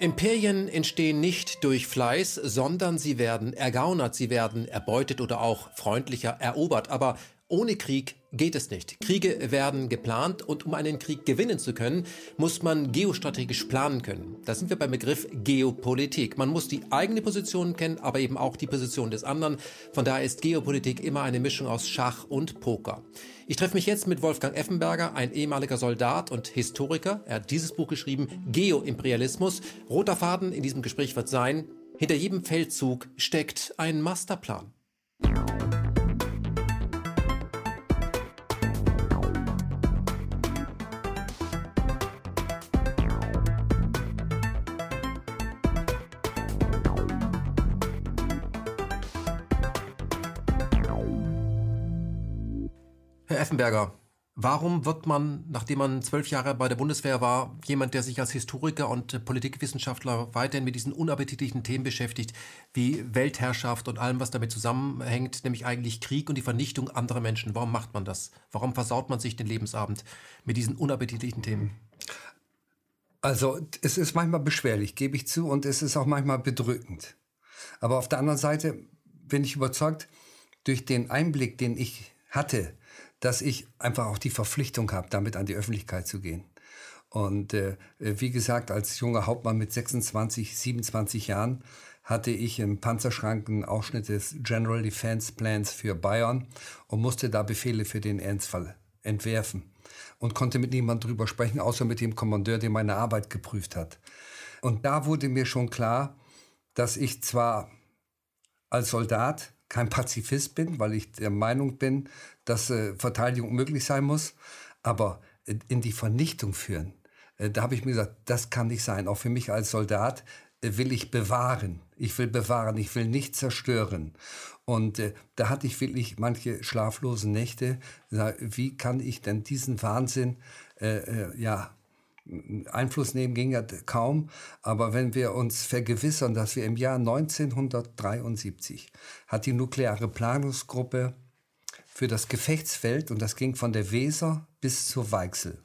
Imperien entstehen nicht durch Fleiß, sondern sie werden ergaunert, sie werden erbeutet oder auch freundlicher erobert. Aber ohne Krieg geht es nicht. Kriege werden geplant und um einen Krieg gewinnen zu können, muss man geostrategisch planen können. Da sind wir beim Begriff Geopolitik. Man muss die eigene Position kennen, aber eben auch die Position des anderen. Von daher ist Geopolitik immer eine Mischung aus Schach und Poker. Ich treffe mich jetzt mit Wolfgang Effenberger, ein ehemaliger Soldat und Historiker. Er hat dieses Buch geschrieben, Geoimperialismus. Roter Faden in diesem Gespräch wird sein, hinter jedem Feldzug steckt ein Masterplan. Effenberger, warum wird man, nachdem man zwölf Jahre bei der Bundeswehr war, jemand, der sich als Historiker und Politikwissenschaftler weiterhin mit diesen unappetitlichen Themen beschäftigt, wie Weltherrschaft und allem, was damit zusammenhängt, nämlich eigentlich Krieg und die Vernichtung anderer Menschen? Warum macht man das? Warum versaut man sich den Lebensabend mit diesen unappetitlichen Themen? Also es ist manchmal beschwerlich, gebe ich zu, und es ist auch manchmal bedrückend. Aber auf der anderen Seite bin ich überzeugt, durch den Einblick, den ich hatte dass ich einfach auch die Verpflichtung habe, damit an die Öffentlichkeit zu gehen. Und äh, wie gesagt, als junger Hauptmann mit 26, 27 Jahren hatte ich im Panzerschrank einen Ausschnitt des General Defense Plans für Bayern und musste da Befehle für den Ernstfall entwerfen und konnte mit niemandem drüber sprechen, außer mit dem Kommandeur, der meine Arbeit geprüft hat. Und da wurde mir schon klar, dass ich zwar als Soldat kein Pazifist bin, weil ich der Meinung bin, dass äh, Verteidigung möglich sein muss, aber in die Vernichtung führen, äh, da habe ich mir gesagt, das kann nicht sein. Auch für mich als Soldat äh, will ich bewahren. Ich will bewahren, ich will nicht zerstören. Und äh, da hatte ich wirklich manche schlaflose Nächte. Wie kann ich denn diesen Wahnsinn äh, äh ja Einfluss nehmen ging ja kaum, aber wenn wir uns vergewissern, dass wir im Jahr 1973 hat die nukleare Planungsgruppe für das Gefechtsfeld, und das ging von der Weser bis zur Weichsel,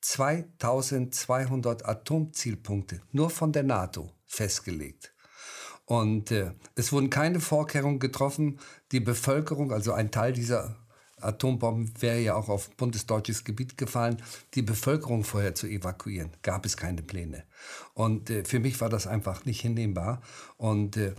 2200 Atomzielpunkte nur von der NATO festgelegt. Und äh, es wurden keine Vorkehrungen getroffen, die Bevölkerung, also ein Teil dieser Atombomben wäre ja auch auf bundesdeutsches Gebiet gefallen, die Bevölkerung vorher zu evakuieren. Gab es keine Pläne. Und äh, für mich war das einfach nicht hinnehmbar. Und, äh,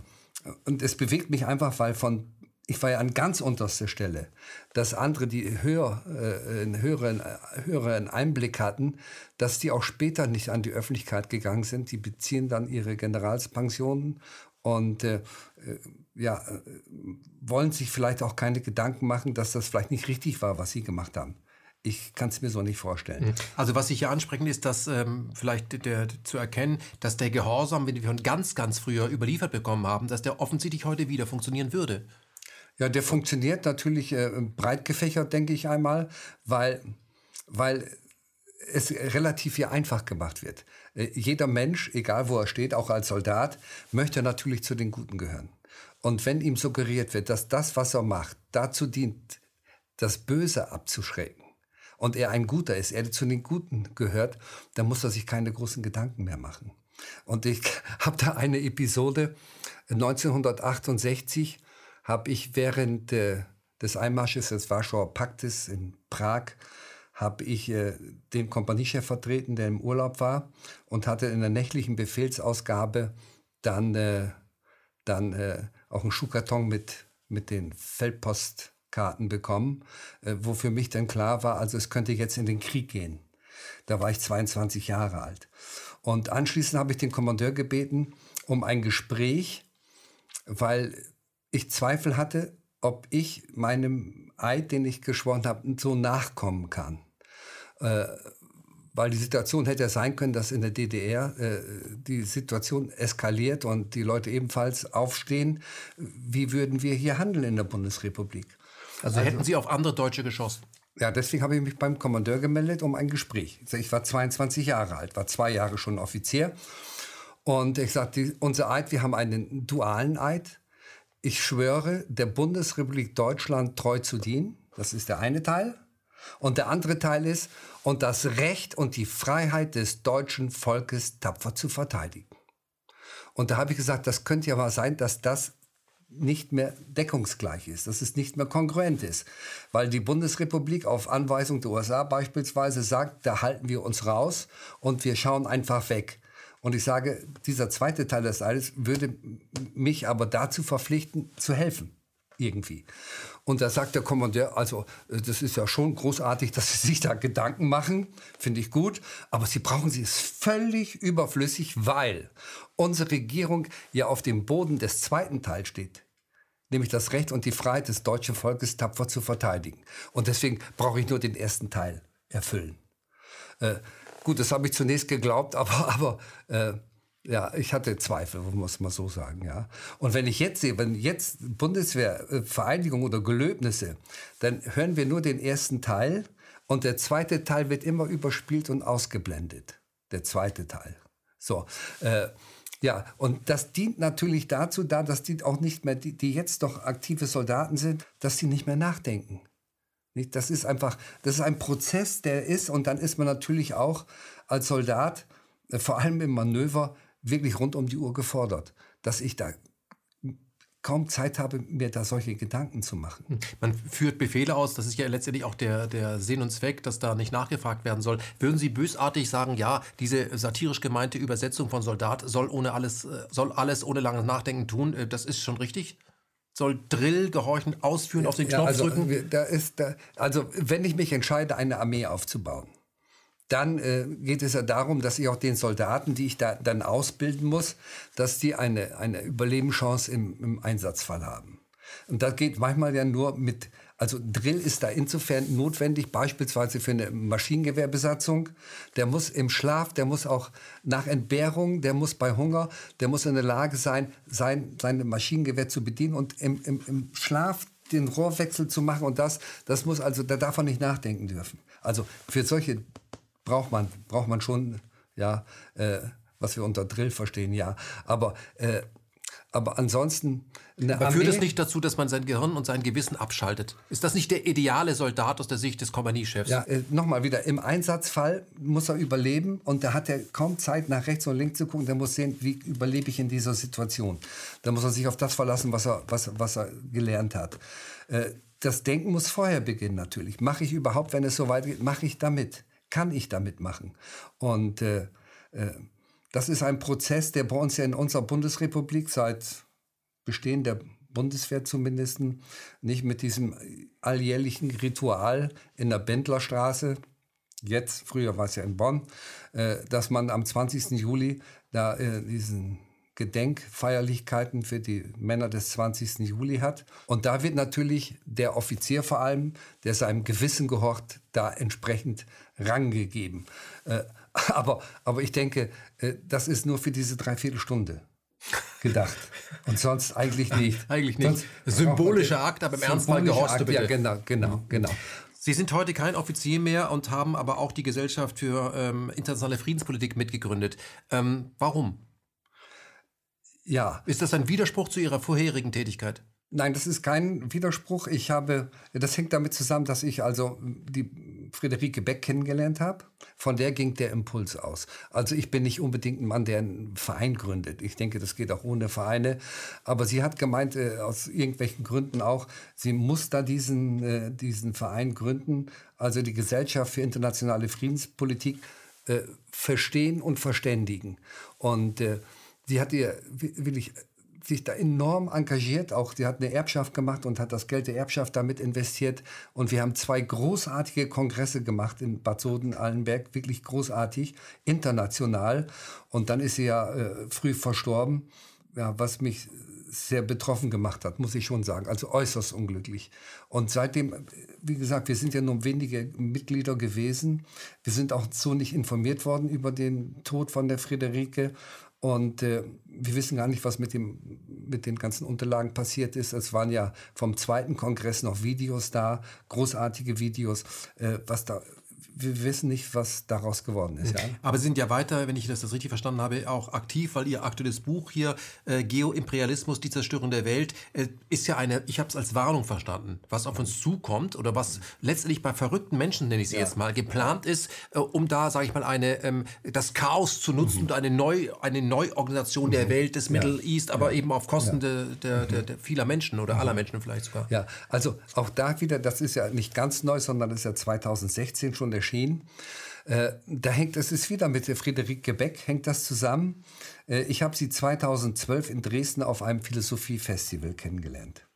und es bewegt mich einfach, weil von ich war ja an ganz unterster Stelle, dass andere, die höher, äh, einen höheren, höheren Einblick hatten, dass die auch später nicht an die Öffentlichkeit gegangen sind. Die beziehen dann ihre Generalspensionen und äh, äh, ja, äh, wollen sich vielleicht auch keine Gedanken machen, dass das vielleicht nicht richtig war, was sie gemacht haben. Ich kann es mir so nicht vorstellen. Mhm. Also was ich hier ansprechen ist, dass ähm, vielleicht der, zu erkennen, dass der Gehorsam, den wir von ganz, ganz früher überliefert bekommen haben, dass der offensichtlich heute wieder funktionieren würde. Ja, der funktioniert natürlich äh, breit gefächert, denke ich einmal, weil, weil es relativ hier einfach gemacht wird. Äh, jeder Mensch, egal wo er steht, auch als Soldat, möchte natürlich zu den Guten gehören. Und wenn ihm suggeriert wird, dass das, was er macht, dazu dient, das Böse abzuschrecken, und er ein Guter ist, er zu den Guten gehört, dann muss er sich keine großen Gedanken mehr machen. Und ich habe da eine Episode, 1968 habe ich während äh, des Einmarsches des Warschauer Paktes in Prag habe ich äh, den Kompaniechef vertreten, der im Urlaub war und hatte in der nächtlichen Befehlsausgabe dann, äh, dann äh, auch einen Schuhkarton mit, mit den Feldpostkarten bekommen, äh, wo für mich dann klar war, also es könnte jetzt in den Krieg gehen. Da war ich 22 Jahre alt. Und anschließend habe ich den Kommandeur gebeten um ein Gespräch, weil ich Zweifel hatte, ob ich meinem Eid, den ich geschworen habe, so nachkommen kann. Äh, weil die Situation hätte ja sein können, dass in der DDR äh, die Situation eskaliert und die Leute ebenfalls aufstehen. Wie würden wir hier handeln in der Bundesrepublik? Also, also hätten Sie auf andere Deutsche geschossen? Ja, deswegen habe ich mich beim Kommandeur gemeldet um ein Gespräch. Ich war 22 Jahre alt, war zwei Jahre schon Offizier. Und ich sagte, unser Eid, wir haben einen dualen Eid. Ich schwöre, der Bundesrepublik Deutschland treu zu dienen. Das ist der eine Teil. Und der andere Teil ist, und das Recht und die Freiheit des deutschen Volkes tapfer zu verteidigen. Und da habe ich gesagt, das könnte ja mal sein, dass das nicht mehr deckungsgleich ist, dass es nicht mehr kongruent ist. Weil die Bundesrepublik auf Anweisung der USA beispielsweise sagt, da halten wir uns raus und wir schauen einfach weg. Und ich sage, dieser zweite Teil des Eides würde mich aber dazu verpflichten, zu helfen. Irgendwie. Und da sagt der Kommandeur, also äh, das ist ja schon großartig, dass Sie sich da Gedanken machen, finde ich gut, aber Sie brauchen sie ist völlig überflüssig, weil unsere Regierung ja auf dem Boden des zweiten Teils steht nämlich das Recht und die Freiheit des deutschen Volkes tapfer zu verteidigen. Und deswegen brauche ich nur den ersten Teil erfüllen. Äh, gut, das habe ich zunächst geglaubt, aber, aber äh, ja, ich hatte Zweifel, muss man so sagen, ja. Und wenn ich jetzt sehe, wenn jetzt Bundeswehr, äh, oder Gelöbnisse, dann hören wir nur den ersten Teil und der zweite Teil wird immer überspielt und ausgeblendet. Der zweite Teil. So, äh, ja, und das dient natürlich dazu, da, dass die auch nicht mehr, die, die jetzt doch aktive Soldaten sind, dass sie nicht mehr nachdenken. Das ist einfach, das ist ein Prozess, der ist, und dann ist man natürlich auch als Soldat, äh, vor allem im Manöver, wirklich rund um die Uhr gefordert, dass ich da kaum Zeit habe, mir da solche Gedanken zu machen. Hm. Man führt Befehle aus, das ist ja letztendlich auch der, der Sinn und Zweck, dass da nicht nachgefragt werden soll. Würden Sie bösartig sagen, ja, diese satirisch gemeinte Übersetzung von Soldat soll, ohne alles, äh, soll alles ohne langes Nachdenken tun, äh, das ist schon richtig? Soll Drill gehorchen, ausführen, auf den Knopf ja, also, drücken? Da ist, da, also wenn ich mich entscheide, eine Armee aufzubauen, dann äh, geht es ja darum, dass ich auch den Soldaten, die ich da dann ausbilden muss, dass die eine, eine Überlebenschance im, im Einsatzfall haben. Und das geht manchmal ja nur mit, also Drill ist da insofern notwendig, beispielsweise für eine Maschinengewehrbesatzung. Der muss im Schlaf, der muss auch nach Entbehrung, der muss bei Hunger, der muss in der Lage sein, sein seine Maschinengewehr zu bedienen und im, im, im Schlaf den Rohrwechsel zu machen und das, das muss also, da darf man nicht nachdenken dürfen. Also für solche braucht man, braucht man schon, ja, äh, was wir unter Drill verstehen, ja. Aber, äh, aber ansonsten. Aber führt es nicht dazu, dass man sein Gehirn und sein Gewissen abschaltet? Ist das nicht der ideale Soldat aus der Sicht des Kompaniechefs? Ja, äh, nochmal wieder. Im Einsatzfall muss er überleben und da hat er kaum Zeit, nach rechts und links zu gucken. Der muss sehen, wie überlebe ich in dieser Situation. Da muss er sich auf das verlassen, was er, was, was er gelernt hat. Äh, das Denken muss vorher beginnen, natürlich. Mache ich überhaupt, wenn es so weit geht, mache ich damit kann ich damit machen? Und äh, äh, das ist ein Prozess, der bei uns ja in unserer Bundesrepublik seit Bestehen der Bundeswehr zumindest nicht mit diesem alljährlichen Ritual in der Bendlerstraße, jetzt, früher war es ja in Bonn, äh, dass man am 20. Juli da äh, diesen Gedenkfeierlichkeiten für die Männer des 20. Juli hat. Und da wird natürlich der Offizier vor allem, der seinem Gewissen gehorcht, da entsprechend Rang gegeben. Äh, aber, aber ich denke, äh, das ist nur für diese Dreiviertelstunde gedacht. Und sonst eigentlich nicht. eigentlich nicht. Sonst Symbolischer Akt, aber im Ernstfall gehorchst du bitte. Ja, genau, genau, genau. Sie sind heute kein Offizier mehr und haben aber auch die Gesellschaft für ähm, internationale Friedenspolitik mitgegründet. Ähm, warum? Ja. Ist das ein Widerspruch zu Ihrer vorherigen Tätigkeit? Nein, das ist kein Widerspruch. Ich habe, das hängt damit zusammen, dass ich also die Friederike Beck kennengelernt habe. Von der ging der Impuls aus. Also ich bin nicht unbedingt ein Mann, der einen Verein gründet. Ich denke, das geht auch ohne Vereine. Aber sie hat gemeint, äh, aus irgendwelchen Gründen auch, sie muss da diesen, äh, diesen Verein gründen. Also die Gesellschaft für internationale Friedenspolitik äh, verstehen und verständigen. Und äh, sie hat ihr wirklich sich da enorm engagiert. Auch sie hat eine Erbschaft gemacht und hat das Geld der Erbschaft damit investiert. Und wir haben zwei großartige Kongresse gemacht in Bad Soden-Allenberg, wirklich großartig, international. Und dann ist sie ja äh, früh verstorben, ja, was mich sehr betroffen gemacht hat, muss ich schon sagen. Also äußerst unglücklich. Und seitdem, wie gesagt, wir sind ja nur wenige Mitglieder gewesen. Wir sind auch so nicht informiert worden über den Tod von der Friederike. Und äh, wir wissen gar nicht, was mit, dem, mit den ganzen Unterlagen passiert ist. Es waren ja vom zweiten Kongress noch Videos da, großartige Videos, äh, was da wir wissen nicht, was daraus geworden ist. Ja? Aber Sie sind ja weiter, wenn ich das, das richtig verstanden habe, auch aktiv, weil Ihr aktuelles Buch hier, äh, Geoimperialismus, die Zerstörung der Welt, äh, ist ja eine, ich habe es als Warnung verstanden, was auf uns zukommt oder was letztendlich bei verrückten Menschen, nenne ich sie ja. jetzt mal, geplant ist, äh, um da, sage ich mal, eine, ähm, das Chaos zu nutzen mhm. und eine, Neu, eine Neuorganisation mhm. der Welt des Middle East, aber eben auf Kosten der, der, der, der, vieler Menschen oder aller Menschen vielleicht sogar. Ja, also auch da wieder, das ist ja nicht ganz neu, sondern das ist ja 2016 schon erschienen. Äh, da hängt es ist wieder mit der Friederike Beck hängt das zusammen. Äh, ich habe sie 2012 in Dresden auf einem Philosophiefestival kennengelernt.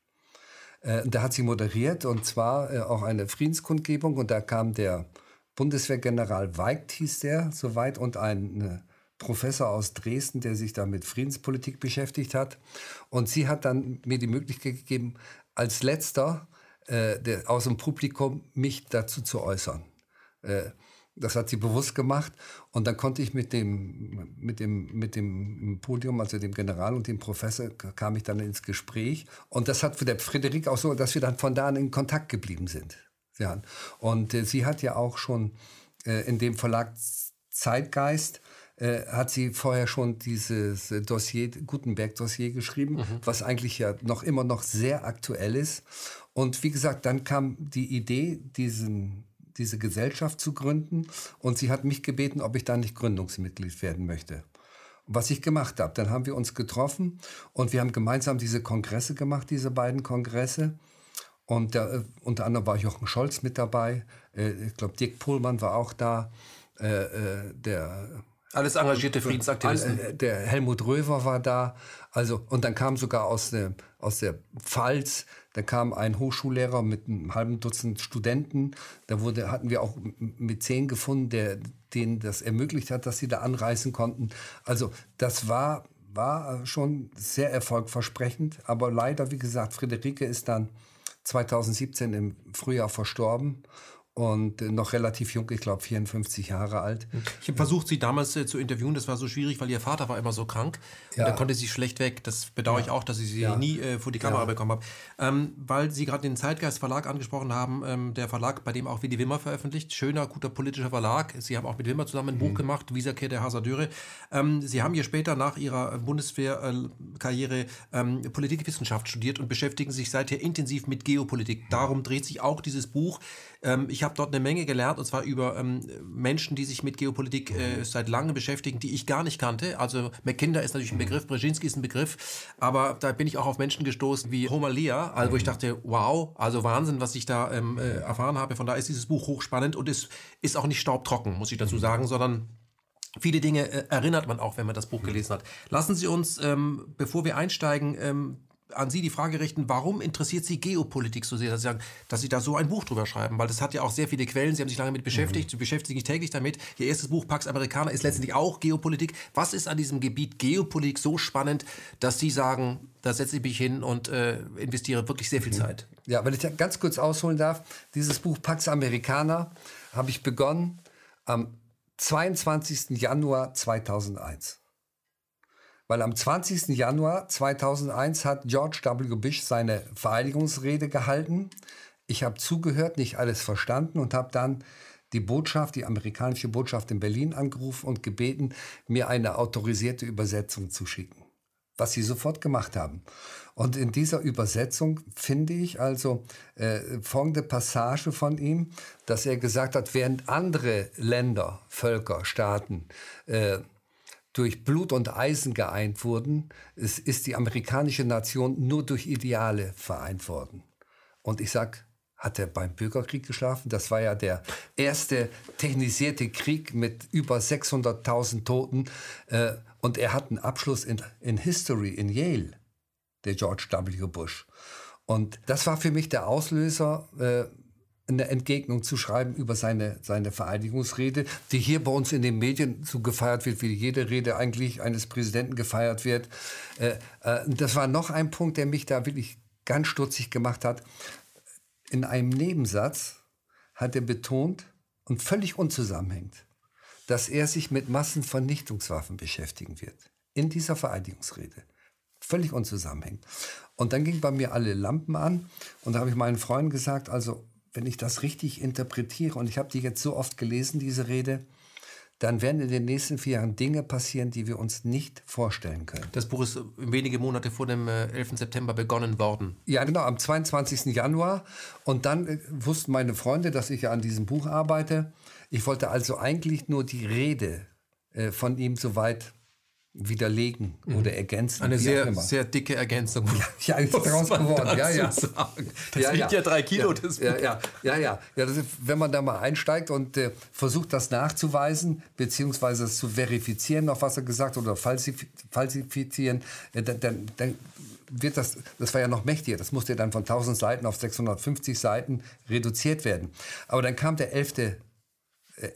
Äh, da hat sie moderiert und zwar äh, auch eine Friedenskundgebung und da kam der Bundeswehrgeneral Weigt hieß der soweit und ein äh, Professor aus Dresden, der sich da mit Friedenspolitik beschäftigt hat. Und sie hat dann mir die Möglichkeit gegeben, als letzter äh, der, aus dem Publikum mich dazu zu äußern. Äh, das hat sie bewusst gemacht. Und dann konnte ich mit dem, mit dem, mit dem Podium, also dem General und dem Professor, kam ich dann ins Gespräch. Und das hat für der Frederik auch so, dass wir dann von da an in Kontakt geblieben sind. Ja. Und äh, sie hat ja auch schon äh, in dem Verlag Zeitgeist äh, hat sie vorher schon dieses Dossier, Gutenberg-Dossier geschrieben, mhm. was eigentlich ja noch immer noch sehr aktuell ist. Und wie gesagt, dann kam die Idee, diesen, diese Gesellschaft zu gründen. Und sie hat mich gebeten, ob ich da nicht Gründungsmitglied werden möchte. Was ich gemacht habe, dann haben wir uns getroffen und wir haben gemeinsam diese Kongresse gemacht, diese beiden Kongresse. Und da, äh, unter anderem war Jochen Scholz mit dabei. Äh, ich glaube, Dirk Pohlmann war auch da. Äh, der alles engagierte Friedensaktivisten. Der Helmut Röver war da. Also, und dann kam sogar aus der, aus der Pfalz, da kam ein Hochschullehrer mit einem halben Dutzend Studenten. Da wurde, hatten wir auch mit zehn gefunden, der denen das ermöglicht hat, dass sie da anreisen konnten. Also, das war, war schon sehr erfolgversprechend. Aber leider, wie gesagt, Friederike ist dann 2017 im Frühjahr verstorben und noch relativ jung, ich glaube 54 Jahre alt. Ich habe versucht, sie damals äh, zu interviewen. Das war so schwierig, weil ihr Vater war immer so krank ja. und da konnte sie schlecht weg. Das bedauere ja. ich auch, dass ich sie ja. nie äh, vor die Kamera bekommen habe. Ähm, weil Sie gerade den Zeitgeist Verlag angesprochen haben, ähm, der Verlag, bei dem auch Willi Wimmer veröffentlicht, schöner, guter politischer Verlag. Sie haben auch mit Wimmer zusammen ein mhm. Buch gemacht, Wiederkehr der Hasardöre. Ähm, sie haben hier später nach Ihrer Bundeswehrkarriere ähm, Politikwissenschaft studiert und beschäftigen sich seither intensiv mit Geopolitik. Darum dreht sich auch dieses Buch. Ähm, ich habe dort eine Menge gelernt und zwar über ähm, Menschen, die sich mit Geopolitik äh, seit langem beschäftigen, die ich gar nicht kannte. Also McKinder ist natürlich ein Begriff, Brzezinski ist ein Begriff, aber da bin ich auch auf Menschen gestoßen wie Homer Lear, also wo ich dachte, wow, also Wahnsinn, was ich da ähm, äh, erfahren habe. Von da ist dieses Buch hochspannend und ist, ist auch nicht staubtrocken, muss ich dazu sagen, sondern Viele Dinge äh, erinnert man auch, wenn man das Buch gelesen hat. Lassen Sie uns, ähm, bevor wir einsteigen, ähm, an Sie die Frage richten, warum interessiert Sie Geopolitik so sehr, dass Sie, sagen, dass Sie da so ein Buch drüber schreiben? Weil das hat ja auch sehr viele Quellen, Sie haben sich lange damit beschäftigt, mhm. Sie beschäftigen sich täglich damit. Ihr erstes Buch, Pax Americana, ist letztendlich auch Geopolitik. Was ist an diesem Gebiet Geopolitik so spannend, dass Sie sagen, da setze ich mich hin und äh, investiere wirklich sehr viel mhm. Zeit? Ja, wenn ich ganz kurz ausholen darf, dieses Buch Pax Americana habe ich begonnen am 22. Januar 2001. Weil am 20. Januar 2001 hat George W. Bush seine Vereidigungsrede gehalten. Ich habe zugehört, nicht alles verstanden und habe dann die Botschaft, die amerikanische Botschaft in Berlin angerufen und gebeten, mir eine autorisierte Übersetzung zu schicken. Was sie sofort gemacht haben. Und in dieser Übersetzung finde ich also äh, folgende Passage von ihm, dass er gesagt hat, während andere Länder, Völker, Staaten äh, durch Blut und Eisen geeint wurden, es ist die amerikanische Nation nur durch Ideale vereint worden. Und ich sage, hat er beim Bürgerkrieg geschlafen? Das war ja der erste technisierte Krieg mit über 600.000 Toten. Äh, und er hat einen Abschluss in, in History in Yale, der George W. Bush. Und das war für mich der Auslöser, äh, eine Entgegnung zu schreiben über seine, seine Vereidigungsrede, die hier bei uns in den Medien so gefeiert wird, wie jede Rede eigentlich eines Präsidenten gefeiert wird. Äh, äh, das war noch ein Punkt, der mich da wirklich ganz stutzig gemacht hat. In einem Nebensatz hat er betont und völlig unzusammenhängt, dass er sich mit Massenvernichtungswaffen beschäftigen wird. In dieser Vereidigungsrede. Völlig unzusammenhängend. Und dann gingen bei mir alle Lampen an und da habe ich meinen Freunden gesagt, also wenn ich das richtig interpretiere, und ich habe die jetzt so oft gelesen, diese Rede, dann werden in den nächsten vier Jahren Dinge passieren, die wir uns nicht vorstellen können. Das Buch ist wenige Monate vor dem 11. Äh, September begonnen worden. Ja, genau, am 22. Januar. Und dann äh, wussten meine Freunde, dass ich ja an diesem Buch arbeite. Ich wollte also eigentlich nur die Rede äh, von ihm soweit widerlegen mhm. oder ergänzen. Eine sehr, sehr dicke Ergänzung. Ja, ist daraus geworden. Ja, ja. Sagen. Das ja, wiegt ja. ja drei Kilo. Ja, das ja, ja, ja, ja. ja ist, wenn man da mal einsteigt und äh, versucht, das nachzuweisen, beziehungsweise es zu verifizieren, noch was er gesagt hat, oder falsif falsifizieren, äh, dann, dann, wird das, das war ja noch mächtiger, das musste dann von 1000 Seiten auf 650 Seiten reduziert werden. Aber dann kam der 11. Äh,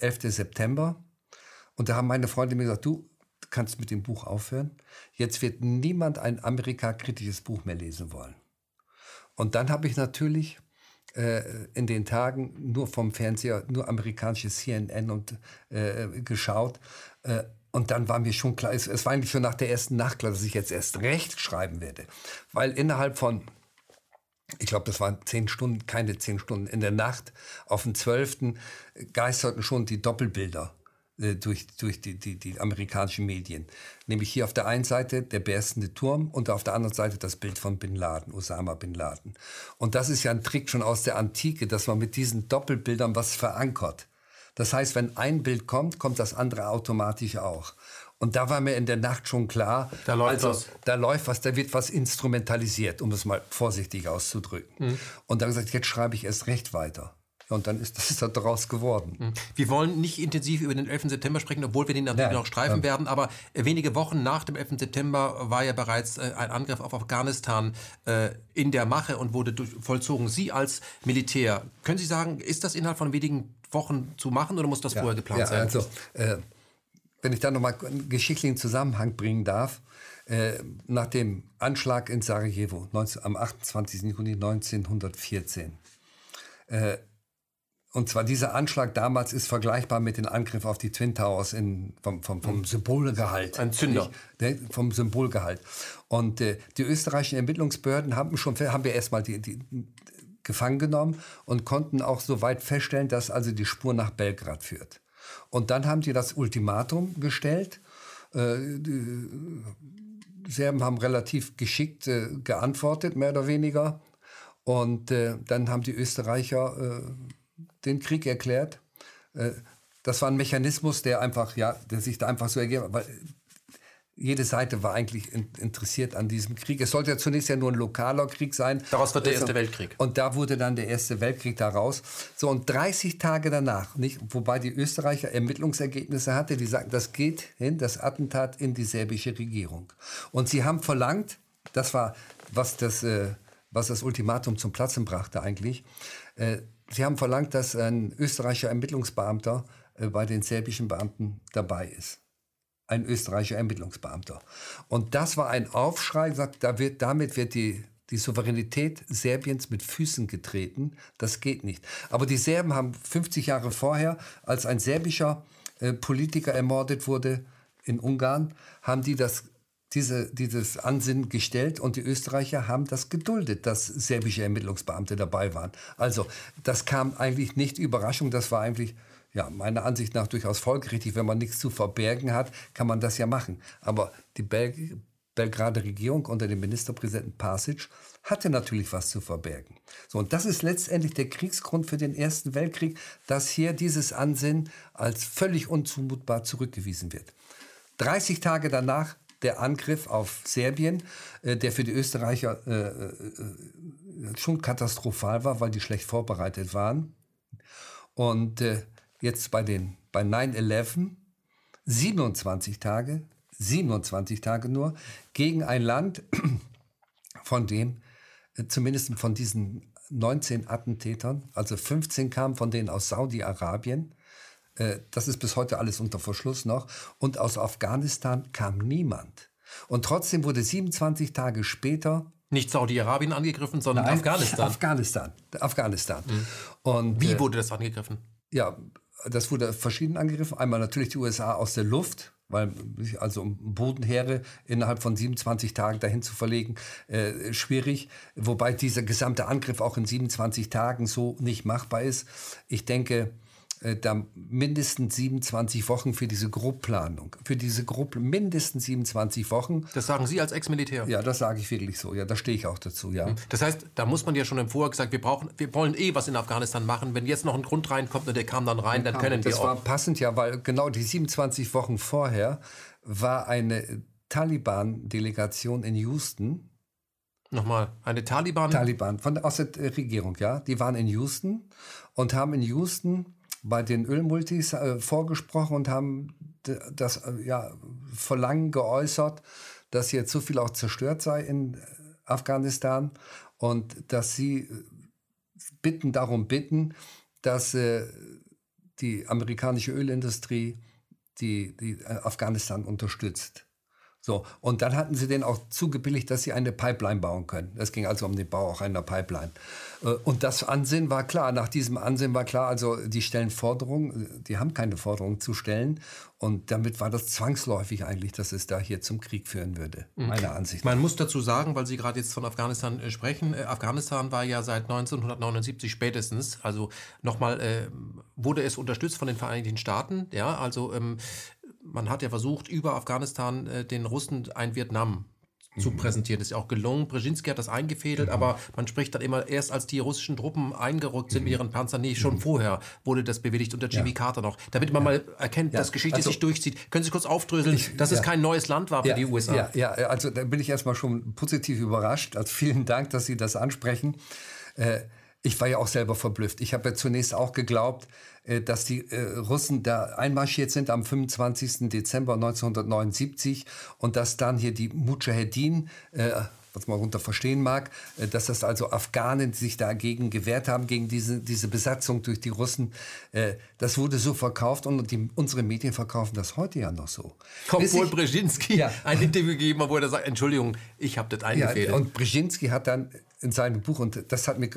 11. September und da haben meine Freunde mir gesagt, du, kannst mit dem Buch aufhören. Jetzt wird niemand ein Amerika-kritisches Buch mehr lesen wollen. Und dann habe ich natürlich äh, in den Tagen nur vom Fernseher, nur amerikanisches CNN und äh, geschaut. Äh, und dann war mir schon klar, es, es war eigentlich schon nach der ersten Nacht klar, dass ich jetzt erst recht schreiben werde. Weil innerhalb von ich glaube, das waren zehn Stunden, keine zehn Stunden in der Nacht. Auf dem 12. geisterten schon die Doppelbilder durch, durch die, die, die amerikanischen Medien. Nämlich hier auf der einen Seite der berstende Turm und auf der anderen Seite das Bild von Bin Laden, Osama Bin Laden. Und das ist ja ein Trick schon aus der Antike, dass man mit diesen Doppelbildern was verankert. Das heißt, wenn ein Bild kommt, kommt das andere automatisch auch. Und da war mir in der Nacht schon klar, da läuft also, was. Da läuft was, da wird was instrumentalisiert, um das mal vorsichtig auszudrücken. Mhm. Und dann gesagt, jetzt schreibe ich erst recht weiter. Und dann ist das ist daraus geworden. Mhm. Wir wollen nicht intensiv über den 11. September sprechen, obwohl wir den natürlich ja, noch streifen ja. werden. Aber äh, wenige Wochen nach dem 11. September war ja bereits äh, ein Angriff auf Afghanistan äh, in der Mache und wurde vollzogen. Sie als Militär, können Sie sagen, ist das innerhalb von wenigen Wochen zu machen oder muss das ja, vorher geplant sein? Also, äh, wenn ich da nochmal einen geschichtlichen Zusammenhang bringen darf, äh, nach dem Anschlag in Sarajevo 19, am 28. Juni 1914 äh, und zwar dieser Anschlag damals ist vergleichbar mit dem Angriff auf die Twin Towers in, vom, vom, vom mhm. Symbolgehalt. Ein Zünder. Ne, vom Symbolgehalt. Und äh, die österreichischen Ermittlungsbehörden haben schon haben wir erstmal die, die gefangen genommen und konnten auch soweit feststellen, dass also die Spur nach Belgrad führt. Und dann haben die das Ultimatum gestellt. Äh, die Serben haben relativ geschickt äh, geantwortet, mehr oder weniger. Und äh, dann haben die Österreicher äh, den Krieg erklärt. Äh, das war ein Mechanismus, der einfach, ja, der sich da einfach so ergeben hat, jede Seite war eigentlich interessiert an diesem Krieg. Es sollte ja zunächst ja nur ein lokaler Krieg sein. Daraus wird der Erste Weltkrieg. Und da wurde dann der Erste Weltkrieg daraus. So, und 30 Tage danach, nicht, wobei die Österreicher Ermittlungsergebnisse hatte, die sagten, das geht hin, das Attentat in die serbische Regierung. Und sie haben verlangt, das war, was das, äh, was das Ultimatum zum Platzen brachte eigentlich, äh, Sie haben verlangt, dass ein österreichischer Ermittlungsbeamter äh, bei den serbischen Beamten dabei ist. Ein österreichischer Ermittlungsbeamter. Und das war ein Aufschrei, gesagt, da wird, damit wird die, die Souveränität Serbiens mit Füßen getreten. Das geht nicht. Aber die Serben haben 50 Jahre vorher, als ein serbischer äh, Politiker ermordet wurde in Ungarn, haben die das diese, dieses Ansinnen gestellt und die Österreicher haben das geduldet, dass serbische Ermittlungsbeamte dabei waren. Also das kam eigentlich nicht Überraschung, das war eigentlich ja, meiner Ansicht nach durchaus folgerichtig. Wenn man nichts zu verbergen hat, kann man das ja machen. Aber die Bel Belgrader Regierung unter dem Ministerpräsidenten Pasic hatte natürlich was zu verbergen. So, und das ist letztendlich der Kriegsgrund für den Ersten Weltkrieg, dass hier dieses Ansinnen als völlig unzumutbar zurückgewiesen wird. 30 Tage danach der Angriff auf Serbien, äh, der für die Österreicher äh, äh, schon katastrophal war, weil die schlecht vorbereitet waren. Und äh, jetzt bei, den, bei 9-11, 27 Tage, 27 Tage nur, gegen ein Land, von dem äh, zumindest von diesen 19 Attentätern, also 15 kamen von denen aus Saudi-Arabien, äh, das ist bis heute alles unter Verschluss noch. Und aus Afghanistan kam niemand. Und trotzdem wurde 27 Tage später nicht Saudi-Arabien angegriffen, sondern Nein, Afghanistan. Afghanistan. Afghanistan. Mhm. Und, Wie äh, wurde das angegriffen? Ja, das wurde verschieden angegriffen. Einmal natürlich die USA aus der Luft, weil also Bodenheere innerhalb von 27 Tagen dahin zu verlegen, äh, schwierig. Wobei dieser gesamte Angriff auch in 27 Tagen so nicht machbar ist. Ich denke, äh, da mindestens 27 Wochen für diese Grobplanung. Für diese Grob mindestens 27 Wochen. Das sagen Sie als Ex-Militär? Ja, das sage ich wirklich so. Ja, da stehe ich auch dazu, ja. Hm. Das heißt, da muss man ja schon im Vorher gesagt, wir brauchen, wir wollen eh was in Afghanistan machen. Wenn jetzt noch ein Grund reinkommt und der kam dann rein, dann, dann können wir auch. Das war passend, ja, weil genau die 27 Wochen vorher war eine Taliban-Delegation in Houston. Nochmal, eine Taliban? Taliban, von, aus der Regierung, ja. Die waren in Houston und haben in Houston bei den Ölmultis äh, vorgesprochen und haben das äh, ja, Verlangen geäußert, dass jetzt so viel auch zerstört sei in äh, Afghanistan und dass sie äh, bitten darum bitten, dass äh, die amerikanische Ölindustrie die, die Afghanistan unterstützt. So, und dann hatten sie denen auch zugebilligt, dass sie eine Pipeline bauen können. Es ging also um den Bau auch einer Pipeline. Äh, und das Ansehen war klar. Nach diesem Ansehen war klar, also die stellen Forderungen, die haben keine Forderungen zu stellen. Und damit war das zwangsläufig eigentlich, dass es da hier zum Krieg führen würde, mhm. meiner Ansicht nach. Man muss dazu sagen, weil Sie gerade jetzt von Afghanistan äh, sprechen, äh, Afghanistan war ja seit 1979 spätestens, also nochmal, äh, wurde es unterstützt von den Vereinigten Staaten, ja, also ähm, man hat ja versucht, über Afghanistan äh, den Russen ein Vietnam zu mhm. präsentieren. Das ist ja auch gelungen. Brzezinski hat das eingefädelt, genau. aber man spricht dann immer erst, als die russischen Truppen eingerückt sind mhm. mit ihren Panzern. Nee, schon mhm. vorher wurde das bewilligt unter Jimmy ja. Carter noch. Damit man ja. mal erkennt, ja. dass Geschichte also, sich durchzieht. Können Sie kurz aufdröseln, ich, dass es kein neues Land war für die USA? Ja, ja, also da bin ich erstmal schon positiv überrascht. Also vielen Dank, dass Sie das ansprechen. Äh, ich war ja auch selber verblüfft. Ich habe ja zunächst auch geglaubt, dass die äh, Russen da einmarschiert sind am 25. Dezember 1979 und dass dann hier die Mujahedin, äh, was man darunter verstehen mag, dass das also Afghanen, sich dagegen gewehrt haben, gegen diese, diese Besatzung durch die Russen, das wurde so verkauft und die, unsere Medien verkaufen das heute ja noch so. Obwohl Brzezinski ja. ein Interview gegeben hat, wo er sagt, Entschuldigung, ich habe das eingefädelt. Ja, und Brzezinski hat dann in seinem Buch, und das hat mir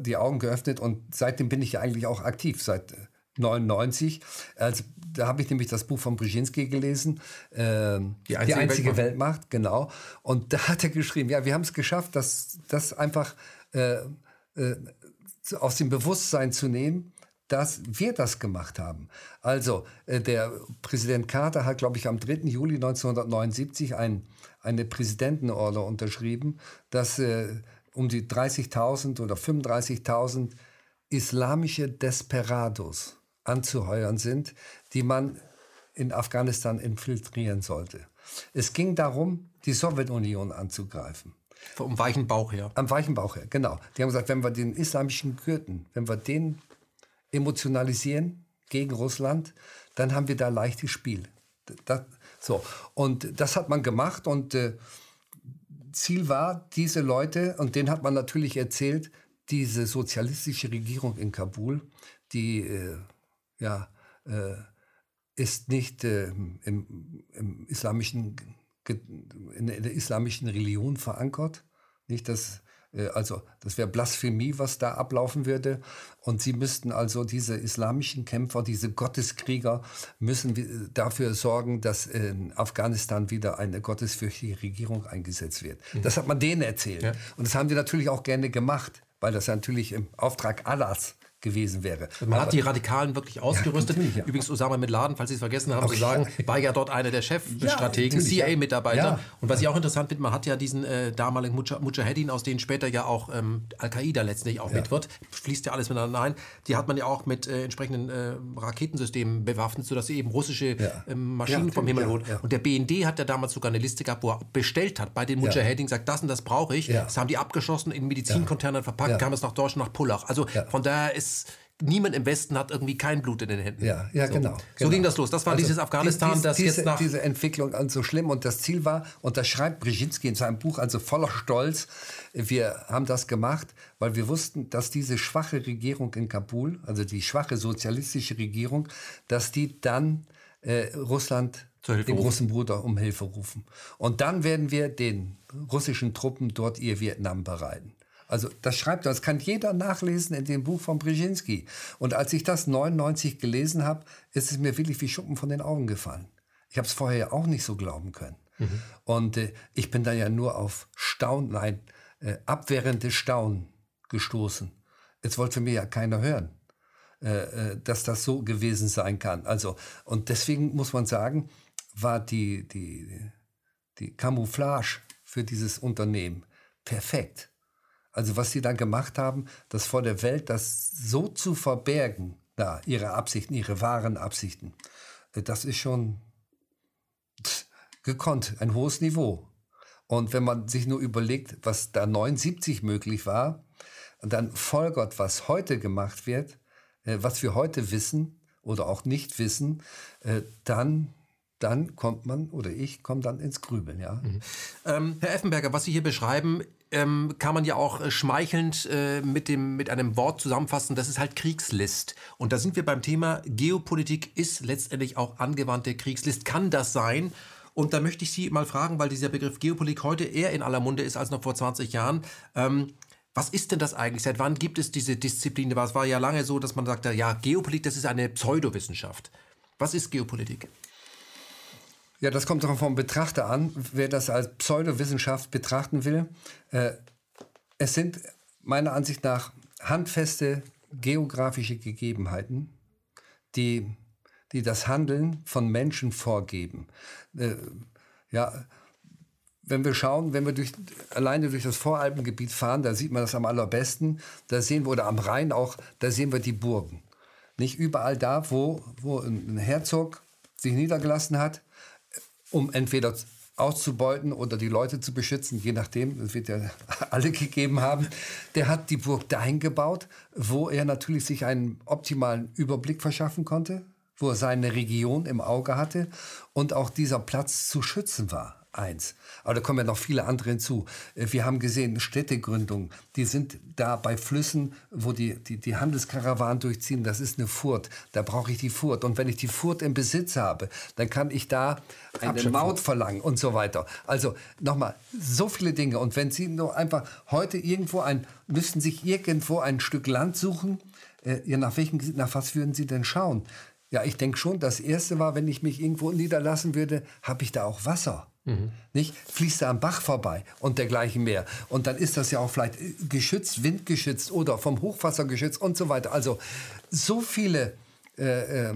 die Augen geöffnet und seitdem bin ich ja eigentlich auch aktiv, seit 99. Also, da habe ich nämlich das Buch von Brzezinski gelesen, äh, die einzige, die einzige Weltmacht. Weltmacht. genau. Und da hat er geschrieben, ja, wir haben es geschafft, das, das einfach äh, äh, aus dem Bewusstsein zu nehmen, dass wir das gemacht haben. Also äh, der Präsident Carter hat, glaube ich, am 3. Juli 1979 ein, eine Präsidentenorder unterschrieben, dass äh, um die 30.000 oder 35.000 islamische Desperados anzuheuern sind, die man in Afghanistan infiltrieren sollte. Es ging darum, die Sowjetunion anzugreifen. Vom weichen Bauch her. Am weichen Bauch her, genau. Die haben gesagt, wenn wir den islamischen Gürten, wenn wir den emotionalisieren gegen Russland, dann haben wir da leichtes Spiel. Das, so. Und das hat man gemacht und äh, Ziel war, diese Leute, und denen hat man natürlich erzählt, diese sozialistische Regierung in Kabul, die äh, ja, äh, ist nicht äh, im, im, islamischen, in der islamischen Religion verankert. Nicht, dass, äh, also das wäre Blasphemie, was da ablaufen würde. Und sie müssten also diese islamischen Kämpfer, diese Gotteskrieger, müssen dafür sorgen, dass in Afghanistan wieder eine gottesfürchtige Regierung eingesetzt wird. Mhm. Das hat man denen erzählt. Ja. Und das haben die natürlich auch gerne gemacht, weil das natürlich im Auftrag Allahs gewesen wäre. Man Aber hat die Radikalen wirklich ausgerüstet. Ja, ja. Übrigens Osama Bin Laden, falls Sie es vergessen haben okay. zu sagen, war ja dort einer der Chefstrategen, ja, CIA-Mitarbeiter. Und was ich auch interessant finde, man hat ja diesen äh, damaligen Mujahedin, aus denen später ja auch ähm, Al-Qaida letztlich auch mit wird, fließt ja alles miteinander ein. Die hat man ja auch mit äh, entsprechenden äh, Raketensystemen bewaffnet, sodass sie eben russische ähm, Maschinen vom Himmel holt. Und der BND hat ja damals sogar eine Liste gehabt, wo er bestellt hat bei den Mujahedin, sagt, das und das brauche ich. Das haben die abgeschossen, in Medizincontainern verpackt, kam es nach Deutschland, nach Pullach. Also von daher ist niemand im Westen hat irgendwie kein Blut in den Händen. Ja, ja so. genau, So ging das los. Das war also dieses Afghanistan, dies, das diese, jetzt nach... Diese Entwicklung an so schlimm und das Ziel war, und das schreibt Brzezinski in seinem Buch, also voller Stolz, wir haben das gemacht, weil wir wussten, dass diese schwache Regierung in Kabul, also die schwache sozialistische Regierung, dass die dann äh, Russland den großen Bruder um Hilfe rufen. Und dann werden wir den russischen Truppen dort ihr Vietnam bereiten. Also das schreibt, das kann jeder nachlesen in dem Buch von Brzezinski. Und als ich das 99 gelesen habe, ist es mir wirklich wie Schuppen von den Augen gefallen. Ich habe es vorher ja auch nicht so glauben können. Mhm. Und äh, ich bin da ja nur auf Staunen, nein, äh, abwehrendes Staunen gestoßen. Es wollte mir ja keiner hören, äh, äh, dass das so gewesen sein kann. Also, und deswegen muss man sagen, war die, die, die Camouflage für dieses Unternehmen perfekt. Also was sie dann gemacht haben, das vor der Welt, das so zu verbergen, da ihre Absichten, ihre wahren Absichten, äh, das ist schon gekonnt, ein hohes Niveau. Und wenn man sich nur überlegt, was da 79 möglich war, dann folgert, was heute gemacht wird, äh, was wir heute wissen oder auch nicht wissen, äh, dann dann kommt man oder ich komme dann ins Grübeln, ja. Mhm. Ähm, Herr Effenberger, was Sie hier beschreiben, ähm, kann man ja auch äh, schmeichelnd äh, mit, dem, mit einem Wort zusammenfassen, das ist halt Kriegslist. Und da sind wir beim Thema, Geopolitik ist letztendlich auch angewandte Kriegslist. Kann das sein? Und da möchte ich Sie mal fragen, weil dieser Begriff Geopolitik heute eher in aller Munde ist als noch vor 20 Jahren. Ähm, was ist denn das eigentlich? Seit wann gibt es diese Disziplin? Es war ja lange so, dass man sagte, ja, Geopolitik, das ist eine Pseudowissenschaft. Was ist Geopolitik? Ja, das kommt doch vom Betrachter an, wer das als Pseudowissenschaft betrachten will. Äh, es sind meiner Ansicht nach handfeste geografische Gegebenheiten, die, die das Handeln von Menschen vorgeben. Äh, ja, wenn wir schauen, wenn wir durch, alleine durch das Voralpengebiet fahren, da sieht man das am allerbesten. Da sehen wir, oder am Rhein auch, da sehen wir die Burgen. Nicht überall da, wo, wo ein Herzog sich niedergelassen hat, um entweder auszubeuten oder die Leute zu beschützen, je nachdem, das wird ja alle gegeben haben. Der hat die Burg dahin gebaut, wo er natürlich sich einen optimalen Überblick verschaffen konnte, wo er seine Region im Auge hatte und auch dieser Platz zu schützen war eins. Aber da kommen ja noch viele andere hinzu. Äh, wir haben gesehen, Städtegründungen, die sind da bei Flüssen, wo die, die, die Handelskarawanen durchziehen, das ist eine Furt. Da brauche ich die Furt. Und wenn ich die Furt im Besitz habe, dann kann ich da eine Maut verlangen und so weiter. Also nochmal, so viele Dinge. Und wenn Sie nur einfach heute irgendwo ein, müssten sich irgendwo ein Stück Land suchen, äh, ja, nach, welchem, nach was würden Sie denn schauen? Ja, ich denke schon, das Erste war, wenn ich mich irgendwo niederlassen würde, habe ich da auch Wasser. Mhm. Nicht? Fließt da am Bach vorbei und dergleichen mehr. Und dann ist das ja auch vielleicht geschützt, windgeschützt oder vom Hochwasser geschützt und so weiter. Also so viele äh, äh,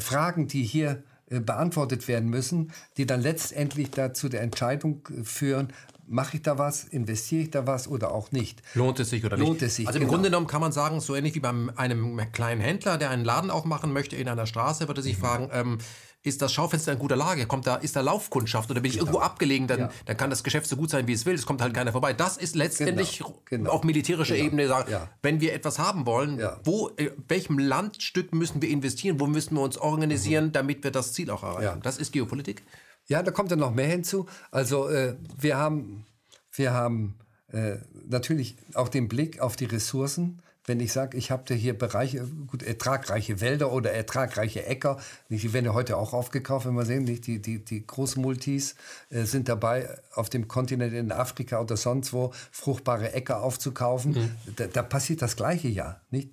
Fragen, die hier äh, beantwortet werden müssen, die dann letztendlich dazu der Entscheidung führen, mache ich da was, investiere ich da was oder auch nicht. Lohnt es sich oder nicht? Lohnt es sich, also im genau. Grunde genommen kann man sagen, so ähnlich wie bei einem kleinen Händler, der einen Laden aufmachen möchte in einer Straße, würde sich mhm. fragen, ähm, ist das Schaufenster in guter Lage? Kommt da, ist da Laufkundschaft oder bin ich genau. irgendwo abgelegen? Dann, ja. dann kann das Geschäft so gut sein, wie es will. Es kommt halt keiner vorbei. Das ist letztendlich genau. Genau. auf militärischer genau. Ebene sagen, ja. wenn wir etwas haben wollen, ja. wo, in welchem Landstück müssen wir investieren? Wo müssen wir uns organisieren, mhm. damit wir das Ziel auch erreichen? Das ist Geopolitik. Ja, da kommt dann noch mehr hinzu. Also äh, wir haben, wir haben äh, natürlich auch den Blick auf die Ressourcen wenn ich sage, ich habe hier Bereiche, gut, ertragreiche Wälder oder ertragreiche Äcker, die werden ja heute auch aufgekauft, wenn wir sehen, nicht? Die, die, die Großmultis äh, sind dabei, auf dem Kontinent in Afrika oder sonst wo fruchtbare Äcker aufzukaufen. Mhm. Da, da, passiert das Gleiche ja, nicht?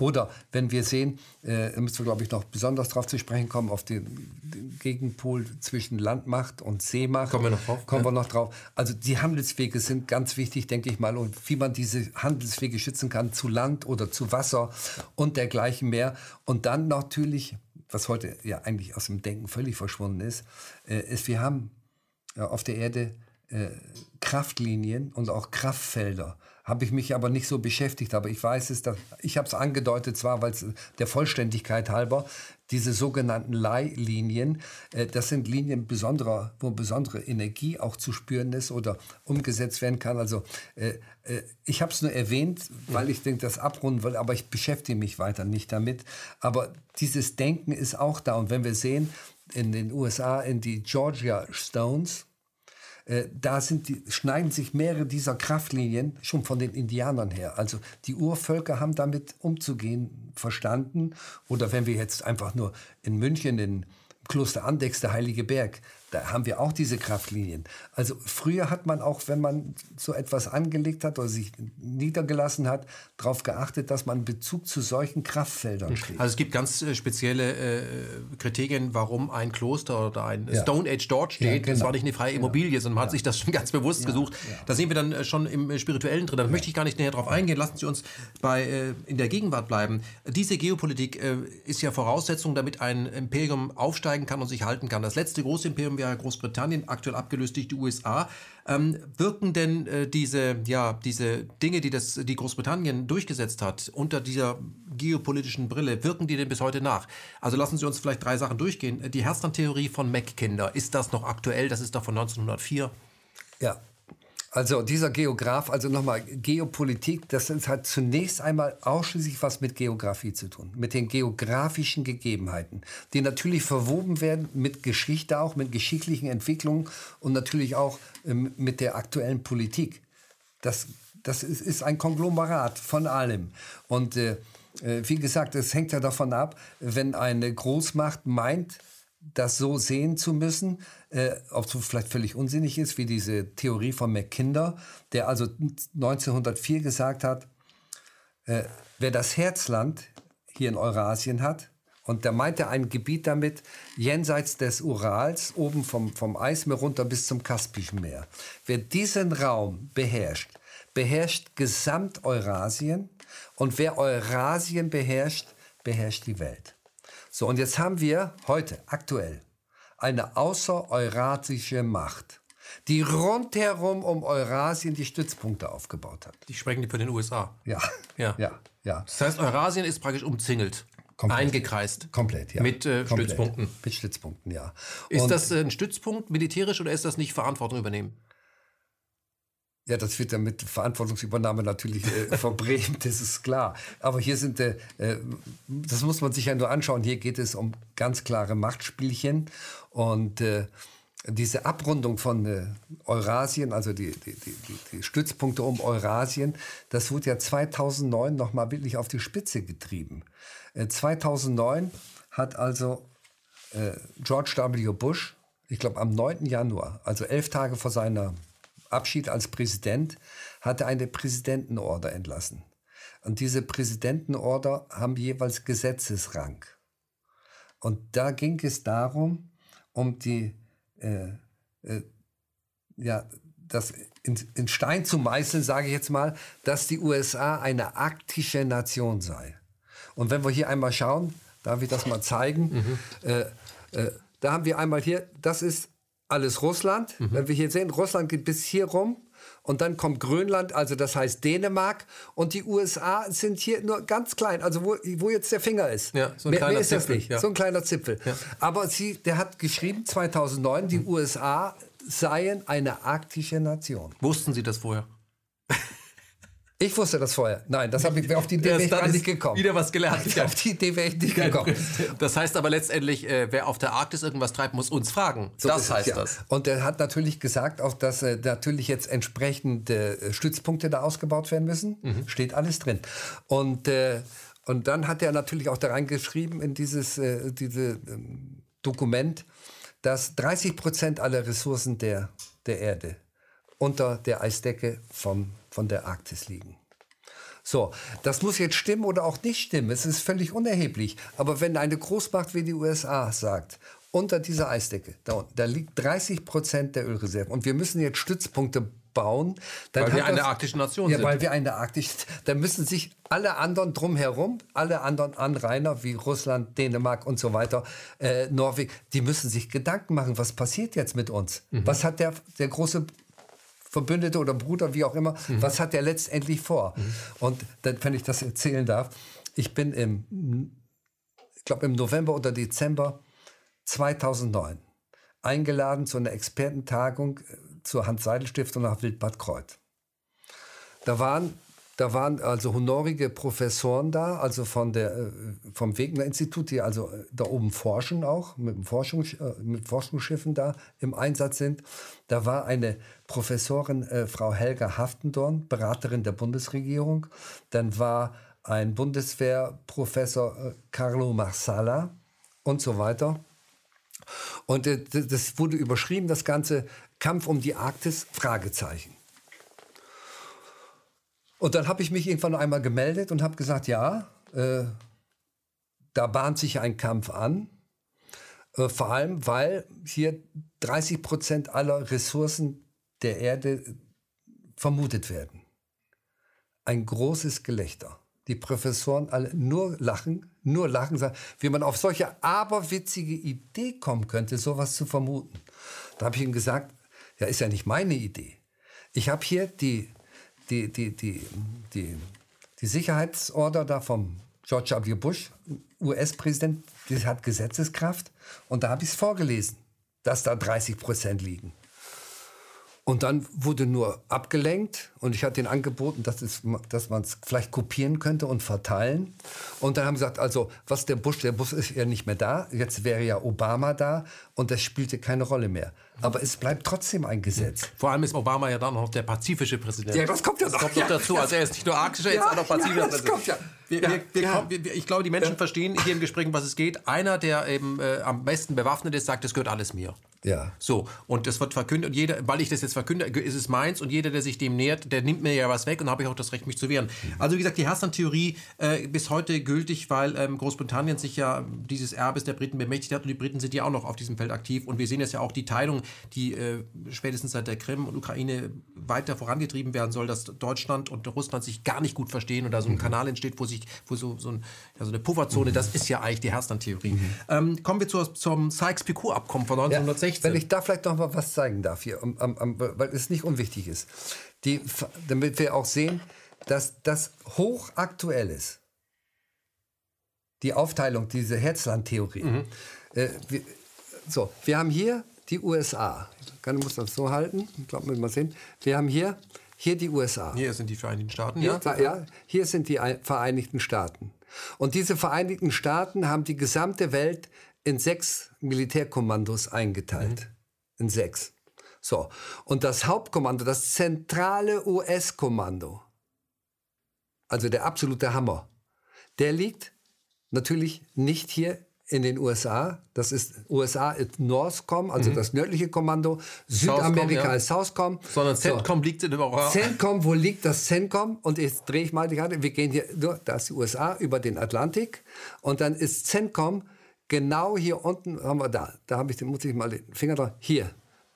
Oder wenn wir sehen, äh, müssen wir, glaube ich, noch besonders darauf zu sprechen kommen, auf den, den, Gegenpol zwischen Landmacht und Seemacht. Kommen wir noch drauf. Kommen ja. wir noch drauf. Also die Handelswege sind ganz wichtig, denke ich mal, und wie man diese Handelswege schützen kann zu Land oder zu Wasser und dergleichen mehr. Und dann natürlich, was heute ja eigentlich aus dem Denken völlig verschwunden ist, äh, ist, wir haben äh, auf der Erde äh, Kraftlinien und auch Kraftfelder habe ich mich aber nicht so beschäftigt. Aber ich weiß es, dass, ich habe es angedeutet, zwar weil es der Vollständigkeit halber, diese sogenannten Leihlinien, äh, das sind Linien besonderer, wo besondere Energie auch zu spüren ist oder umgesetzt werden kann. Also äh, äh, ich habe es nur erwähnt, weil ich denke, das abrunden will, aber ich beschäftige mich weiter nicht damit. Aber dieses Denken ist auch da. Und wenn wir sehen, in den USA, in die Georgia Stones, da sind die, schneiden sich mehrere dieser Kraftlinien schon von den Indianern her. Also die Urvölker haben damit umzugehen verstanden. Oder wenn wir jetzt einfach nur in München, in Kloster Andex, der Heilige Berg, Da haben wir auch diese Kraftlinien. Also früher hat man auch, wenn man so etwas angelegt hat oder sich niedergelassen hat, darauf geachtet, dass man Bezug zu solchen Kraftfeldern steht. Also es gibt ganz äh, spezielle äh, Kriterien, warum ein Kloster oder ein ja. Stone Age dort steht. Ja, genau. Das war nicht eine freie Immobilie, sondern man hat sich das schon ganz bewusst gesucht. Da sind wir dann äh, schon im äh, Spirituellen drin. Da möchte ich gar nicht näher drauf eingehen. Lassen Sie uns bei, äh, in der Gegenwart bleiben. Diese Geopolitik äh, ist ja Voraussetzung, damit ein Imperium aufsteigen kann und sich halten kann. Das letzte große Imperium wäre Großbritannien, aktuell abgelöst durch die USA. Ähm, wirken denn äh, diese, ja, diese Dinge, die, das, die Großbritannien durchgesetzt hat, unter dieser geopolitischen Brille, wirken die denn bis heute nach? Also lassen Sie uns vielleicht drei Sachen durchgehen. Die Herzland-Theorie von Mackinder, ist das noch aktuell? Das ist doch von 1904. Ja, also dieser Geograf, also nochmal Geopolitik, das hat zunächst einmal ausschließlich was mit Geografie zu tun, mit den geografischen Gegebenheiten, die natürlich verwoben werden mit Geschichte auch, mit geschichtlichen Entwicklungen und natürlich auch ähm, mit der aktuellen Politik. Das, das ist, ist ein Konglomerat von allem. Und äh, äh wie gesagt, es hängt ja davon ab, wenn eine Großmacht meint, das so sehen zu müssen, äh, ob es vielleicht völlig unsinnig ist, wie diese Theorie von Mackinder, der also 1904 gesagt hat, äh, wer das Herzland hier in Eurasien hat, und da meint er ein Gebiet damit jenseits des Urals, oben vom, vom Eismeer runter bis zum Kaspischen Meer. Wer diesen Raum beherrscht, beherrscht Gesamt-Eurasien und wer Eurasien beherrscht, beherrscht die Welt. So, und jetzt haben wir heute, aktuell, eine außereuratische Macht, die rundherum um Eurasien die Stützpunkte aufgebaut hat. Die sprechen für den USA. Ja. Ja. ja. ja. Das heißt, Eurasien ist praktisch umzingelt. Komplett. Eingekreist. Komplett, ja. Mit äh, Komplett. Stützpunkten. Mit Stützpunkten, ja. Ist und das äh, ein Stützpunkt militärisch oder ist das nicht Verantwortung übernehmen? Ja, das wird ja mit Verantwortungsübernahme natürlich äh, verbrämt, das ist klar. Aber hier sind, äh, äh, das muss man sich ja nur anschauen, hier geht es um ganz klare Machtspielchen und äh, diese Abrundung von äh, Eurasien, also die, die, die, die, Stützpunkte um Eurasien, das wurde ja 2009 nochmal wirklich auf die Spitze getrieben. 2009 äh, hat also George W. Bush, ich glaube am 9. Januar, also elf Tage vor seiner Abschied als Präsident, hat er eine Präsidentenorder entlassen. Und diese Präsidentenorder haben jeweils Gesetzesrang. Und da ging es darum, um die, äh, äh, ja, das in, in, Stein zu meißeln, sage ich jetzt mal, dass die USA eine arktische Nation sei. Und wenn wir hier einmal schauen, darf ich das mal zeigen, mhm. äh, äh da haben wir einmal hier, das ist alles Russland. Mhm. Wenn wir hier sehen, Russland geht bis hier rum. Und dann kommt Grönland, also das heißt Dänemark. Und die USA sind hier nur ganz klein, also wo, wo jetzt der Finger ist. Ja, so ein mehr, kleiner mehr ist Zipfel, das nicht. Ja. So ein kleiner Zipfel. Ja. Aber sie, der hat geschrieben 2009, die mhm. USA seien eine arktische Nation. Wussten Sie das vorher? Ich wusste das vorher. Nein, das habe ich auf die Idee wäre ich gar nicht gekommen. Wieder was gelernt. auf die Idee wäre ich nicht gekommen. Das heißt aber letztendlich, äh, wer auf der Arktis irgendwas treibt, muss uns fragen. So das heißt es, ja. das. Und er hat natürlich gesagt, auch dass äh, natürlich jetzt entsprechende äh, Stützpunkte da ausgebaut werden müssen. Mhm. Steht alles drin. Und äh, und dann hat er natürlich auch da reingeschrieben in dieses äh, diese, ähm, Dokument, dass 30 Prozent aller Ressourcen der, der Erde unter der Eisdecke vom von der Arktis liegen. So, das muss jetzt stimmen oder auch nicht stimmen. Es ist völlig unerheblich. Aber wenn eine Großmacht wie die USA sagt, unter dieser Eisdecke, da, da liegt 30 Prozent der Ölreserven und wir müssen jetzt Stützpunkte bauen. weil wir eine arktische Nation ja, sind. weil wir eine arktische, dann müssen sich alle anderen drumherum, alle anderen Anrainer wie Russland, Dänemark und so weiter, äh, Norwegen, die müssen sich Gedanken machen, was passiert jetzt mit uns? Mhm. Was hat der, der große Verbündete oder Bruder, wie auch immer, mhm. was hat er letztendlich vor? Mhm. Und dann, wenn ich das erzählen darf, ich bin im, ich glaube im November oder Dezember 2009 eingeladen zu einer Expertentagung äh, zur Hans-Seidel-Stiftung nach Wildbad Kreuth. Da waren da waren also honorige Professoren da, also von der, äh, vom Wegener-Institut, die also äh, da oben forschen auch, mit, Forschung, mit Forschungsschiffen da im Einsatz sind. Da war eine Professorin, äh, Frau Helga Haftendorn, Beraterin der Bundesregierung. Dann war ein Bundeswehrprofessor, äh, Carlo Marsala und so weiter. Und äh, das wurde überschrieben, das ganze Kampf um die Arktis, Fragezeichen. Und dann habe ich mich irgendwann noch einmal gemeldet und habe gesagt, ja, äh, da bahnt sich ein Kampf an. Äh, vor allem, weil hier 30 Prozent aller Ressourcen der Erde vermutet werden. Ein großes Gelächter. Die Professoren alle nur lachen, nur lachen, wie man auf solche aberwitzige Idee kommen könnte, sowas zu vermuten. Da habe ich ihm gesagt, ja, ist ja nicht meine Idee. Ich habe hier die, die, die, die, die, die Sicherheitsorder da vom George W. Bush, US-Präsident, die hat Gesetzeskraft. Und da habe ich es vorgelesen, dass da 30 Prozent liegen. Und dann wurde nur abgelenkt und ich hatte ihnen angeboten, dass, es, dass man es vielleicht kopieren könnte und verteilen. Und dann haben sie gesagt, also was der Bush, der Bush ist ja nicht mehr da, jetzt wäre ja Obama da und das spielte keine Rolle mehr. Aber es bleibt trotzdem ein Gesetz. Vor allem ist Obama ja dann noch der pazifische Präsident. Ja, das kommt ja noch. Das kommt noch dazu. Also er ist nicht nur arktischer, ja, jetzt auch noch pazifischer das Präsident. kommt ja. Wir, wir, wir kommen, ich glaube, die Menschen verstehen hier im Gespräch, um was es geht. Einer, der eben äh, am besten bewaffnet ist, sagt, das gehört alles mir. Ja. So, und das wird verkündet und jeder, weil ich das jetzt verkünde, ist es meins und jeder, der sich dem nähert, der nimmt mir ja was weg und habe ich auch das Recht, mich zu wehren. Also wie gesagt, die Hersland-Theorie äh, bis heute gültig, weil ähm, Großbritannien sich ja dieses Erbes der Briten bemächtigt hat und die Briten sind ja auch noch auf diesem Feld aktiv und wir sehen jetzt ja auch die Teilung, die äh, spätestens seit der Krim und Ukraine weiter vorangetrieben werden soll, dass Deutschland und Russland sich gar nicht gut verstehen und da so ein Kanal entsteht, wo sich, wo so, so, ein, ja, so eine Pufferzone, das ist ja eigentlich die Hersland-Theorie. Ähm, kommen wir zur, zum Sykes-Picot-Abkommen von Ja, 1916. wenn ich da vielleicht noch mal was zeigen darf hier, um, um, um, weil es nicht unwichtig ist, die, damit wir auch sehen, dass das hochaktuell ist. Die Aufteilung, diese Herzland-Theorie. Äh, wir, so, wir haben hier die USA. Ich muss das so halten. Ich glaube, wir mal sehen. Wir haben hier, hier die USA. Hier sind die Vereinigten Staaten, Hier, ja? ja, hier sind die Ei- Vereinigten Staaten. Und diese Vereinigten Staaten haben die gesamte Welt in sechs Militärkommandos eingeteilt. In sechs. So. Und das Hauptkommando, das zentrale US-Kommando, also der absolute Hammer, der liegt natürlich nicht hier in den USA. Das ist USA ist NORSCOM, also das nördliche Kommando. Südamerika ja. ist SOUSCOM. Sondern So. CENTCOM liegt in Europa. CENTCOM, wo liegt das CENTCOM? Und jetzt drehe ich mal die Karte. Wir gehen hier, nur, da ist die USA über den Atlantik. Und dann ist CENTCOM genau hier unten, haben wir da. Da habe ich, den muss ich mal den Finger drauf. Hier.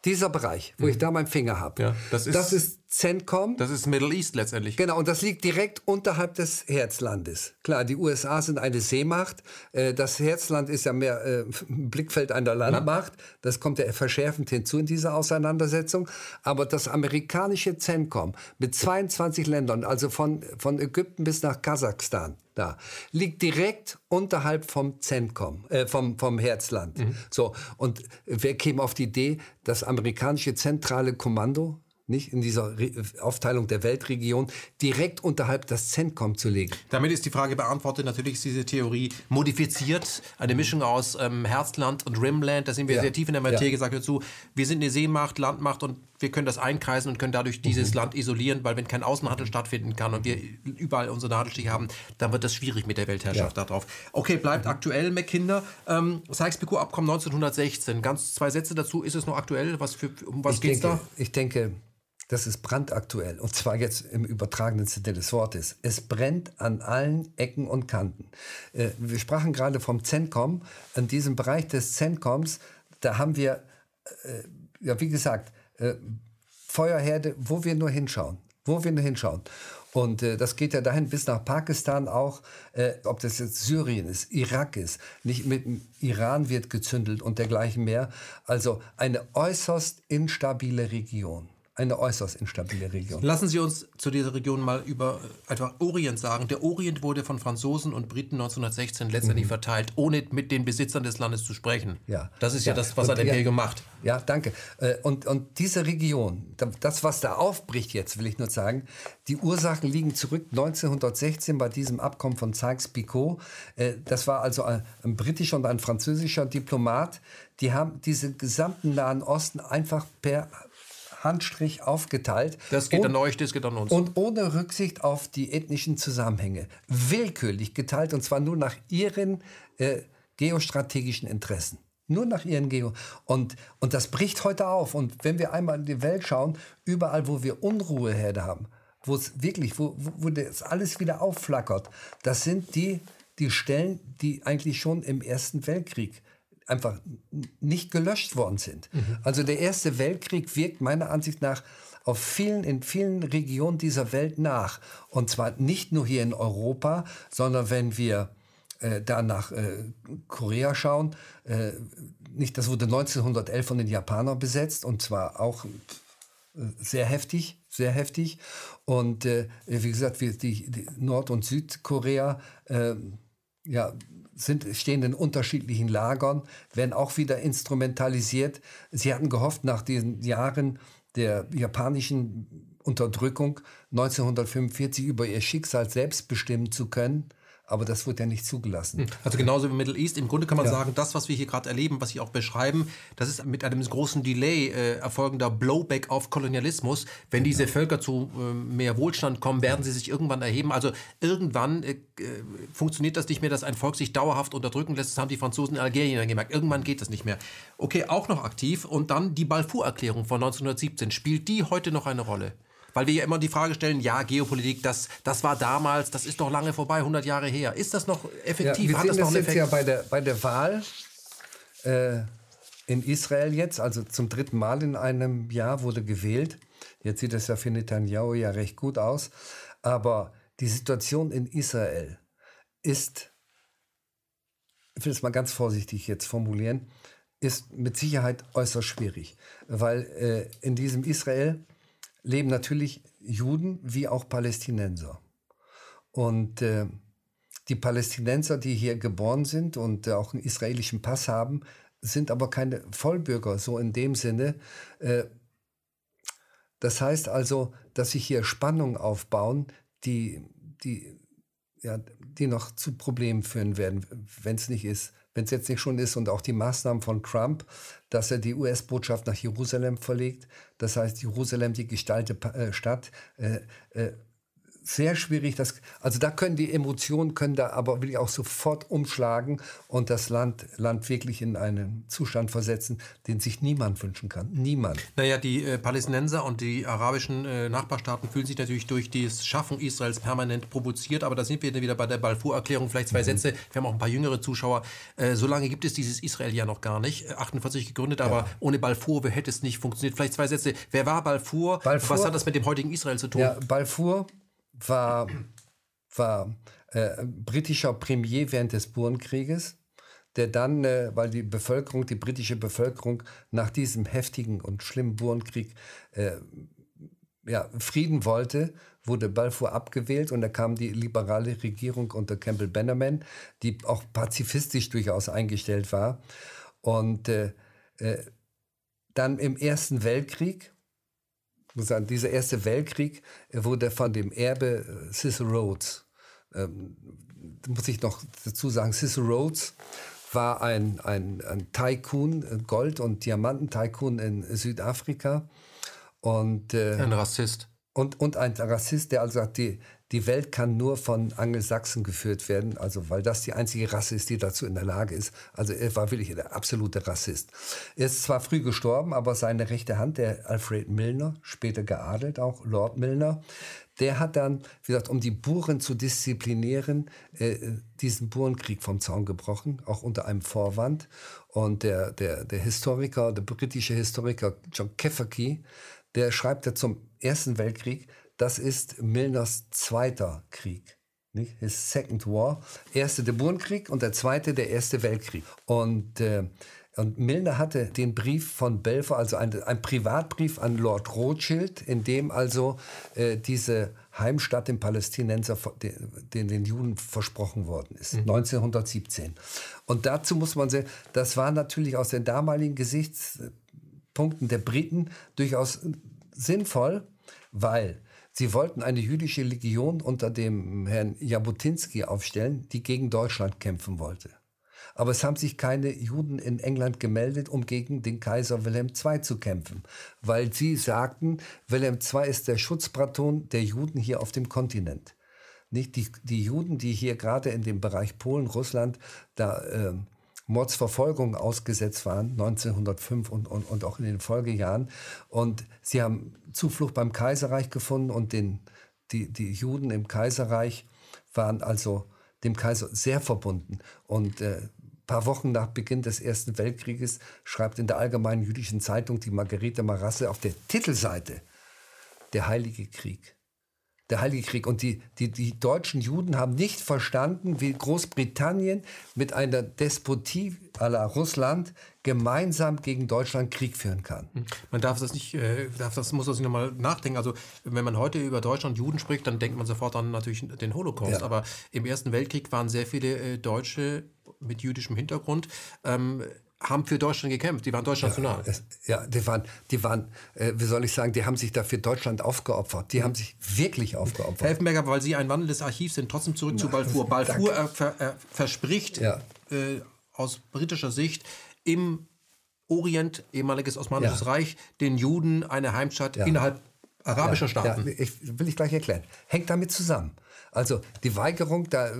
Dieser Bereich, wo ich da meinen Finger habe. Ja, das ist- das ist CENTCOM. Das ist Middle East letztendlich. Genau, und das liegt direkt unterhalb des Herzlandes. Klar, die USA sind eine Seemacht. Äh, Das Herzland ist ja mehr äh, ein Blickfeld einer Landmacht. Das kommt ja verschärfend hinzu in dieser Auseinandersetzung. Aber das amerikanische CENTCOM mit 22 Ländern, also von, von Ägypten bis nach Kasachstan, da, liegt direkt unterhalb vom CENTCOM, äh, vom, vom Herzland. So, und wer käme auf die Idee, das amerikanische zentrale Kommando nicht in dieser Re Aufteilung der Weltregion direkt unterhalb das CENTCOM zu legen. Damit ist die Frage beantwortet. Natürlich ist diese Theorie modifiziert. Eine Mischung aus ähm, Herzland und Rimland. Da sind wir Ja. sehr tief in der Materie. Ja. Gesagt dazu, wir sind eine Seemacht, Landmacht und wir können das einkreisen und können dadurch dieses Land isolieren, weil wenn kein Außenhandel stattfinden kann und wir überall unsere Nadelstiche haben, dann wird das schwierig mit der Weltherrschaft Ja. darauf. Okay, bleibt aktuell, McKinder. Ähm, Sykes-Picot-Abkommen 1916. Ganz zwei Sätze dazu. Ist es noch aktuell? Was für, um was ich geht's denke, da? Ich denke, das ist brandaktuell. Und zwar jetzt im übertragenen Sinne des Wortes. Es brennt an allen Ecken und Kanten. Äh, wir sprachen gerade vom CENTCOM. In diesem Bereich des CENTCOMs, da haben wir, äh, ja, wie gesagt, äh, Feuerherde, wo wir nur hinschauen. Wo wir nur hinschauen. Und äh, das geht ja dahin bis nach Pakistan auch, äh, ob das jetzt Syrien ist, Irak ist, nicht mit dem Iran wird gezündelt und dergleichen mehr. Also eine äußerst instabile Region. Eine äußerst instabile Region. Lassen Sie uns zu dieser Region mal über äh, einfach Orient sagen. Der Orient wurde von Franzosen und Briten 1916 letztendlich verteilt, ohne mit den Besitzern des Landes zu sprechen. Mhm. Ja. Das ist ja, Ja. das, was Und ein ja- Imperium macht. Ja, danke. Äh, Und, und diese Region, da- das, was da aufbricht jetzt, will ich nur sagen, die Ursachen liegen zurück 1916 bei diesem Abkommen von Sykes-Picot. Äh, Das war also ein, ein britischer und ein französischer Diplomat. Die haben diesen gesamten Nahen Osten einfach per Handstrich aufgeteilt. Das geht Und- an euch, das geht an uns. und ohne Rücksicht auf die ethnischen Zusammenhänge. Willkürlich geteilt und zwar nur nach ihren äh, geostrategischen Interessen. Nur nach ihren Geo. Und, und das bricht heute auf. Und wenn wir einmal in die Welt schauen, überall, wo wir Unruheherde haben, wo es wirklich, wo, wo das alles wieder aufflackert, das sind die, die Stellen, die eigentlich schon im Ersten Weltkrieg einfach nicht gelöscht worden sind. Mhm. Also der Erste Weltkrieg wirkt meiner Ansicht nach auf vielen, in vielen Regionen dieser Welt nach. Und zwar nicht nur hier in Europa, sondern wenn wir äh, da nach äh, Korea schauen, äh, nicht, das wurde 1911 von den Japanern besetzt und zwar auch äh, sehr heftig, sehr heftig. Und äh, wie gesagt, wir, die, die Nord- und Südkorea äh, ja, sind, stehen in unterschiedlichen Lagern, werden auch wieder instrumentalisiert. Sie hatten gehofft, nach diesen Jahren der japanischen Unterdrückung 1945 über ihr Schicksal selbst bestimmen zu können. Aber das wird ja nicht zugelassen. Hm. Also genauso wie Middle East. Im Grunde kann man ja. sagen, das, was wir hier gerade erleben, was Sie auch beschreiben, das ist mit einem großen Delay äh, erfolgender Blowback auf Kolonialismus. Wenn diese Völker zu äh, mehr Wohlstand kommen, werden sie sich irgendwann erheben. Also irgendwann äh, äh, funktioniert das nicht mehr, dass ein Volk sich dauerhaft unterdrücken lässt. Das haben die Franzosen in Algerien gemerkt. Irgendwann geht das nicht mehr. Okay, auch noch aktiv. Und dann die Balfour-Erklärung von 1917. Spielt die heute noch eine Rolle? Weil wir ja immer die Frage stellen, ja, Geopolitik, das, das war damals, das ist doch lange vorbei, 100 Jahre her. Ist das noch effektiv? Ja, wir Hat das noch einen Effekt? ja bei der, bei der Wahl äh, in Israel jetzt, also zum dritten Mal in einem Jahr wurde gewählt. Jetzt sieht es ja für Netanyahu ja recht gut aus. Aber die Situation in Israel ist, ich will es mal ganz vorsichtig jetzt formulieren, ist mit Sicherheit äußerst schwierig. Weil äh, in diesem Israel leben natürlich Juden wie auch Palästinenser. Und äh, die Palästinenser, die hier geboren sind und äh, auch einen israelischen Pass haben, sind aber keine Vollbürger, so in dem Sinne. Äh, das heißt also, dass sich hier Spannungen aufbauen, die, die, ja, die noch zu Problemen führen werden, wenn es nicht ist wenn es jetzt nicht schon ist, und auch die Maßnahmen von Trump, dass er die US-Botschaft nach Jerusalem verlegt. Das heißt, Jerusalem, die gestaltete äh, Stadt, äh, äh, sehr schwierig. Das, also da können die Emotionen, können da aber wirklich auch sofort umschlagen und das Land, Land wirklich in einen Zustand versetzen, den sich niemand wünschen kann. Niemand. Naja, die äh, Palästinenser und die arabischen äh, Nachbarstaaten fühlen sich natürlich durch die Schaffung Israels permanent provoziert, aber da sind wir wieder bei der Balfour-Erklärung. Vielleicht zwei mhm. Sätze. Wir haben auch ein paar jüngere Zuschauer. Äh, so lange gibt es dieses Israel ja noch gar nicht. 48 gegründet, ja. aber ohne Balfour hätte es nicht funktioniert. Vielleicht zwei Sätze. Wer war Balfour? Balfour Was hat das mit dem heutigen Israel zu tun? Ja, Balfour war, war äh, britischer Premier während des Burenkrieges, der dann, äh, weil die Bevölkerung, die britische Bevölkerung nach diesem heftigen und schlimmen Burenkrieg äh, ja, Frieden wollte, wurde Balfour abgewählt und da kam die liberale Regierung unter Campbell Bannerman, die auch pazifistisch durchaus eingestellt war. Und äh, äh, dann im Ersten Weltkrieg muss sagen, dieser Erste Weltkrieg wurde von dem Erbe äh, Cecil Rhodes, ähm, muss ich noch dazu sagen, Cecil Rhodes war ein, ein, ein Tycoon, äh, Gold- und Diamanten-Tycoon in Südafrika. Und, äh, ein Rassist. Und, und ein Rassist, der also sagt, die, die Welt kann nur von Angelsachsen geführt werden, also weil das die einzige Rasse ist, die dazu in der Lage ist. Also er war wirklich der absolute Rassist. Er ist zwar früh gestorben, aber seine rechte Hand, der Alfred Milner, später geadelt auch, Lord Milner, der hat dann, wie gesagt, um die Buren zu disziplinieren, äh, diesen Burenkrieg vom Zaun gebrochen, auch unter einem Vorwand. Und der, der, der Historiker, der britische Historiker John Kefferkey, der schreibt ja zum Ersten Weltkrieg, das ist Milners zweiter Krieg. Nicht? His Second War. Erste der Burenkrieg und der zweite der Erste Weltkrieg. Und, äh, und Milner hatte den Brief von Belfer, also ein, ein Privatbrief an Lord Rothschild, in dem also äh, diese Heimstatt den Palästinenser, den, den Juden versprochen worden ist, mhm. 1917. Und dazu muss man sehen, das war natürlich aus den damaligen Gesichtspunkten der Briten durchaus sinnvoll, weil Sie wollten eine jüdische Legion unter dem Herrn Jabotinsky aufstellen, die gegen Deutschland kämpfen wollte. Aber es haben sich keine Juden in England gemeldet, um gegen den Kaiser Wilhelm II zu kämpfen, weil sie sagten, Wilhelm II ist der Schutzbraton der Juden hier auf dem Kontinent. Nicht die, die Juden, die hier gerade in dem Bereich Polen, Russland da äh, Mordsverfolgung ausgesetzt waren, 1905 und, und, und auch in den Folgejahren. Und sie haben Zuflucht beim Kaiserreich gefunden und den, die, die Juden im Kaiserreich waren also dem Kaiser sehr verbunden. Und äh, paar Wochen nach Beginn des Ersten Weltkrieges schreibt in der Allgemeinen Jüdischen Zeitung die Margarete Marasse auf der Titelseite der Heilige Krieg der Heilige Krieg. Und die, die, die deutschen Juden haben nicht verstanden, wie Großbritannien mit einer Despotie à la Russland gemeinsam gegen Deutschland Krieg führen kann. Hm. Man darf das nicht, äh, darf das muss das nicht nochmal nachdenken. Also wenn man heute über Deutschland Juden spricht, dann denkt man sofort an natürlich den Holocaust. Ja. Aber im Ersten Weltkrieg waren sehr viele äh, Deutsche mit jüdischem Hintergrund ähm, haben für Deutschland gekämpft. Die waren deutschnational. Ja, ja die waren, die waren äh, wie soll ich sagen, die haben sich dafür Deutschland aufgeopfert. Die haben sich wirklich aufgeopfert. Helfenberger, weil Sie ein wandelndes Archiv sind, trotzdem zurück zu Balfour. Balfour äh, ver, äh, verspricht ja. äh, aus britischer Sicht im Orient, ehemaliges Osmanisches ja. Reich, den Juden eine Heimstatt innerhalb arabischer Staaten. Ich, will ich gleich erklären. Hängt damit zusammen. Also die Weigerung der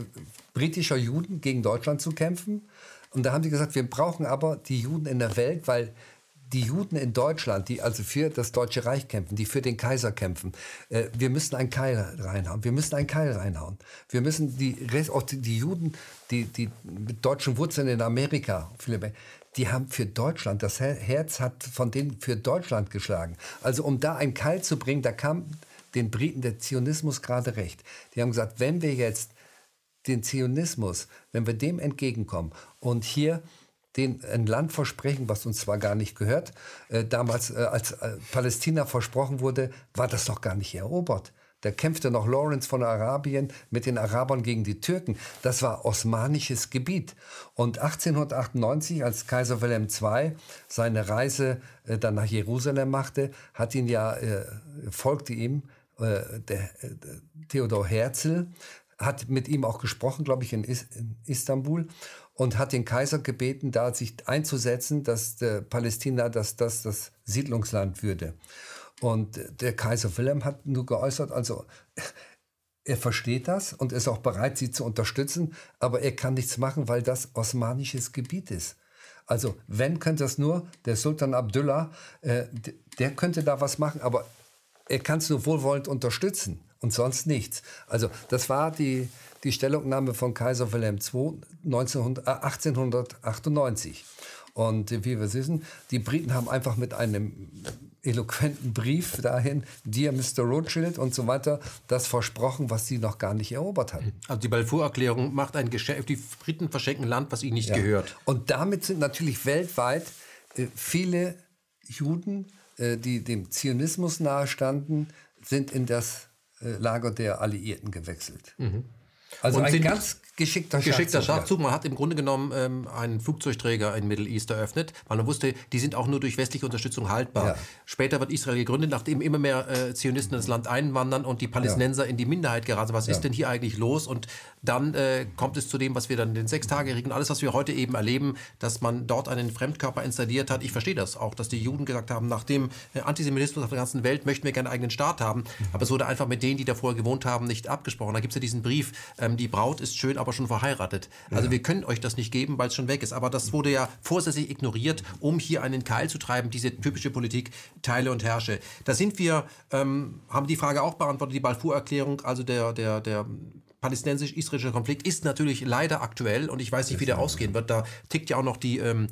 britischer Juden gegen Deutschland zu kämpfen und da haben sie gesagt, wir brauchen aber die Juden in der Welt, weil die Juden in Deutschland, die also für das Deutsche Reich kämpfen, die für den Kaiser kämpfen, äh, wir müssen einen Keil reinhauen. Wir müssen einen Keil reinhauen. Wir müssen die, auch die, die Juden, die, die mit deutschen Wurzeln in Amerika, viele, die haben für Deutschland, das Herz hat von denen für Deutschland geschlagen. Also um da einen Keil zu bringen, da kam den Briten der Zionismus gerade recht. Die haben gesagt, wenn wir jetzt den Zionismus, wenn wir dem entgegenkommen und hier den ein Land versprechen, was uns zwar gar nicht gehört, äh, damals äh, als äh, Palästina versprochen wurde, war das doch gar nicht erobert. Da kämpfte noch Lawrence von Arabien mit den Arabern gegen die Türken. Das war osmanisches Gebiet. Und 1898, als Kaiser Wilhelm II seine Reise äh, dann nach Jerusalem machte, hat ihn ja, äh, folgte ihm äh, der, Theodor Herzl, hat mit ihm auch gesprochen, glaube ich, in, in Istanbul und hat den Kaiser gebeten, da sich einzusetzen, dass Palästina dass das, das Siedlungsland würde. Und der Kaiser Wilhelm hat nur geäußert, also er versteht das und ist auch bereit, sie zu unterstützen, aber er kann nichts machen, weil das osmanisches Gebiet ist. Also wenn könnte das nur der Sultan Abdullah, äh, der könnte da was machen, aber er kann es nur wohlwollend unterstützen und sonst nichts. Also das war die, die Stellungnahme von Kaiser Wilhelm II 1900, äh, 1898. Und wie wir wissen, die Briten haben einfach mit einem eloquenten Brief dahin, Dear Mr. Rothschild und so weiter, das versprochen, was sie noch gar nicht erobert hatten. Also die Balfour-Erklärung macht ein Geschäft, die Briten verschenken Land, was ihnen nicht ja. gehört. Und damit sind natürlich weltweit äh, viele Juden, äh, die dem Zionismus nahestanden, sind in das äh, Lager der Alliierten gewechselt. Mhm. Also und ein ganz geschickter, geschickter Schachzug. Schachzug. Man hat im Grunde genommen ähm, einen Flugzeugträger in Middle East eröffnet, weil man wusste, die sind auch nur durch westliche Unterstützung haltbar. Ja. Später wird Israel gegründet, nachdem immer mehr äh, Zionisten ins Land einwandern und die Palästinenser ja. in die Minderheit geraten. Was ja. ist denn hier eigentlich los? Und dann äh, kommt es zu dem, was wir dann den Sechstagerigen, alles, was wir heute eben erleben, dass man dort einen Fremdkörper installiert hat. Ich verstehe das auch, dass die Juden gesagt haben, nach dem äh, Antisemitismus auf der ganzen Welt möchten wir gerne einen eigenen Staat haben. Mhm. Aber es wurde einfach mit denen, die da vorher gewohnt haben, nicht abgesprochen. Da gibt es ja diesen Brief, ähm, die Braut ist schön, aber schon verheiratet. Also ja. wir können euch das nicht geben, weil es schon weg ist. Aber das wurde ja vorsätzlich ignoriert, um hier einen Keil zu treiben, diese typische Politik, teile und herrsche. Da sind wir, ähm, haben die Frage auch beantwortet, die Balfour-Erklärung, also der, der, der palästinensisch-israelische Konflikt ist natürlich leider aktuell und ich weiß nicht, wie der ausgehen wird. Da tickt ja auch noch die, ähm,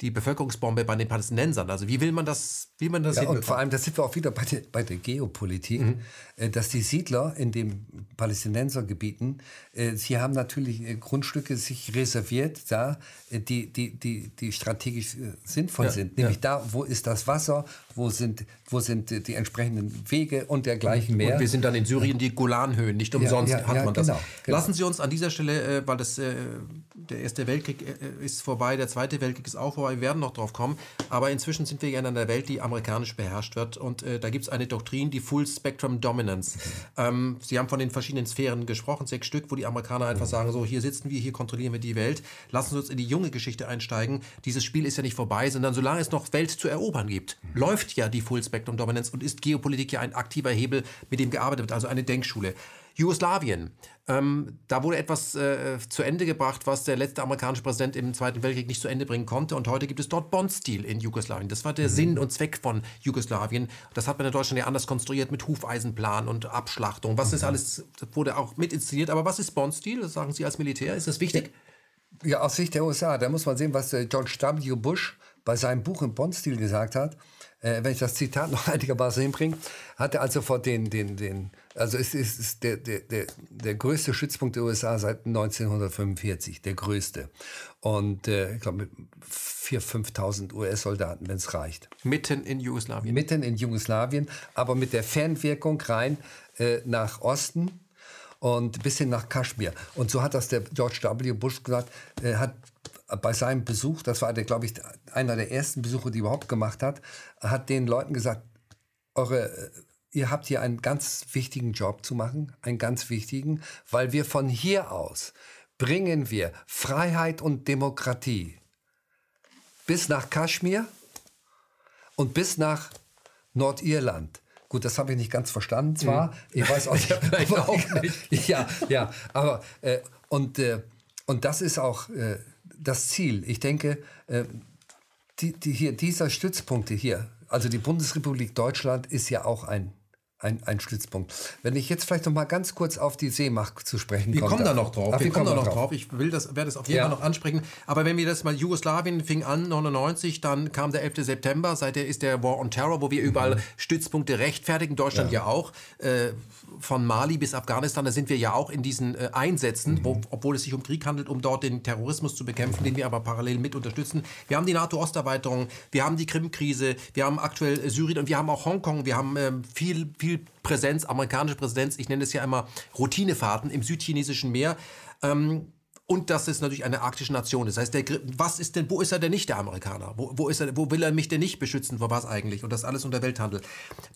die Bevölkerungsbombe bei den Palästinensern. Also wie will man das, wie man das ja, Und vor allem, da sind wir auch wieder bei der, bei der Geopolitik, mhm. Äh, dass die Siedler in den Palästinensergebieten, äh, sie haben natürlich äh, Grundstücke sich reserviert, da, die, die, die, die strategisch sinnvoll ja, sind. Nämlich ja. da, wo ist das Wasser, wo sind, wo sind die entsprechenden Wege und dergleichen mehr. Und wir sind dann in Syrien die Golanhöhen, nicht umsonst hat man das. Genau, genau. Lassen Sie uns an dieser Stelle, weil das, der Erste Weltkrieg ist vorbei, der Zweite Weltkrieg ist auch vorbei, wir werden noch drauf kommen, aber inzwischen sind wir ja in einer Welt, die amerikanisch beherrscht wird und äh, da gibt es eine Doktrin, die Full Spectrum Dominance. Mhm. Sie haben von den verschiedenen Sphären gesprochen, sechs Stück, wo die Amerikaner einfach mhm. sagen, so hier sitzen wir, hier kontrollieren wir die Welt, lassen Sie uns in die junge Geschichte einsteigen. Dieses Spiel ist ja nicht vorbei, sondern solange es noch Welt zu erobern gibt, mhm. läuft ja die Full Spectrum Dominance und ist Geopolitik ja ein aktiver Hebel, mit dem gearbeitet wird, also eine Denkschule. Jugoslawien. Ähm, da wurde etwas äh, zu Ende gebracht, was der letzte amerikanische Präsident im Zweiten Weltkrieg nicht zu Ende bringen konnte. Und heute gibt es dort Bondstil in Jugoslawien. Das war der mhm. Sinn und Zweck von Jugoslawien. Das hat man in Deutschland ja anders konstruiert mit Hufeisenplan und Abschlachtung. Was mhm. ist alles, wurde auch mit inszeniert. Aber was ist Bondstil? Das sagen Sie als Militär. Ist das wichtig? Ja, aus Sicht der USA. Da muss man sehen, was äh, George W. Bush bei seinem Buch im Bondstil gesagt hat äh, wenn ich das Zitat noch einigermaßen hinbringe, hat er also vor den, den, den also es ist, ist der, der, der, der größte Stützpunkt der USA seit 1945, der größte. Und äh, ich glaube mit 4.000, 5.000 US-Soldaten, wenn es reicht. Mitten in Jugoslawien. Mitten in Jugoslawien, aber mit der Fernwirkung rein äh, nach Osten und bis hin nach Kaschmir. Und so hat das der George W. Bush gesagt, er hat bei seinem Besuch, das war der, glaube ich, einer der ersten Besuche, die er überhaupt gemacht hat, hat den Leuten gesagt, eure, äh, ihr habt hier einen ganz wichtigen Job zu machen, einen ganz wichtigen, weil wir von hier aus bringen wir Freiheit und Demokratie bis nach Kaschmir und bis nach Nordirland. Gut, das habe ich nicht ganz verstanden zwar. Mhm. Ich weiß auch nicht. Vielleicht auch nicht. ja, ja, aber äh, und, äh, und das ist auch äh, das Ziel. Ich denke, äh, die, die hier, dieser Stützpunkte hier, also die Bundesrepublik Deutschland ist ja auch ein ein, ein Stützpunkt. Wenn ich jetzt vielleicht noch mal ganz kurz auf die Seemacht zu sprechen komme. Wir kommen da noch drauf. Ach, wir, wir kommen da noch drauf. drauf. Ich will das, werde das auf jeden ja. Fall noch ansprechen. Aber wenn wir das mal, Jugoslawien fing an, 99, dann kam der 11. September, seither ist der War on Terror, wo wir überall mhm. Stützpunkte rechtfertigen, Deutschland ja, ja auch. Äh, von Mali bis Afghanistan, da sind wir ja auch in diesen äh, Einsätzen, mhm. wo, obwohl es sich um Krieg handelt, um dort den Terrorismus zu bekämpfen, den wir aber parallel mit unterstützen. Wir haben die NATO-Osterweiterung, wir haben die Krim-Krise, wir haben aktuell Syrien und wir haben auch Hongkong, wir haben ähm, viel, viel Präsenz, amerikanische Präsenz, ich nenne es ja immer Routinefahrten im südchinesischen Meer. Ähm, und dass es natürlich eine arktische Nation ist. Das heißt, der, was ist denn, wo ist er denn nicht der Amerikaner? Wo, wo, ist er, wo will er mich denn nicht beschützen? Vor was eigentlich? Und das alles unter Welthandel.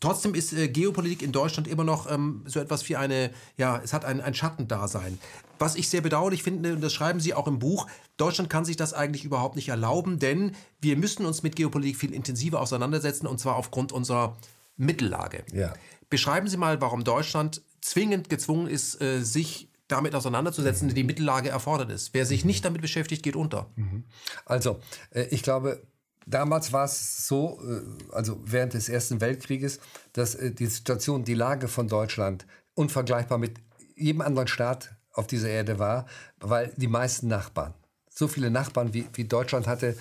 Trotzdem ist äh, Geopolitik in Deutschland immer noch ähm, so etwas wie eine, ja, es hat ein, ein Schattendasein. Was ich sehr bedauerlich finde, und das schreiben Sie auch im Buch, Deutschland kann sich das eigentlich überhaupt nicht erlauben, denn wir müssen uns mit Geopolitik viel intensiver auseinandersetzen, und zwar aufgrund unserer Mittellage. Ja. Beschreiben Sie mal, warum Deutschland zwingend gezwungen ist, äh, sich damit auseinanderzusetzen, die die Mittellage erfordert ist. Wer sich nicht damit beschäftigt, geht unter. Mhm. Also, äh, ich glaube, damals war es so, äh, also während des Ersten Weltkrieges, dass äh, die Situation, die Lage von Deutschland unvergleichbar mit jedem anderen Staat auf dieser Erde war, weil die meisten Nachbarn so viele Nachbarn wie, wie Deutschland hatte,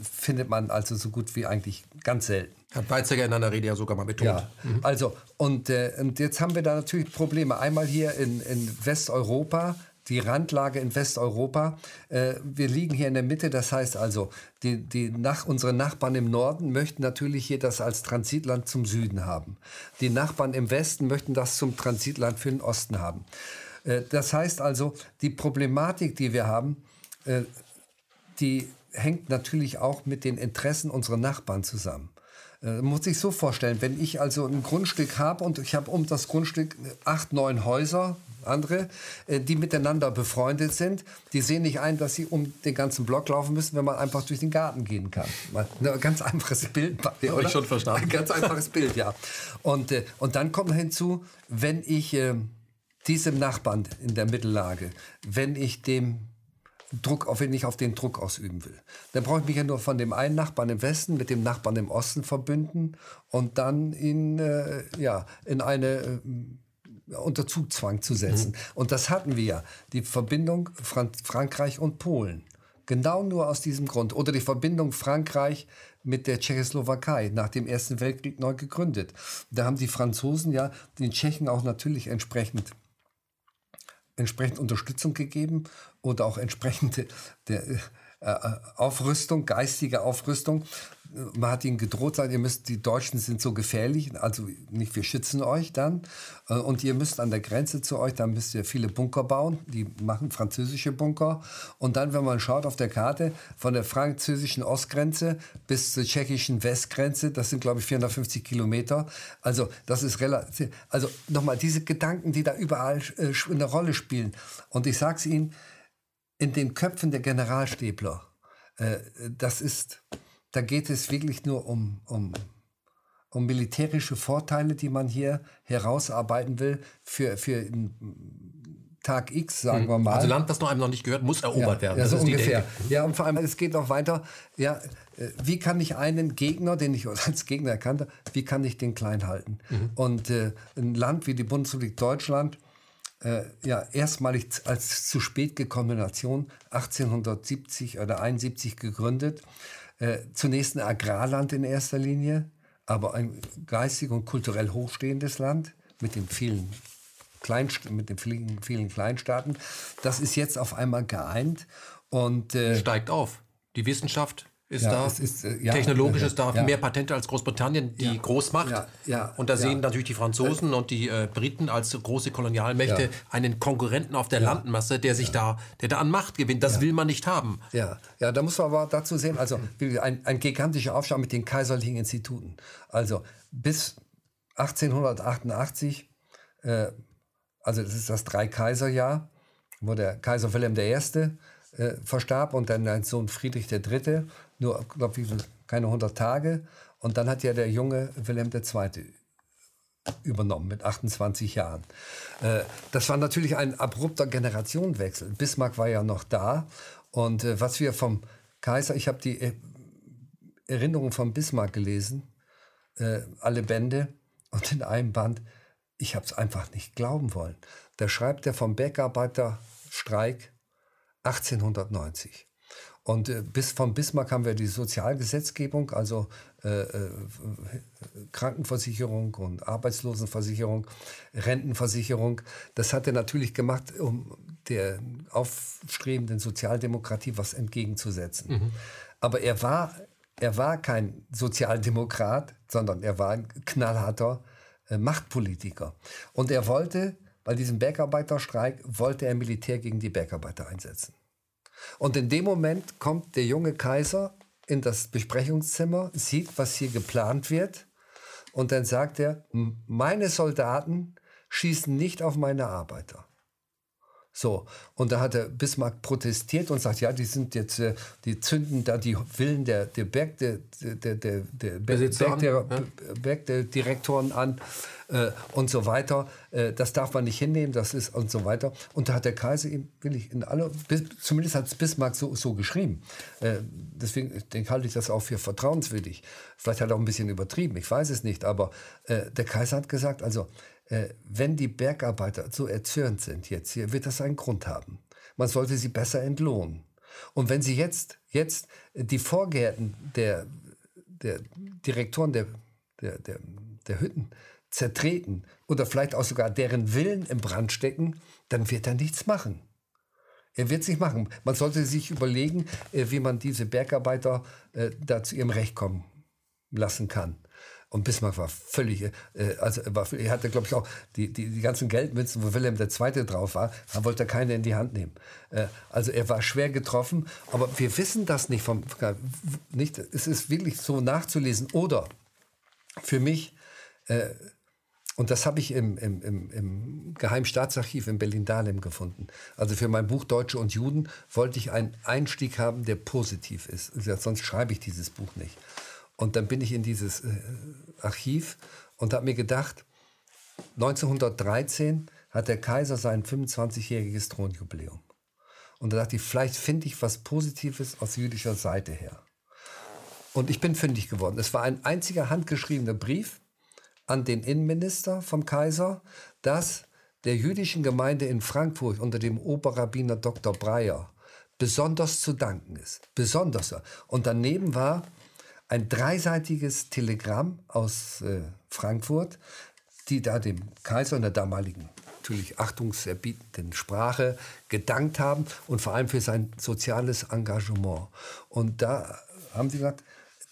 findet man also so gut wie eigentlich ganz selten. Hat Weizsäcker in einer Rede ja sogar mal betont. Ja, mhm. also, und, äh, und jetzt haben wir da natürlich Probleme. Einmal hier in, in Westeuropa, die Randlage in Westeuropa. Äh, wir liegen hier in der Mitte, das heißt also, die, die nach, unsere Nachbarn im Norden möchten natürlich hier das als Transitland zum Süden haben. Die Nachbarn im Westen möchten das zum Transitland für den Osten haben. Äh, das heißt also, die Problematik, die wir haben, äh, die hängt natürlich auch mit den Interessen unserer Nachbarn zusammen. Äh, muss ich so vorstellen, wenn ich also ein Grundstück habe und ich habe um das Grundstück acht, neun Häuser, andere, äh, die miteinander befreundet sind, die sehen nicht ein, dass sie um den ganzen Block laufen müssen, wenn man einfach durch den Garten gehen kann. Ein ganz einfaches Bild. Habe ich schon verstanden. Ein ganz einfaches Bild, ja. Und, äh, und dann kommt hinzu, wenn ich diesem Nachbarn in der Mittellage, wenn ich dem Druck, auf wenn ich auf den Druck ausüben will. Dann brauche ich mich ja nur von dem einen Nachbarn im Westen mit dem Nachbarn im Osten verbünden und dann ihn äh, ja, in eine äh, unter Zugzwang zu setzen. Mhm. Und das hatten wir ja, die Verbindung Fran Frankreich und Polen. Genau nur aus diesem Grund. Oder die Verbindung Frankreich mit der Tschechoslowakei nach dem Ersten Weltkrieg neu gegründet. Da haben die Franzosen ja den Tschechen auch natürlich entsprechend entsprechend Unterstützung gegeben und auch entsprechende der, äh, Aufrüstung, geistige Aufrüstung. Man hat ihnen gedroht, sagt, ihr müsst, die Deutschen sind so gefährlich, also nicht, wir schützen euch dann. Äh, und ihr müsst an der Grenze zu euch, dann müsst ihr viele Bunker bauen, die machen französische Bunker. Und dann, wenn man schaut auf der Karte, von der französischen Ostgrenze bis zur tschechischen Westgrenze, das sind, glaube ich, 450 Kilometer. Also, das ist relativ, also nochmal, diese Gedanken, die da überall äh, eine Rolle spielen. Und ich sage es Ihnen, in den Köpfen der Generalstäbler, äh, das ist, da geht es wirklich nur um, um, um militärische Vorteile, die man hier herausarbeiten will für, für Tag X, sagen hm. wir mal. Also Land, das noch einem noch nicht gehört, muss erobert ja, werden. Ja, so ungefähr. Ja, und vor allem, es geht noch weiter. Ja, äh, wie kann ich einen Gegner, den ich als Gegner erkannte, wie kann ich den klein halten? Mhm. Und äh, ein Land wie die Bundesrepublik Deutschland, äh, ja, erstmalig als zu spät gekommene Nation, 1870 oder 71 gegründet. Äh, zunächst ein Agrarland in erster Linie, aber ein geistig und kulturell hochstehendes Land mit den vielen Kleinst mit den vielen, vielen Kleinstaaten. Das ist jetzt auf einmal geeint und äh, steigt auf. Die Wissenschaft ist ja, da, ist, äh, ja, technologisch ist da, ja. mehr Patente als Großbritannien, die Großmacht. und da sehen natürlich die Franzosen und die äh, Briten als große Kolonialmächte einen Konkurrenten auf der Landmasse, der sich da, der da an Macht gewinnt. Das will man nicht haben. Ja, ja, da muss man aber dazu sehen, also ein, ein gigantischer Aufstand mit den kaiserlichen Instituten. Also bis 1888 äh, also das ist das Dreikaiserjahr, wo der Kaiser Wilhelm I. Äh, verstarb und dann sein Sohn Friedrich III. Nur, glaube ich, keine 100 Tage. Und dann hat ja der junge Wilhelm II. übernommen mit 28 Jahren. Äh, das war natürlich ein abrupter Generationenwechsel. Bismarck war ja noch da. Und äh, was wir vom Kaiser, ich habe die Erinnerungen von Bismarck gelesen, äh, alle Bände und in einem Band ich habe es einfach nicht glauben wollen. Da schreibt er vom Bergarbeiterstreik 1890. Und äh, bis von Bismarck haben wir die Sozialgesetzgebung, also äh, äh, Krankenversicherung und Arbeitslosenversicherung, Rentenversicherung. Das hat er natürlich gemacht, um der aufstrebenden Sozialdemokratie was entgegenzusetzen. Mhm. Aber er war, er war kein Sozialdemokrat, sondern er war ein knallharter äh, Machtpolitiker. Und er wollte, bei diesem Bergarbeiterstreik, wollte er Militär gegen die Bergarbeiter einsetzen. Und in dem Moment kommt der junge Kaiser in das Besprechungszimmer, sieht, was hier geplant wird, und dann sagt er, meine Soldaten schießen nicht auf meine Arbeiter. So, und da hat der Bismarck protestiert und sagt, ja, die sind jetzt, äh, die zünden da die Willen der, der Berg, der, der, der, der, Berg, der. Berg der Direktoren an äh, und so weiter. Äh, das darf man nicht hinnehmen, das ist und so weiter. Und da hat der Kaiser ihm, will ich in alle, zumindest hat es Bismarck so, so geschrieben. Äh, deswegen denke, halte ich das auch für vertrauenswürdig. Vielleicht hat er auch ein bisschen übertrieben, ich weiß es nicht, aber äh, der Kaiser hat gesagt, also, wenn die Bergarbeiter so erzürnt sind jetzt hier, wird das einen Grund haben. Man sollte sie besser entlohnen. Und wenn sie jetzt, jetzt die Vorgärten der, der Direktoren der, der, der, der Hütten zertreten oder vielleicht auch sogar deren Willen im Brand stecken, dann wird er nichts machen. Er wird es nicht machen. Man sollte sich überlegen, äh, wie man diese Bergarbeiter äh, da zu ihrem Recht kommen lassen kann. Und Bismarck war völlig, äh, also war, er hatte, glaube ich, auch die, die, die ganzen Geldmünzen, wo Wilhelm II. drauf war, da wollte er keine in die Hand nehmen. Äh, also er war schwer getroffen, aber wir wissen das nicht. Vom, nicht es ist wirklich so nachzulesen. Oder für mich, äh, und das habe ich im, im, im, im Geheimstaatsarchiv in Berlin-Dahlem gefunden. Also für mein Buch Deutsche und Juden wollte ich einen Einstieg haben, der positiv ist. Sonst schreibe ich dieses Buch nicht. Und dann bin ich in dieses äh, Archiv und habe mir gedacht, 1913 hat der Kaiser sein 25-jähriges Thronjubiläum. Und da dachte ich, vielleicht finde ich was Positives aus jüdischer Seite her. Und ich bin fündig geworden. Es war ein einziger handgeschriebener Brief an den Innenminister vom Kaiser, dass der jüdischen Gemeinde in Frankfurt unter dem Oberrabbiner Dr. Breyer besonders zu danken ist. Besonders. Und daneben war ein dreiseitiges Telegramm aus äh, Frankfurt, die da dem Kaiser in der damaligen natürlich achtungserbietenden Sprache gedankt haben und vor allem für sein soziales Engagement. Und da haben sie gesagt,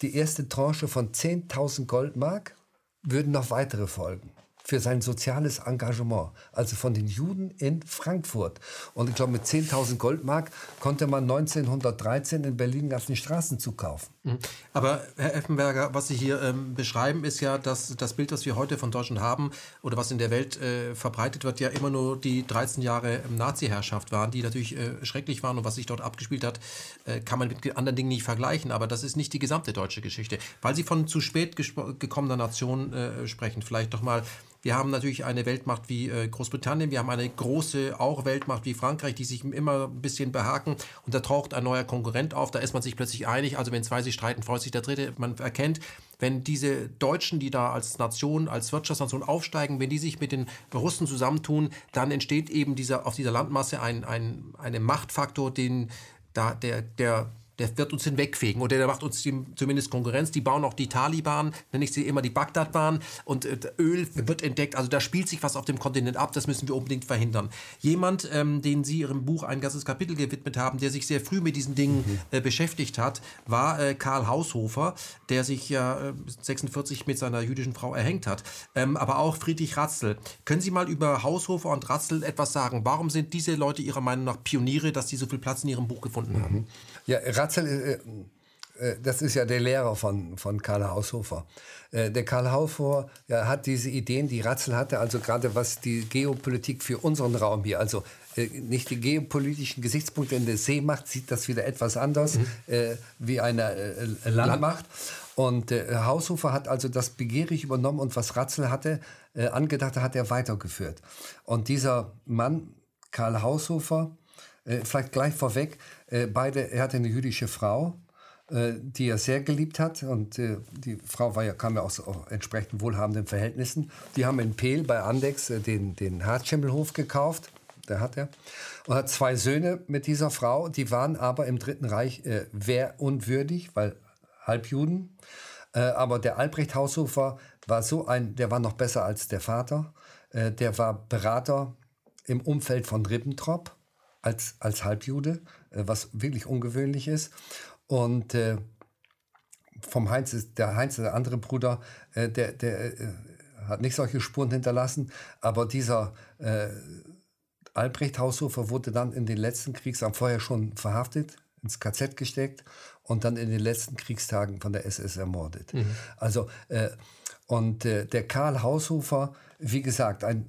die erste Tranche von 10.000 Goldmark würden noch weitere folgen für sein soziales Engagement, also von den Juden in Frankfurt. Und ich glaube, mit 10.000 Goldmark konnte man 1913 in Berlin ganzen Straßenzug kaufen. Mhm. Aber Herr Effenberger, was Sie hier ähm, beschreiben, ist ja, dass das Bild, das wir heute von Deutschland haben oder was in der Welt äh, verbreitet wird, ja immer nur die 13 Jahre ähm, Nazi-Herrschaft waren, die natürlich äh, schrecklich waren und was sich dort abgespielt hat, äh, kann man mit anderen Dingen nicht vergleichen. Aber das ist nicht die gesamte deutsche Geschichte. Weil Sie von zu spät gekommener Nation äh, sprechen, vielleicht doch mal wir haben natürlich eine Weltmacht wie äh, Großbritannien, wir haben eine große auch Weltmacht wie Frankreich, die sich immer ein bisschen behaken und da taucht ein neuer Konkurrent auf, da ist man sich plötzlich einig, also wenn zwei sich streiten, freut sich der dritte. Man erkennt, wenn diese Deutschen, die da als Nation, als Wirtschaftsnation aufsteigen, wenn die sich mit den Russen zusammentun, dann entsteht eben dieser, auf dieser Landmasse ein, ein, ein Machtfaktor, den da der, der der wird uns hinwegfegen oder der macht uns zumindest Konkurrenz. Die bauen auch die Taliban, nenne ich sie immer die Bagdad-Bahn und äh, Öl wird entdeckt. Also da spielt sich was auf dem Kontinent ab, das müssen wir unbedingt verhindern. Jemand, ähm, den Sie Ihrem Buch ein ganzes Kapitel gewidmet haben, der sich sehr früh mit diesen Dingen mhm. äh, beschäftigt hat, war äh, Karl Haushofer, der sich ja 46 äh, mit seiner jüdischen Frau erhängt hat. Ähm, aber auch Friedrich Ratzel. Können Sie mal über Haushofer und Ratzel etwas sagen? Warum sind diese Leute Ihrer Meinung nach Pioniere, dass sie so viel Platz in Ihrem Buch gefunden haben? Ja, Ratzel, äh, äh, das ist ja der Lehrer von, von Karl Haushofer. Äh, der Karl Haushofer ja, hat diese Ideen, die Ratzel hatte, also gerade was die Geopolitik für unseren Raum hier, also äh, nicht die geopolitischen Gesichtspunkte in der Seemacht, sieht das wieder etwas anders mhm. äh, wie eine äh, Landmacht. Und äh, Haushofer hat also das begierig übernommen und was Ratzel hatte, angedacht hat er weitergeführt. Und dieser Mann, Karl Haushofer, vielleicht gleich vorweg, äh, beide, er hatte eine jüdische Frau, äh, die er sehr geliebt hat. Und äh, die Frau war ja, kam ja aus entsprechend wohlhabenden Verhältnissen. Die haben in Peel bei Andex den, den Hartschimmelhof gekauft. Der hat er. Und hat zwei Söhne mit dieser Frau. Die waren aber im Dritten Reich äh, wehrunwürdig, weil Halbjuden. Äh, aber der Albrecht Haushofer war so ein, der war noch besser als der Vater. Äh, der war Berater im Umfeld von Ribbentrop als, als Halbjude, äh, was wirklich ungewöhnlich ist. Und äh, vom Heinz ist der Heinz, der andere Bruder, äh, der, der äh, hat nicht solche Spuren hinterlassen, aber dieser äh, Albrecht Haushofer wurde dann in den letzten Kriegstagen vorher schon verhaftet, ins KZ gesteckt und dann in den letzten Kriegstagen von der SS ermordet. Mhm. Also äh, und äh, der Karl Haushofer, wie gesagt, ein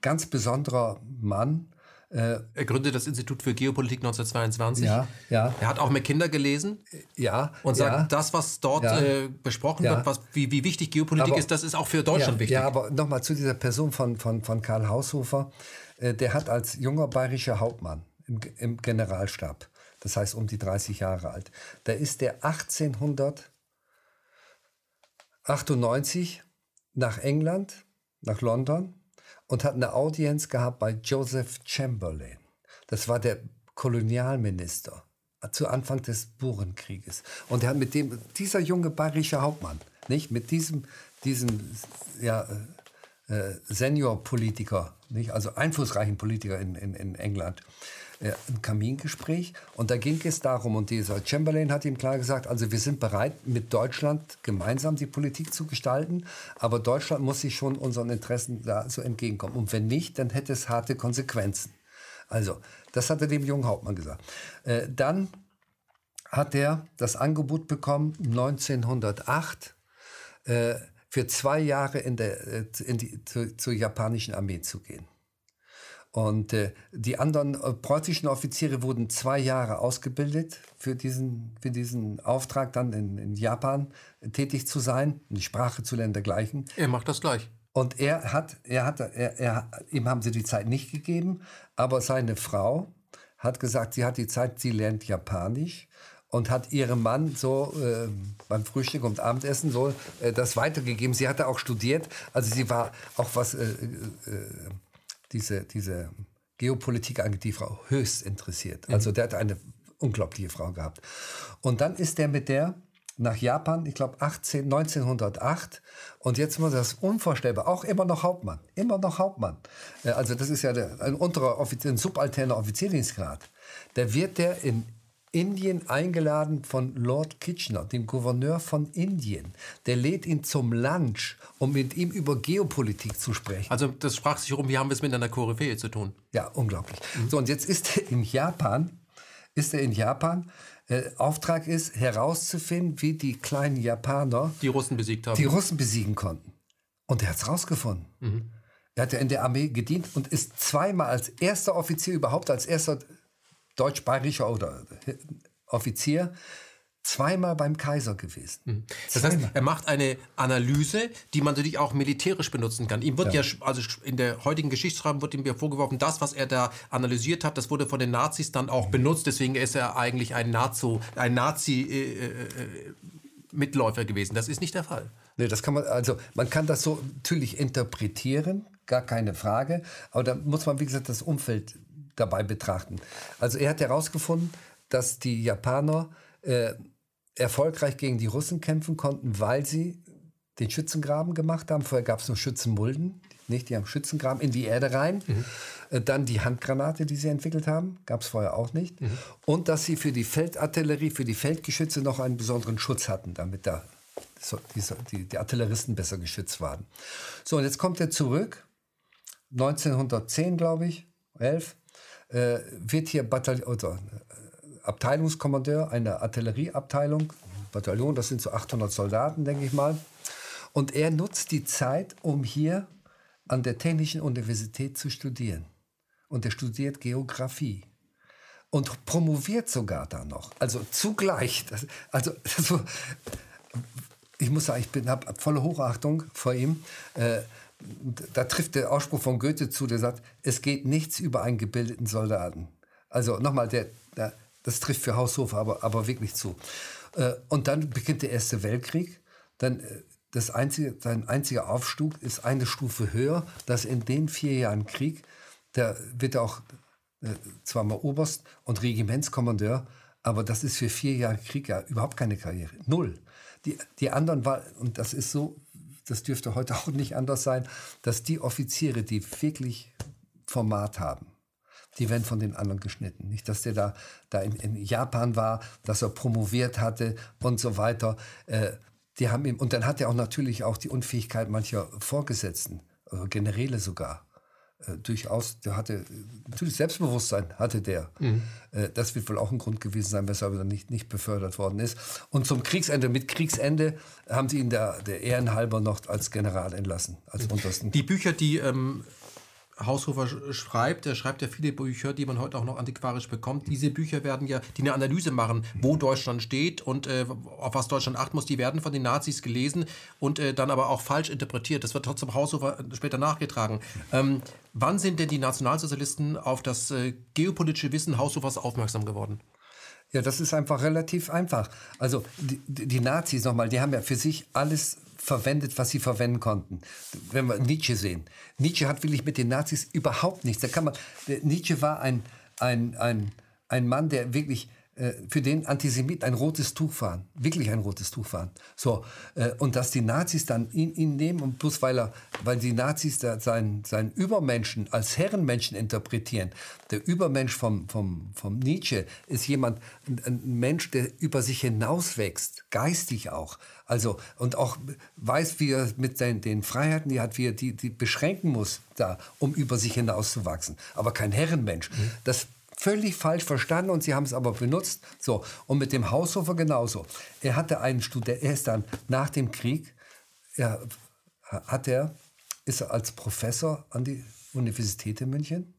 ganz besonderer Mann, äh, er gründet das Institut für Geopolitik 1922. Ja, ja. Er hat auch Kinder gelesen. Ja. Und sagt, ja, das, was dort ja, äh, besprochen ja. wird, was, wie, wie wichtig Geopolitik aber, ist, das ist auch für Deutschland wichtig. Ja, aber nochmal zu dieser Person von, von, von Karl Haushofer. Äh, der hat als junger bayerischer Hauptmann im, im Generalstab, das heißt um die 30 Jahre alt, da ist der 1898 nach England, nach London und hat eine Audienz gehabt bei Joseph Chamberlain. Das war der Kolonialminister zu Anfang des Burenkrieges. Und er hat mit dem, dieser junge bayerische Hauptmann, nicht, mit diesem, diesem ja, äh, äh Senior-Politiker, nicht, also einflussreichen Politiker in, in, in England, ein Kamingespräch und da ging es darum, und dieser Chamberlain hat ihm klar gesagt, also wir sind bereit, mit Deutschland gemeinsam die Politik zu gestalten, aber Deutschland muss sich schon unseren Interessen da so entgegenkommen. Und wenn nicht, dann hätte es harte Konsequenzen. Also, das hat er dem jungen Hauptmann gesagt. Äh, dann hat er das Angebot bekommen, 1908 äh, für zwei Jahre in der, äh, in die, zu, zur japanischen Armee zu gehen. Und äh, die anderen äh, preußischen Offiziere wurden zwei Jahre ausgebildet für diesen, für diesen Auftrag, dann in, in Japan tätig zu sein, die Sprache zu lernen, dergleichen. Er macht das gleich. Und er hat, er hat, er, er, ihm haben sie die Zeit nicht gegeben, aber seine Frau hat gesagt, sie hat die Zeit, sie lernt Japanisch und hat ihrem Mann so äh, beim Frühstück und Abendessen so äh, das weitergegeben. Sie hatte auch studiert, also sie war auch was äh, äh diese, diese Geopolitik angeht, die Frau höchst interessiert. Mhm. Also der hat eine unglaubliche Frau gehabt. Und dann ist er mit der nach Japan, ich glaube 1908. Und jetzt muss das unvorstellbar, auch immer noch Hauptmann, immer noch Hauptmann. Äh, also das ist ja der, ein unterer, ein subalterner Offizierdienstgrad. Da wird der in Indien eingeladen von Lord Kitchener, dem Gouverneur von Indien. Der lädt ihn zum Lunch, um mit ihm über Geopolitik zu sprechen. Also das sprach sich um, wie haben wir es mit einer Koryphäe zu tun? Ja, unglaublich. Mhm. So, und jetzt ist er in Japan ist er in Japan. Äh, Auftrag ist, herauszufinden, wie die kleinen Japaner die Russen besiegt haben. Die Russen besiegen konnten. Und er hat es rausgefunden. Mhm. Er hat ja in der Armee gedient und ist zweimal als erster Offizier überhaupt, als erster deutsch-bayerischer oder äh, Offizier zweimal beim Kaiser gewesen. Mhm. Das heißt, er macht eine Analyse, die man natürlich auch militärisch benutzen kann. Ihm wird ja, ja also in der heutigen Geschichtsschreibung wird ihm ja vorgeworfen, das, was er da analysiert hat, das wurde von den Nazis dann auch benutzt. Deswegen ist er eigentlich ein Nazi, ein Nazi äh, äh, Mitläufer gewesen. Das ist nicht der Fall. Nee, das kann man, also man kann das so natürlich interpretieren, gar keine Frage. Aber da muss man, wie gesagt, das Umfeld dabei betrachten. Also er hat herausgefunden, dass die Japaner äh, erfolgreich gegen die Russen kämpfen konnten, weil sie den Schützengraben gemacht haben. Vorher gab es nur Schützenmulden, nicht? Die haben Schützengraben in die Erde rein. Mhm. Äh, dann die Handgranate, die sie entwickelt haben, gab es vorher auch nicht. Mhm. Und dass sie für die Feldartillerie, für die Feldgeschütze noch einen besonderen Schutz hatten, damit da die, die, die Artilleristen besser geschützt waren. So, und jetzt kommt er zurück, 1910, glaube ich, 11, äh, wird hier Bataillon, oder, Abteilungskommandeur einer Artillerieabteilung, Bataillon, das sind so 800 Soldaten, denke ich mal. Und er nutzt die Zeit, um hier an der Technischen Universität zu studieren. Und er studiert Geografie. Und promoviert sogar da noch. Also zugleich. Das, also, also, ich muss sagen, ich habe volle Hochachtung vor ihm. Äh, da trifft der Ausspruch von Goethe zu, der sagt, es geht nichts über einen gebildeten Soldaten. Also nochmal, der, der, das trifft für Haushofer aber, aber wirklich zu. Äh, und dann beginnt der Erste Weltkrieg. Dann äh, das einzige, sein einziger Aufstieg ist eine Stufe höher, dass in den vier Jahren Krieg, da wird er auch äh, zwar mal Oberst und Regimentskommandeur, aber das ist für vier Jahre Krieg ja überhaupt keine Karriere. Null. Die, die anderen war, und das ist so, das dürfte heute auch nicht anders sein, dass die Offiziere, die wirklich Format haben, die werden von den anderen geschnitten. Nicht, dass der da, da in, in Japan war, dass er promoviert hatte und so weiter. Äh, die haben ihm, und dann hat er auch natürlich auch die Unfähigkeit mancher Vorgesetzten, äh, Generäle sogar. Äh, durchaus, der hatte natürlich Selbstbewusstsein hatte der. Mhm. Äh, das wird wohl auch ein Grund gewesen sein, weshalb er nicht, nicht befördert worden ist. Und zum Kriegsende, mit Kriegsende haben sie ihn der, der Ehrenhalber noch als General entlassen, als untersten. Die Bücher, die ähm, Haushofer schreibt, er schreibt ja viele Bücher, die man heute auch noch antiquarisch bekommt. Diese Bücher werden ja, die eine Analyse machen, wo Deutschland steht und äh, auf was Deutschland achten muss, die werden von den Nazis gelesen und äh, dann aber auch falsch interpretiert. Das wird trotzdem Haushofer später nachgetragen. Ähm, wann sind denn die Nationalsozialisten auf das äh, geopolitische Wissen Haushofers aufmerksam geworden? Ja, das ist einfach relativ einfach. Also die, die Nazis nochmal, die haben ja für sich alles verwendet, was sie verwenden konnten. Wenn wir Nietzsche sehen. Nietzsche hat wirklich mit den Nazis überhaupt nichts. Da kann man, Nietzsche war ein, ein, ein, ein Mann, der wirklich äh, für den Antisemit ein rotes Tuch waren, wirklich ein rotes Tuch waren. So, äh, und dass die Nazis dann ihn, ihn nehmen und bloß weil er, weil die Nazis da seinen, seinen Übermenschen als Herrenmenschen interpretieren. Der Übermensch vom, vom, vom Nietzsche ist jemand, ein, ein Mensch, der über sich hinauswächst, geistig auch. Also, und auch weiß, wie er mit den, den Freiheiten, die hat, wie er die, die beschränken muss, da, um über sich hinauszuwachsen. Aber kein Herrenmensch. Mhm. Das völlig falsch verstanden und sie haben es aber benutzt. So, und mit dem Haushofer genauso. Er hatte einen Student, er ist dann nach dem Krieg, er hat er, ist er als Professor an die Universität in München.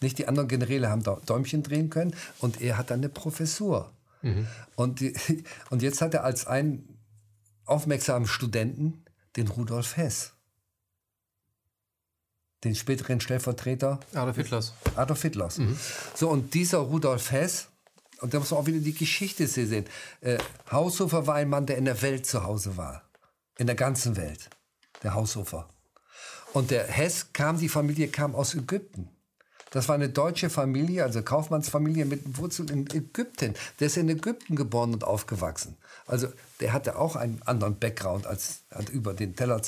Nicht die anderen Generäle haben da Däumchen drehen können und er hat dann eine Professur. Mhm. Und, die, und jetzt hat er als einen aufmerksamen Studenten den Rudolf Hess den späteren Stellvertreter Adolf Hitlers. Adolf Hitlers. Mhm. So, und dieser Rudolf Hess, und da muss man auch wieder die Geschichte sehen. Äh, Haushofer war ein Mann, der in der Welt zu Hause war. In der ganzen Welt. Der Haushofer. Und der Hess kam, die Familie kam aus Ägypten. Das war eine deutsche Familie, also Kaufmannsfamilie mit Wurzeln in Ägypten. Der ist in Ägypten geboren und aufgewachsen. Also der hatte auch einen anderen Background, als hat über den Teller,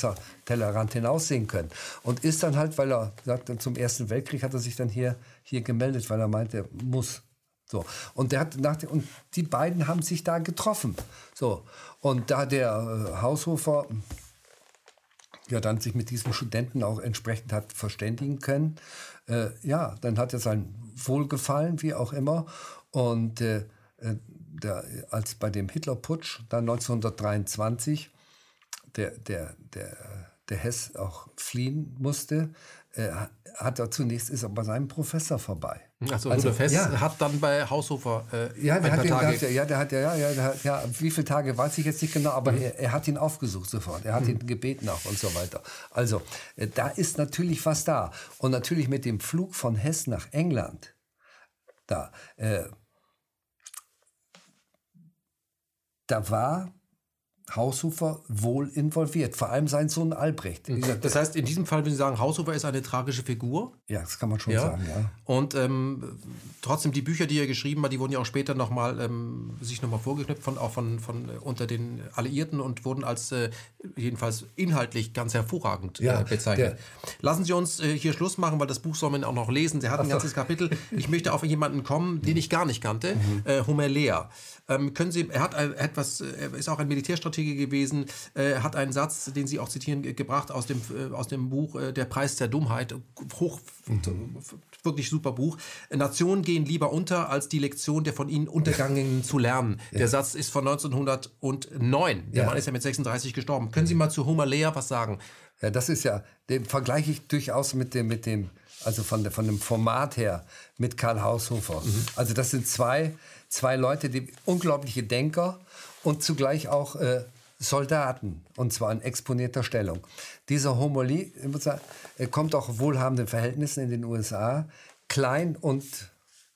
Tellerrand hinaussehen können. Und ist dann halt, weil er sagte, zum Ersten Weltkrieg hat er sich dann hier, hier gemeldet, weil er meinte, er muss. So. Und, der hat nach und die beiden haben sich da getroffen. So. Und da der äh, Haushofer ja dann sich mit diesem Studenten auch entsprechend hat verständigen können, äh, ja, dann hat er sein Wohlgefallen, wie auch immer. Und äh, äh der, als bei dem Hitlerputsch dann 1923 der, der, der, der Hess auch fliehen musste, äh, hat er zunächst ist er bei seinem Professor vorbei. Also, also Hess ja. hat dann bei Haushofer äh, ja, der hat ihn Tage gehabt, ja, der hat ja, ja, der ja, wie viele Tage weiß ich jetzt nicht genau, aber mhm. er, er, hat ihn aufgesucht sofort. Er hat mhm. ihn gebeten auch und so weiter. Also äh, da ist natürlich was da und natürlich mit dem Flug von Hess nach England da äh, da war Haushofer wohl involviert, vor allem sein Sohn Albrecht. Das heißt, in diesem Fall würden Sie sagen, Haushofer ist eine tragische Figur? Ja, das kann man schon ja. sagen, ja. Und ähm, trotzdem, die Bücher, die er geschrieben hat, die wurden ja auch später nochmal, ähm, sich nochmal vorgeknüpft, von, auch von, von äh, unter den Alliierten und wurden als äh, jedenfalls inhaltlich ganz hervorragend ja, äh, bezeichnet. Lassen Sie uns äh, hier Schluss machen, weil das Buch soll man auch noch lesen. Sie hat ein ganzes Kapitel. Ich möchte auf jemanden kommen, den ich gar nicht kannte, mhm. äh, Homer Lehr. Ähm, können Sie, er hat etwas, er ist auch ein Militärstratege gewesen, äh, hat einen Satz, den Sie auch zitieren, gebracht aus dem, äh, aus dem Buch äh, Der Preis der Dummheit. Hoch, mhm. wirklich super Buch. Nationen gehen lieber unter, als die Lektion der von ihnen Untergangenen zu lernen. Ja. Der Satz ist von 1909. Der ja. Mann ist ja mit 36 gestorben. Können Sie mal zu Homer Lehr was sagen? Ja, das ist ja, den vergleiche ich durchaus mit dem, mit dem also von, der, von dem Format her mit Karl Haushofer. Mhm. Also das sind zwei, zwei Leute, die unglaubliche Denker und zugleich auch äh, Soldaten, und zwar in exponierter Stellung. Dieser Homolie kommt auch wohlhabenden Verhältnissen in den USA, klein und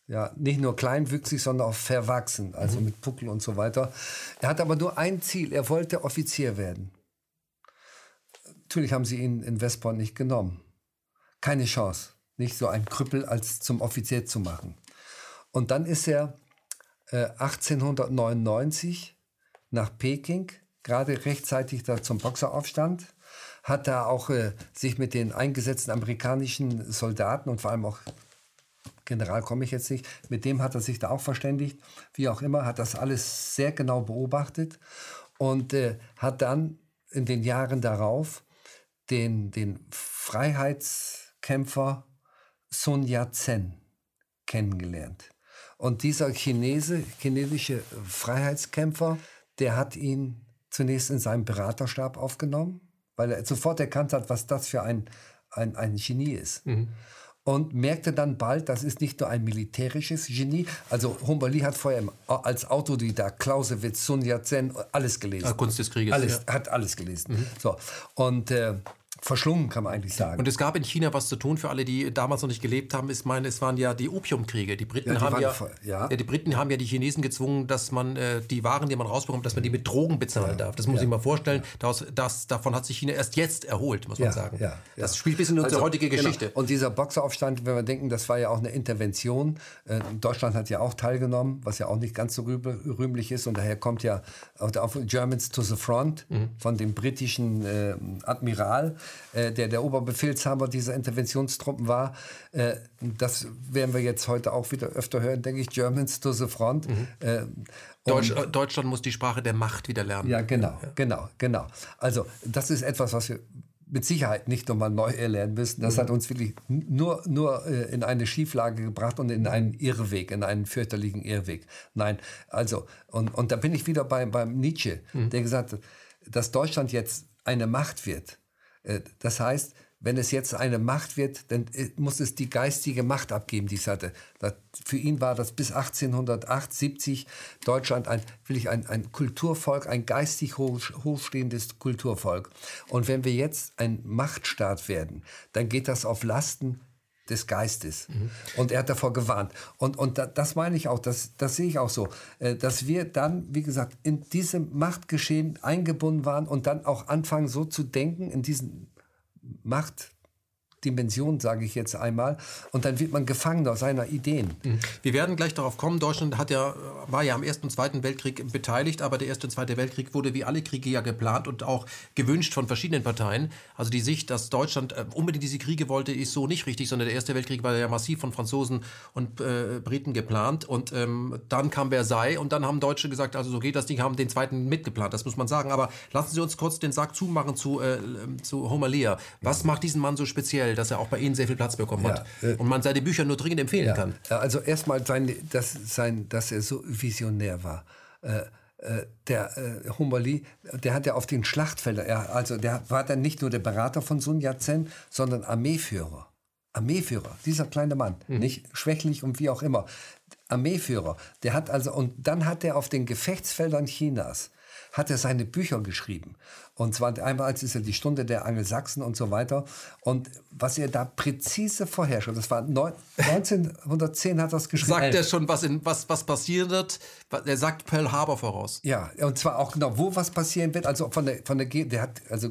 ja, nicht nur kleinwüchsig, sondern auch verwachsen, also mhm. mit Puckel und so weiter. Er hat aber nur ein Ziel, er wollte Offizier werden. Natürlich haben sie ihn in Westport nicht genommen. Keine Chance, nicht so ein Krüppel als zum Offizier zu machen. Und dann ist er 1899 äh, nach Peking, gerade rechtzeitig da zum Boxeraufstand, hat da auch äh, sich mit den eingesetzten amerikanischen Soldaten und vor allem auch General komme ich jetzt nicht, mit dem hat er sich da auch verständigt, wie auch immer, hat das alles sehr genau beobachtet und äh, hat dann in den Jahren darauf den, den Freiheitskämpfer Sun Yat-sen kennengelernt. Und dieser Chinese, chinesische Freiheitskämpfer, der hat ihn zunächst in seinem Beraterstab aufgenommen, weil er sofort erkannt hat, was das für ein, ein, ein Genie ist. Mhm. Und merkte dann bald, das ist nicht nur ein militärisches Genie. Also Humberli hat vorher als Autodidakt Clausewitz, Sun Yat-sen, alles gelesen. Ah, Kunst des Krieges. Alles, ja. Hat alles gelesen. Mhm. So. Und äh, verschlungen, kann man eigentlich sagen. Und es gab in China was zu tun für alle, die damals noch nicht gelebt haben. Ich meine, es waren ja die Opiumkriege. Die Briten ja, die haben ja, voll, ja. ja, die Briten haben ja die Chinesen gezwungen, dass man äh, die Waren, die man rausbekommt, dass man die mit Drogen bezahlen darf. Das muss ich mal vorstellen. Daraus, das, davon hat sich China erst jetzt erholt, muss man sagen. Das spielt bis in unsere also, heutige genau. Geschichte. Genau. Und dieser Boxeraufstand, wenn wir denken, das war ja auch eine Intervention. Äh, Deutschland hat ja auch teilgenommen, was ja auch nicht ganz so rühmlich ist. Und daher kommt ja auch Germans to the Front mhm. von dem britischen äh, Admiral, äh, der der Oberbefehlshaber dieser Interventionstruppen war. Äh, das werden wir jetzt heute auch wieder öfter hören, denke ich, Germans to the front. Mhm. Äh, Deutsch, äh, Deutschland muss die Sprache der Macht wieder lernen. Ja, genau, ja. genau, genau. Also das ist etwas, was wir mit Sicherheit nicht nochmal neu erlernen müssen. Das mhm. hat uns wirklich nur, nur äh, in eine Schieflage gebracht und in einen Irrweg, in einen fürchterlichen Irrweg. Nein, also, und, und da bin ich wieder bei, beim Nietzsche, mhm. der gesagt hat, dass Deutschland jetzt eine Macht wird. Äh, das heißt, wenn es jetzt eine Macht wird, dann äh, muss es die geistige Macht abgeben, die es hatte. für ihn war das bis 1878 Deutschland ein, will ein, ein Kulturvolk, ein geistig hoch, hochstehendes Kulturvolk. Und wenn wir jetzt ein Machtstaat werden, dann geht das auf Lasten des Geistes. Mhm. Und er hat davor gewarnt. Und, und da, das meine ich auch, das, das sehe ich auch so, äh, dass wir dann, wie gesagt, in diesem Machtgeschehen eingebunden waren und dann auch anfangen so zu denken, in diesen Macht, Dimension, sage ich jetzt einmal. Und dann wird man Gefangener seiner Ideen. Mhm. Wir werden gleich darauf kommen. Deutschland hat ja, war ja am Ersten und Zweiten Weltkrieg beteiligt, aber der Erste und Zweite Weltkrieg wurde wie alle Kriege ja geplant und auch gewünscht von verschiedenen Parteien. Also die Sicht, dass Deutschland äh, unbedingt diese Kriege wollte, ist so nicht richtig, sondern der Erste Weltkrieg war ja massiv von Franzosen und äh, Briten geplant. Und ähm, dann kam Versailles und dann haben Deutsche gesagt, also so geht das Ding, haben den Zweiten mitgeplant. Das muss man sagen. Aber lassen Sie uns kurz den Sack zumachen zu, äh, zu Homer. Was macht diesen Mann so speziell? Schnell, dass er auch bei Ihnen sehr viel Platz bekommen hat. Ja, äh, und man seine Bücher nur dringend empfehlen ja, kann. Also erstmal, sein, dass, sein, dass er so visionär war. Äh, äh, der äh, Humberli, der hat ja auf den Schlachtfeldern, er, also der war dann nicht nur der Berater von Sun Yat-sen, sondern Armeeführer. Armeeführer, dieser kleine Mann, mhm. nicht schwächlich und wie auch immer. Armeeführer, der hat also, und dann hat er auf den Gefechtsfeldern Chinas, hat er seine Bücher geschrieben. Und zwar einmal als ist ja die Stunde der Angelsachsen und so weiter. Und was er da präzise vorherrscht, das war 1910 hat er das geschrieben. Sagt er schon, was, in, was, was passieren wird? Er sagt Pearl Harbor voraus. Ja, und zwar auch genau, wo was passieren wird. Also von der, von der, der hat, also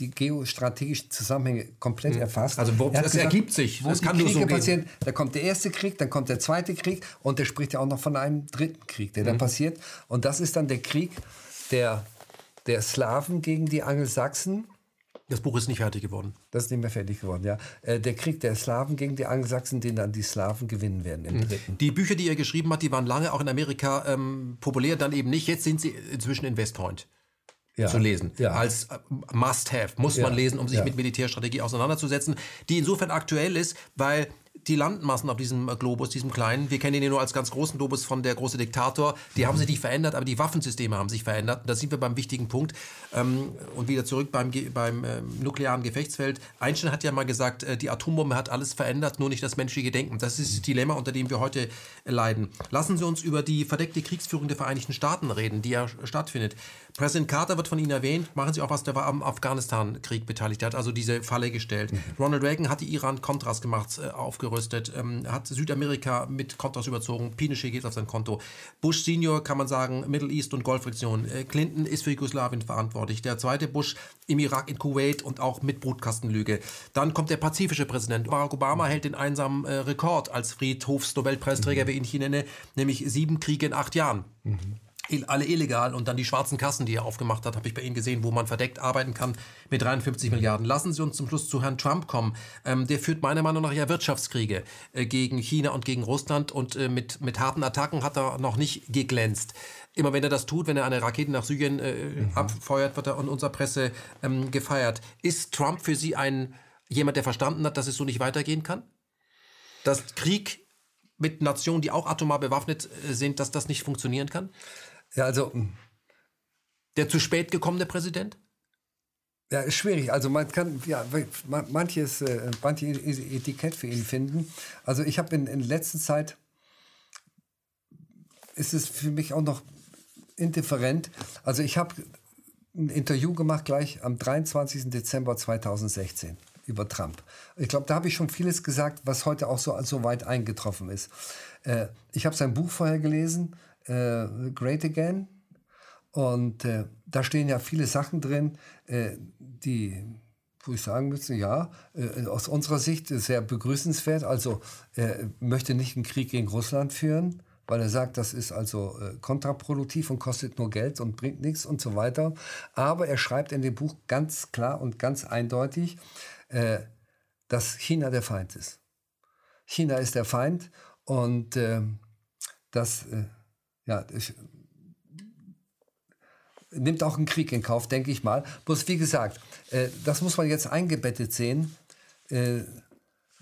die geostrategischen Zusammenhänge komplett mhm. erfasst. Also wo, es gesagt, ergibt sich, wo es kann Kriege nur so passieren. Da kommt der erste Krieg, dann kommt der zweite Krieg und der spricht ja auch noch von einem dritten Krieg, der mhm. dann passiert. Und das ist dann der Krieg der der Slawen gegen die Angelsachsen. Das Buch ist nicht fertig geworden. Das ist nicht mehr fertig geworden, ja. Äh, der Krieg der Slawen gegen die Angelsachsen, den dann die Slawen gewinnen werden im mhm. dritten. Die Bücher, die er geschrieben hat, die waren lange auch in Amerika ähm, populär, dann eben nicht. Jetzt sind sie inzwischen in West Point. Ja. zu lesen. Ja. Als äh, Must-Have, muss ja. man lesen, um sich mit Militärstrategie auseinanderzusetzen, die insofern aktuell ist, weil die Landmassen auf diesem Globus, diesem kleinen, wir kennen ihn ja nur als ganz großen Globus von der große Diktator, die haben sich nicht verändert, aber die Waffensysteme haben sich verändert. da sind wir beim wichtigen Punkt. Ähm, und wieder zurück beim, beim äh, nuklearen Gefechtsfeld. Einstein hat ja mal gesagt, äh, die Atombombe hat alles verändert, nur nicht das menschliche Denken. Das ist das Dilemma, unter dem wir heute äh, leiden. Lassen Sie uns über die verdeckte Kriegsführung der Vereinigten Staaten reden, die ja stattfindet. Präsident Carter wird von Ihnen erwähnt. Machen Sie auch was, der war am Afghanistan-Krieg beteiligt. Der hat also diese Falle gestellt. Mhm. Ronald Reagan hat die Iran-Kontras gemacht, äh, aufgerüstet, ähm, hat Südamerika mit Kontras überzogen. Pinochet geht auf sein Konto. Bush Senior kann man sagen, Middle East und Golfregion. Äh, Clinton ist für Jugoslawien verantwortlich. Der zweite Bush im Irak, in Kuwait und auch mit Brutkastenlüge. Dann kommt der pazifische Präsident. Barack Obama hält den einsamen äh, Rekord als Friedhofs-Nobelpreisträger, mhm. wie ich ihn hier nenne, nämlich sieben Kriege in acht Jahren. Mhm alle illegal und dann die schwarzen Kassen, die er aufgemacht hat, habe ich bei Ihnen gesehen, wo man verdeckt arbeiten kann mit 53 Milliarden. Lassen Sie uns zum Schluss zu Herrn Trump kommen. Ähm, der führt meiner Meinung nach ja Wirtschaftskriege äh, gegen China und gegen Russland und äh, mit, mit harten Attacken hat er noch nicht geglänzt. Immer wenn er das tut, wenn er eine Rakete nach Syrien äh, mhm. abfeuert, wird er in unserer Presse ähm, gefeiert. Ist Trump für Sie ein jemand, der verstanden hat, dass es so nicht weitergehen kann? Dass Krieg mit Nationen, die auch atomar bewaffnet äh, sind, dass das nicht funktionieren kann? Ja, also. Hm. Der zu spät gekommene Präsident? Ja, ist schwierig. Also man kann ja manches, äh, manche Etikett für ihn finden. Also ich habe in, in letzter Zeit ist es für mich auch noch indifferent. Also ich habe ein Interview gemacht gleich am 23. Dezember 2016 über Trump. Ich glaube, da habe ich schon vieles gesagt, was heute auch so, so weit eingetroffen ist. Äh, ich habe sein Buch vorher gelesen äh, Great Again. Und äh, da stehen ja viele Sachen drin, äh, die, wo ich sagen müsste, ja, äh, aus unserer Sicht sehr begrüßenswert. Also er möchte nicht einen Krieg gegen Russland führen, weil er sagt, das ist also äh, kontraproduktiv und kostet nur Geld und bringt nichts und so weiter. Aber er schreibt in dem Buch ganz klar und ganz eindeutig, äh, dass China der Feind ist. China ist der Feind und dass ja, ich, nimmt auch einen Krieg in Kauf, denke ich mal. Bloß wie gesagt, äh, das muss man jetzt eingebettet sehen, äh,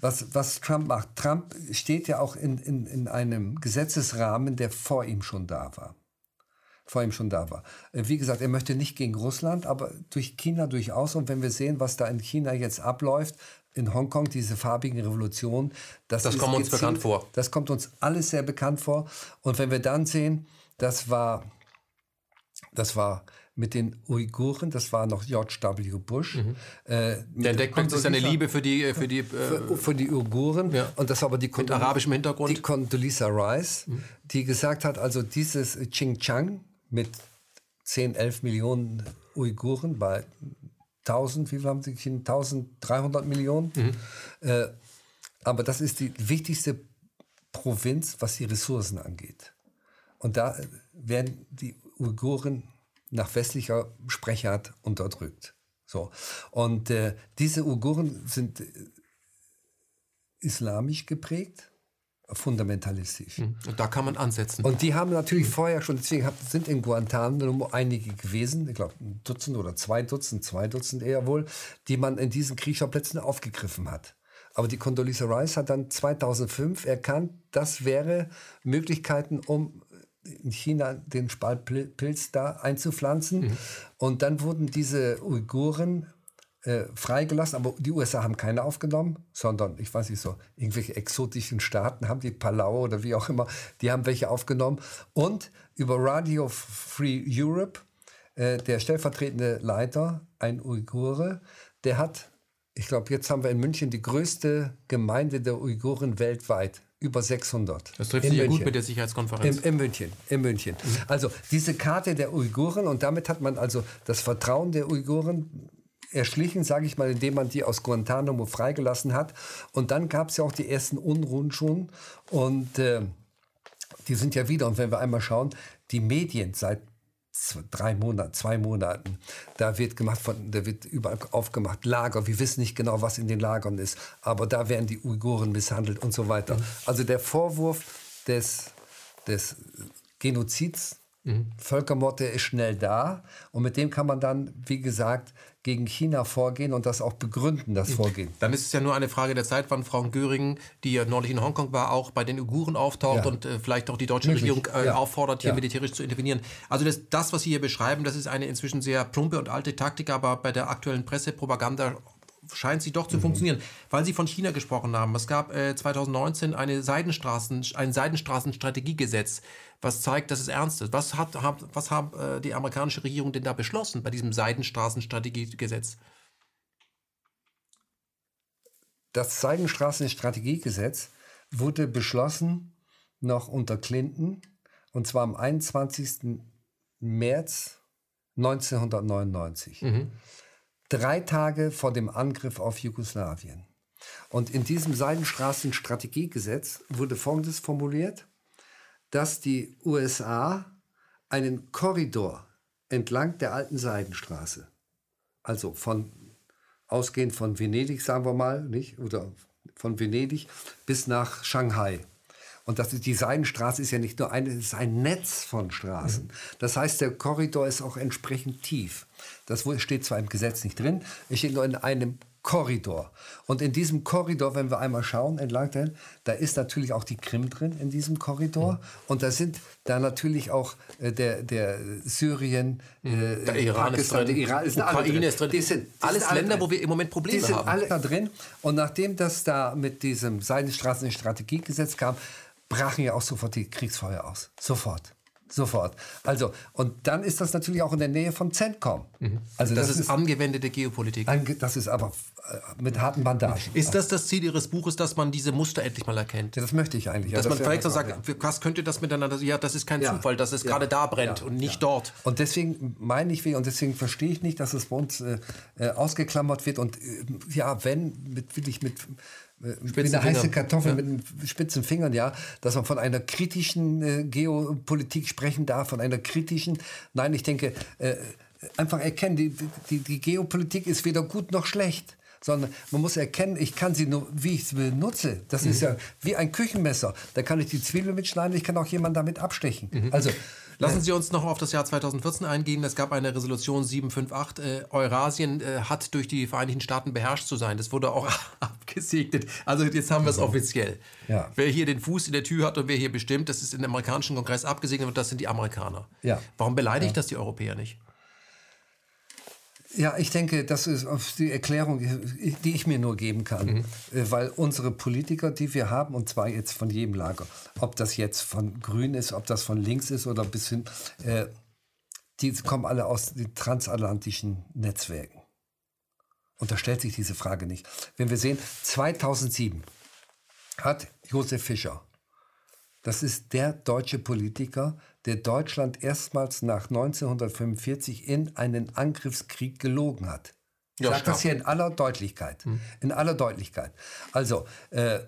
was, was Trump macht. Trump steht ja auch in, in, in einem Gesetzesrahmen, der vor ihm schon da war. Vor ihm schon da war. Äh, wie gesagt, er möchte nicht gegen Russland, aber durch China durchaus. Und wenn wir sehen, was da in China jetzt abläuft, in Hongkong, diese farbigen Revolutionen. Das, das kommt uns bekannt vor. Das kommt uns alles sehr bekannt vor. Und wenn wir dann sehen, das war, das war mit den Uiguren, das war noch George W. Bush. Mhm. Äh, Der entdeckt plötzlich seine Liebe für die für die, äh, für, für, die Uiguren. Ja. Und das war aber die mit arabischem Hintergrund. Die Condoleezza Rice, mhm. die gesagt hat, also dieses Xinjiang mit 10, 11 Millionen Uiguren bei 1000, wie viel haben sie? 1300 Millionen. Mhm. Äh, aber das ist die wichtigste Provinz, was die Ressourcen angeht. Und da werden die Uiguren nach westlicher Sprechart unterdrückt. So. Und äh, diese Uiguren sind äh, islamisch geprägt. Fundamentalistisch. Hm. Und da kann man ansetzen. Und die haben natürlich vorher schon, deswegen sind in Guantanamo einige gewesen, ich glaube ein Dutzend oder zwei Dutzend, zwei Dutzend eher wohl, die man in diesen Kriegsschauplätzen aufgegriffen hat. Aber die Condoleezza Rice hat dann 2005 erkannt, das wäre Möglichkeiten, um in China den Spaltpilz da einzupflanzen. Mhm. Und dann wurden diese Uiguren äh, freigelassen, aber die USA haben keine aufgenommen, sondern ich weiß nicht so, irgendwelche exotischen Staaten haben die Palau oder wie auch immer, die haben welche aufgenommen. Und über Radio Free Europe, äh, der stellvertretende Leiter, ein Uigure, der hat, ich glaube, jetzt haben wir in München die größte Gemeinde der Uiguren weltweit über 600. Das trifft sich ja gut mit der Sicherheitskonferenz. In, in München, in München. Also diese Karte der Uiguren und damit hat man also das Vertrauen der Uiguren erschlichen, sage ich mal, indem man die aus Guantanamo freigelassen hat. Und dann gab es ja auch die ersten Unruhen schon. Und äh, die sind ja wieder. Und wenn wir einmal schauen, die Medien seit drei Monaten, zwei Monaten, da wird gemacht von, da wird überall aufgemacht Lager. Wir wissen nicht genau, was in den Lagern ist, aber da werden die Uiguren misshandelt und so weiter. Mhm. Also der Vorwurf des, des Genozids Mhm. Völkermord, der ist schnell da. Und mit dem kann man dann, wie gesagt, gegen China vorgehen und das auch begründen, das mhm. Vorgehen. Dann ist es ja nur eine Frage der Zeit, wann Frau Göring, die ja neulich in Hongkong war, auch bei den Uiguren auftaucht ja. und äh, vielleicht auch die deutsche Möglich. Regierung äh, ja. auffordert, hier ja. militärisch zu intervenieren. Also das, das, was Sie hier beschreiben, das ist eine inzwischen sehr plumpe und alte Taktik, aber bei der aktuellen Pressepropaganda scheint sie doch zu mhm. funktionieren. Weil Sie von China gesprochen haben. Es gab äh, 2019 eine Seidenstraßen, ein Seidenstraßenstrategiegesetz, was zeigt, dass es ernst ist. Was hat, hab, was hat äh, die amerikanische Regierung denn da beschlossen bei diesem Seidenstraßenstrategiegesetz? Das Seidenstraßenstrategiegesetz wurde beschlossen noch unter Clinton und zwar am 21. März 1999. Mhm drei Tage vor dem Angriff auf Jugoslawien. Und in diesem Seidenstraßenstrategiegesetz wurde Folgendes formuliert, dass die USA einen Korridor entlang der alten Seidenstraße, also von ausgehend von Venedig, sagen wir mal, nicht, oder von Venedig bis nach Shanghai. Und das die Seidenstraße ist ja nicht nur eine, es ist ein Netz von Straßen. Das heißt, der Korridor ist auch entsprechend tief. Das steht zwar im Gesetz nicht drin, es steht nur in einem Korridor. Und in diesem Korridor, wenn wir einmal schauen, entlang dahin, da ist natürlich auch die Krim drin in diesem Korridor. Mhm. Und da sind da natürlich auch äh, der, der Syrien, mhm. äh, der Iran Pakistan, ist drin, der Iran ist Ukraine ist drin. Die sind, die alles sind Länder, drin. wo wir im Moment Probleme haben. Die sind haben. alle da drin. Und nachdem das da mit diesem Seidenstraßen-Strategiegesetz kam, brachen ja auch sofort die Kriegsfeuer aus. Sofort. Sofort. Also, und dann ist das natürlich auch in der Nähe von CENTCOM. Mhm. Also das, das ist, ist, angewendete Geopolitik. Das ist aber äh, mit harten Bandagen. Ist das das Ziel Ihres Buches, dass man diese Muster endlich mal erkennt? Ja, das möchte ich eigentlich. Dass ja, das man vielleicht so sagt, ja. was könnte das miteinander, ja, das ist kein. Zufall, dass es gerade da brennt und nicht dort. Und deswegen meine ich, und deswegen verstehe ich nicht, dass es bei uns äh, äh ausgeklammert wird und äh, ja, wenn, mit, wirklich mit wie eine heiße Kartoffel ja. mit spitzen Fingern, ja, dass man von einer kritischen äh, Geopolitik sprechen darf, von einer kritischen. Nein, ich denke, äh, einfach erkennen, die, die, die Geopolitik ist weder gut noch schlecht sondern man muss erkennen, ich kann sie nur, wie ich sie benutze. Das mhm. ist ja wie ein Küchenmesser. Da kann ich die Zwiebel mitschneiden, ich kann auch jemanden damit abstechen. Mhm. Also Lassen Sie uns noch auf das Jahr 2014 eingehen. Es gab eine Resolution 758. Äh, Eurasien äh, hat durch die Vereinigten Staaten beherrscht zu sein. Das wurde auch abgesegnet. Also jetzt haben wir es mhm. offiziell. Ja. Wer hier den Fuß in der Tür hat und wer hier bestimmt, das ist im amerikanischen Kongress abgesegnet und das sind die Amerikaner. Ja. Warum beleidigt ja. das die Europäer nicht? Ja, ich denke, das ist die Erklärung, die ich mir nur geben kann. Mhm. Äh, weil unsere Politiker, die wir haben, und zwar jetzt von jedem Lager, ob das jetzt von Grün ist, ob das von links ist oder bis hin, äh, die kommen alle aus den transatlantischen Netzwerken. Und da stellt sich diese Frage nicht. Wenn wir sehen, 2007 hat Josef Fischer, das ist der deutsche Politiker, der Deutschland erstmals nach 1945 in einen Angriffskrieg gelogen hat. Ich ja, sage das hier in aller Deutlichkeit. Hm. In aller Deutlichkeit. Also, äh,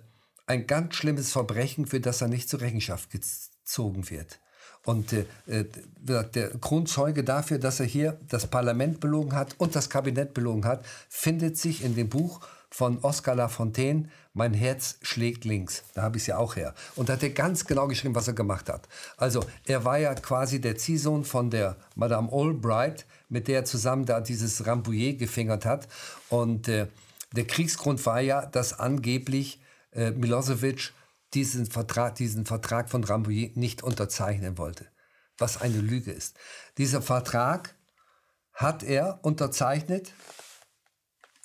ein ganz schlimmes Verbrechen, für das er nicht zur Rechenschaft gezogen wird. Und äh, äh der Grundzeuge dafür, dass er hier das Parlament belogen hat und das Kabinett belogen hat, findet sich in dem Buch von Oscar Lafontaine, Mein Herz schlägt links. Da habe ich es ja auch her. Und da hat er ganz genau geschrieben, was er gemacht hat. Also, er war ja quasi der Ziehsohn von der Madame Albright, mit der er zusammen da dieses Rambouillet gefingert hat. Und äh, der Kriegsgrund war ja, dass angeblich äh, Milosevic diesen Vertrag, diesen Vertrag von Rambouillet nicht unterzeichnen wollte. Was eine Lüge ist. Dieser Vertrag hat er unterzeichnet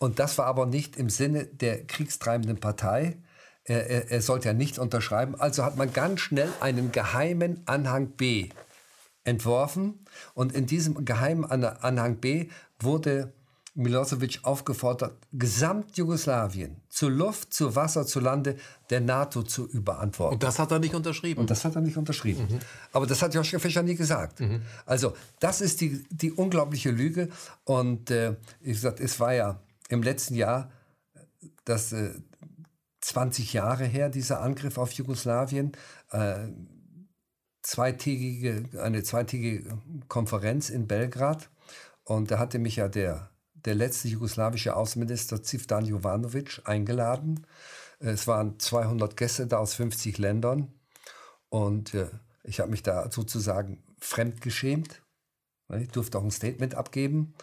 und das war aber nicht im Sinne der kriegstreibenden Partei. Er, er, er sollte ja nicht unterschreiben. Also hat man ganz schnell einen geheimen Anhang B entworfen. Und in diesem geheimen Anhang B wurde Milosevic aufgefordert, Gesamtjugoslawien zu Luft, zu Wasser, zu Lande der NATO zu überantworten. Und das hat er nicht unterschrieben. Und das hat er nicht unterschrieben. Mhm. Aber das hat Joschka Fischer nie gesagt. Mhm. Also das ist die, die unglaubliche Lüge. Und äh, ich gesagt, es war ja im letzten Jahr das äh, 20 Jahre her, dieser Angriff auf Jugoslawien. Äh, zweitägige, eine zweitägige Konferenz in Belgrad. Und da hatte mich ja der der letzte jugoslawische Außenminister Zivdan Jovanovic eingeladen. Es waren 200 Gäste da aus 50 Ländern und äh, ich habe mich da sozusagen fremdgeschämt. Ich durfte auch ein Statement abgeben.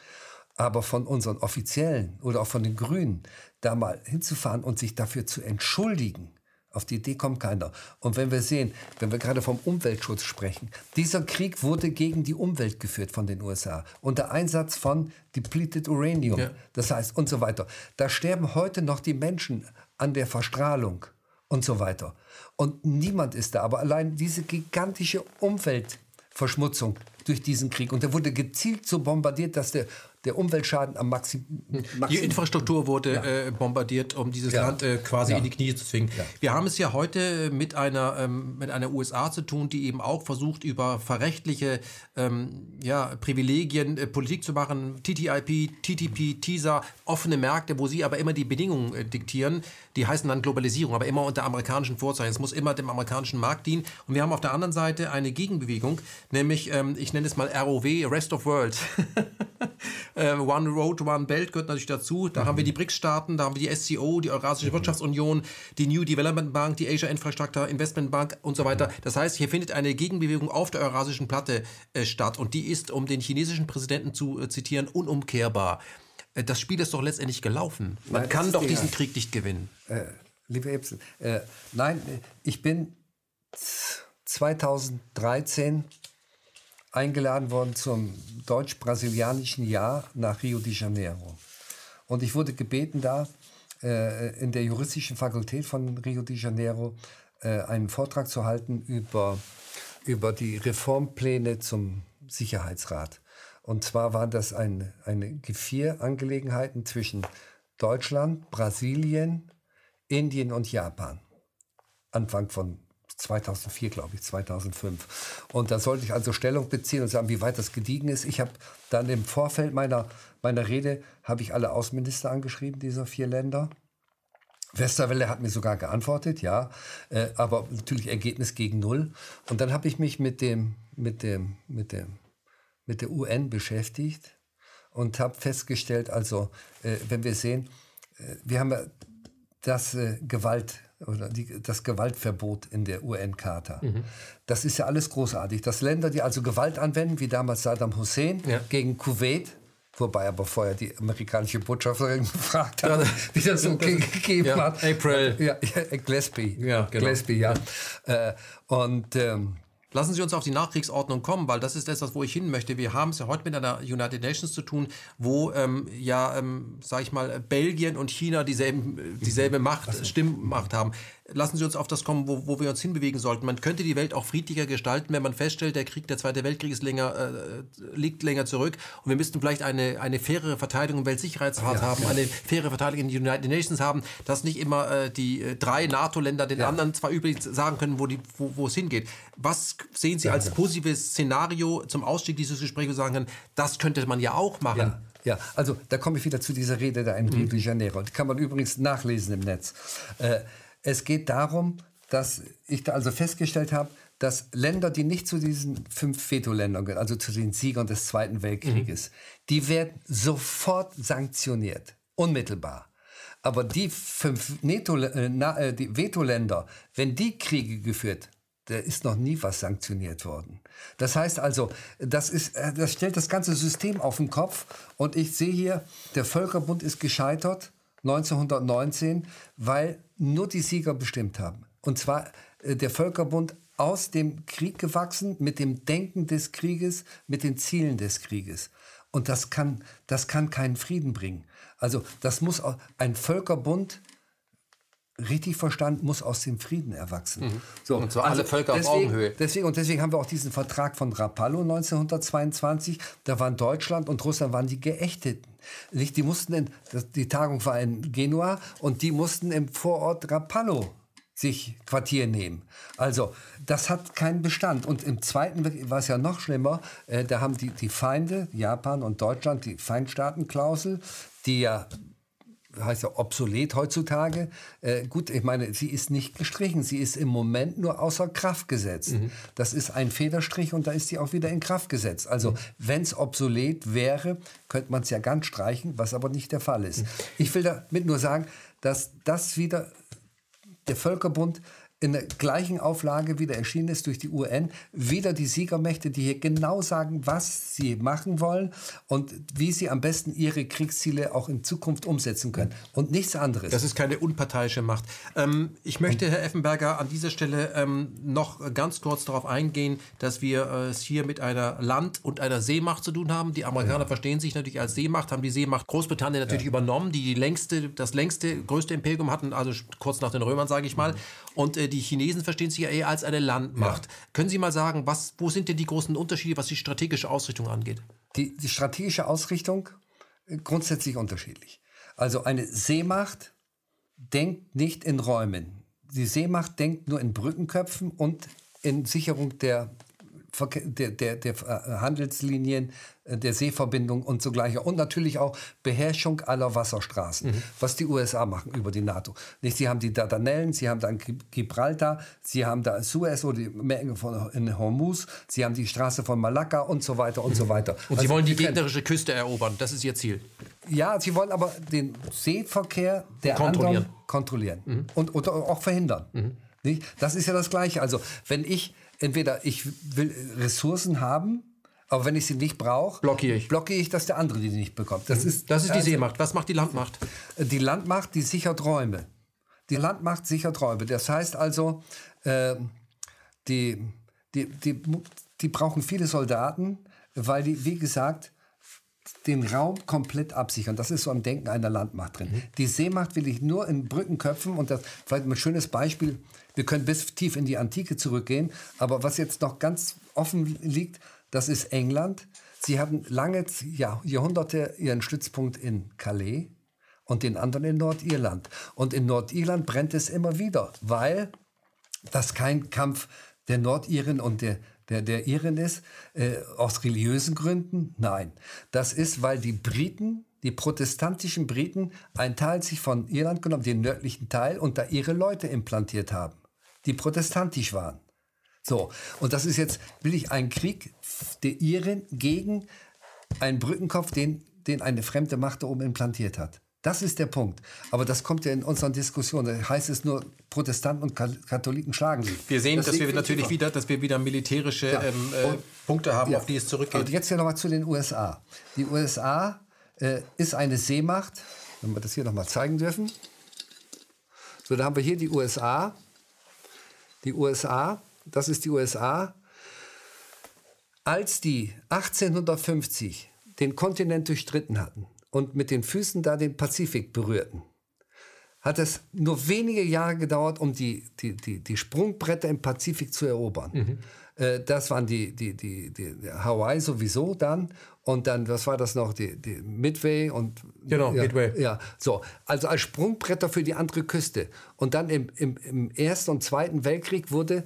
Aber von unseren Offiziellen oder auch von den Grünen, da mal hinzufahren und sich dafür zu entschuldigen, auf die Idee kommt keiner. Und wenn wir sehen, wenn wir gerade vom Umweltschutz sprechen, dieser Krieg wurde gegen die Umwelt geführt von den USA unter Einsatz von depleted Uranium, ja. das heißt und so weiter. Da sterben heute noch die Menschen an der Verstrahlung und so weiter. Und niemand ist da, aber allein diese gigantische Umweltverschmutzung durch diesen Krieg. Und der wurde gezielt so bombardiert, dass der der Umweltschaden am Maximum. Maxim die Infrastruktur wurde ja. äh, bombardiert, um dieses ja. Land äh, quasi ja. in die Knie zu zwingen. Wir haben es ja heute mit einer, ähm, mit einer USA zu tun, die eben auch versucht, über verrechtliche ähm, ja, Privilegien äh, Politik zu machen. TTIP, TTP, TISA, offene Märkte, wo sie aber immer die Bedingungen äh, diktieren. Die heißen dann Globalisierung, aber immer unter amerikanischen Vorzeichen. Es muss immer dem amerikanischen Markt dienen. Und wir haben auf der anderen Seite eine Gegenbewegung, nämlich, ähm, ich nenne es mal ROW, Rest of World. Äh, One Road, One Belt gehört natürlich dazu. Da mhm. haben wir die BRICS-Staaten, da haben wir die SCO, die Eurasische mhm. Wirtschaftsunion, die New Development Bank, die Asia Infrastructure Investment Bank und so weiter. Das heißt, hier findet eine Gegenbewegung auf der Eurasischen Platte äh, statt und die ist, um den chinesischen Präsidenten zu äh, zitieren, unumkehrbar. Äh, das Spiel ist doch letztendlich gelaufen. Man nein, kann doch diesen Krieg nicht gewinnen. Äh, lieber Ibsen, äh, nein, ich bin 2013 eingeladen worden zum deutsch-brasilianischen Jahr nach Rio de Janeiro. Und ich wurde gebeten, da äh, in der juristischen Fakultät von Rio de Janeiro äh, einen Vortrag zu halten über, über die Reformpläne zum Sicherheitsrat. Und zwar waren das ein, eine G4-Angelegenheiten zwischen Deutschland, Brasilien, Indien und Japan. Anfang von 2004, glaube ich, 2005. Und da sollte ich also Stellung beziehen und sagen, wie weit das gediegen ist. Ich habe dann im Vorfeld meiner, meiner Rede, habe ich alle Außenminister angeschrieben, dieser vier Länder. Westerwelle hat mir sogar geantwortet, ja, äh, aber natürlich Ergebnis gegen Null. Und dann habe ich mich mit dem, mit dem, mit dem, mit der UN beschäftigt und habe festgestellt, also äh, wenn wir sehen, äh, wir haben ja das äh, Gewalt oder die, das Gewaltverbot in der UN-Charta. Mhm. Das ist ja alles großartig. Dass Länder, die also Gewalt anwenden, wie damals Saddam Hussein ja. gegen Kuwait, wobei aber vorher die amerikanische Botschafterin gefragt hat, ja, wie das so gegeben ja, hat. April. Ja, ja Gillespie. Ja, genau. Gillespie, ja. Äh, und ähm, Lassen Sie uns auf die Nachkriegsordnung kommen, weil das ist etwas, wo ich hin möchte. Wir haben es ja heute mit einer United Nations zu tun, wo ähm, ja, ähm, sag ich mal, Belgien und China dieselben, dieselbe Macht, Stimmmacht haben lassen Sie uns auf das kommen, wo, wo wir uns hinbewegen sollten. Man könnte die Welt auch friedlicher gestalten, wenn man feststellt, der Krieg, der Zweite Weltkrieg ist länger, äh, liegt länger zurück und wir müssten vielleicht eine, eine faire Verteidigung im Weltsicherheitsrat ja, haben, ja. eine faire Verteidigung in den United Nations haben, dass nicht immer äh, die äh, drei NATO-Länder den ja. anderen zwar übrigens sagen können, wo, die, wo, wo es hingeht. Was sehen Sie als positives Szenario zum Ausstieg dieses Gesprächs, wo Sie sagen können, das könnte man ja auch machen? Ja, also da komme ich wieder zu dieser Rede da in Rio de Janeiro. Die kann man übrigens nachlesen im Netz. Äh, es geht darum, dass ich da also festgestellt habe, dass Länder, die nicht zu diesen fünf Veto-Ländern gehören, also zu den Siegern des Zweiten Weltkrieges, mhm. die werden sofort sanktioniert, unmittelbar. Aber die fünf NATO, äh, äh, die Vetoländer, wenn die Kriege geführt, da ist noch nie was sanktioniert worden. Das heißt also, das, ist, äh, das stellt das ganze System auf den Kopf. Und ich sehe hier, der Völkerbund ist gescheitert 1919, weil nur die Sieger bestimmt haben. Und zwar äh, der Völkerbund aus dem Krieg gewachsen, mit dem Denken des Krieges, mit den Zielen des Krieges. Und das kann, das kann keinen Frieden bringen. Also das muss ein Völkerbund richtig verstanden, muss aus dem Frieden erwachsen. Mhm. So, und alle also Völker deswegen, auf Augenhöhe. Deswegen, und deswegen haben wir auch diesen Vertrag von Rapallo 1922. Da waren Deutschland und Russland waren die Geächteten. Nicht? Die mussten in, die Tagung war in Genua und die mussten im Vorort Rapallo sich Quartier nehmen. Also das hat keinen Bestand. Und im Zweiten war es ja noch schlimmer. Äh, da haben die, die Feinde, Japan und Deutschland, die Feindstaatenklausel, die ja heißt ja obsolet heutzutage. Äh, gut, ich meine, sie ist nicht gestrichen, sie ist im Moment nur außer Kraft gesetzt. Mhm. Das ist ein Federstrich und da ist sie auch wieder in Kraft gesetzt. Also mhm. wenn es obsolet wäre, könnte man es ja ganz streichen, was aber nicht der Fall ist. Mhm. Ich will damit nur sagen, dass das wieder der Völkerbund in der gleichen Auflage wieder erschienen ist durch die UN, wieder die Siegermächte, die hier genau sagen, was sie machen wollen und wie sie am besten ihre Kriegsziele auch in Zukunft umsetzen können. Und nichts anderes. Das ist keine unparteiische Macht. Ähm, ich möchte, Herr Effenberger, an dieser Stelle ähm, noch ganz kurz darauf eingehen, dass wir äh, es hier mit einer Land- und einer Seemacht zu tun haben. Die Amerikaner ja. verstehen sich natürlich als Seemacht, haben die Seemacht Großbritannien natürlich ja. übernommen, die, die längste, das längste, größte Imperium hatten, also kurz nach den Römern, sage ich mal. Und äh, die Chinesen verstehen sich ja eher als eine Landmacht. Ja. Können Sie mal sagen, was, wo sind denn die großen Unterschiede, was die strategische Ausrichtung angeht? Die, die strategische Ausrichtung äh, grundsätzlich unterschiedlich. Also eine Seemacht denkt nicht in Räumen. Die Seemacht denkt nur in Brückenköpfen und in Sicherung der der, der, der äh, Handelslinien, äh, der Seeverbindung und so gleicher. Und natürlich auch Beherrschung aller Wasserstraßen, mhm. was die USA machen über die NATO. Nicht, sie haben die Dardanellen, sie haben dann Gibraltar, sie haben da Suez oder die Menge von in Hormuz, sie haben die Straße von Malakka und so weiter und so weiter. Und also sie wollen die gegnerische Küste erobern, das ist ihr Ziel. Ja, sie wollen aber den Seeverkehr der kontrollieren. anderen kontrollieren mhm. und, und auch verhindern. Mhm. Nicht? Das ist ja das Gleiche. Also wenn ich entweder ich will Ressourcen haben, aber wenn ich sie nicht brauche, blockiere ich. blockiere ich, dass der andere die nicht bekommt. Das mhm. ist, das ist die also, Seemacht. Was macht die Landmacht? Die Landmacht, die sichert Räume. Die Landmacht sichert Räume. Das heißt also, äh, die, die, die, die brauchen viele Soldaten, weil die, wie gesagt, den Raum komplett absichern. Das ist so am Denken einer Landmacht drin. Mhm. Die Seemacht will ich nur in Brückenköpfen und das vielleicht ein schönes Beispiel wir können bis tief in die Antike zurückgehen. Aber was jetzt noch ganz offen liegt, das ist England. Sie hatten lange ja, Jahrhunderte ihren Stützpunkt in Calais und den anderen in Nordirland. Und in Nordirland brennt es immer wieder, weil das kein Kampf der Nordiren und der, der, der Iren ist, äh, aus religiösen Gründen. Nein, das ist, weil die Briten die protestantischen Briten einen Teil sich von Irland genommen, den nördlichen Teil, und da ihre Leute implantiert haben die protestantisch waren. So, und das ist jetzt, will ich einen Krieg der Iren gegen einen Brückenkopf, den, den eine fremde Macht da oben implantiert hat. Das ist der Punkt. Aber das kommt ja in unseren Diskussionen. Da heißt es nur, Protestanten und Katholiken schlagen sich. Wir sehen, das dass wir natürlich wieder, dass wir wieder militärische ja. ähm, äh, Punkte haben, ja. auf die es zurückgeht. Und jetzt ja nochmal zu den USA. Die USA äh, ist eine Seemacht, wenn wir das hier nochmal zeigen dürfen. So, da haben wir hier die USA die USA, das ist die USA, als die 1850 den Kontinent durchstritten hatten und mit den Füßen da den Pazifik berührten, hat es nur wenige Jahre gedauert, um die, die, die, die Sprungbretter im Pazifik zu erobern. Mhm. Äh, das waren die, die, die, die, Hawaii sowieso dann. Und dann, was war das noch? Die, die Midway und. Genau, ja, Midway. Ja, so. Also als Sprungbretter für die andere Küste. Und dann im, im, im Ersten und Zweiten Weltkrieg wurde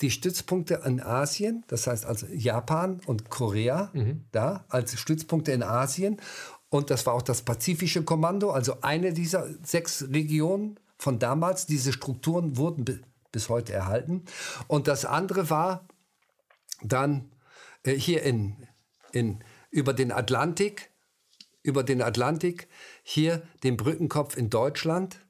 die Stützpunkte in Asien, das heißt also Japan und Korea, mhm. da als Stützpunkte in Asien. Und das war auch das Pazifische Kommando, also eine dieser sechs Regionen von damals. Diese Strukturen wurden bis heute erhalten. Und das andere war dann äh, hier in, in, über den Atlantik über den Atlantik, hier den Brückenkopf in Deutschland.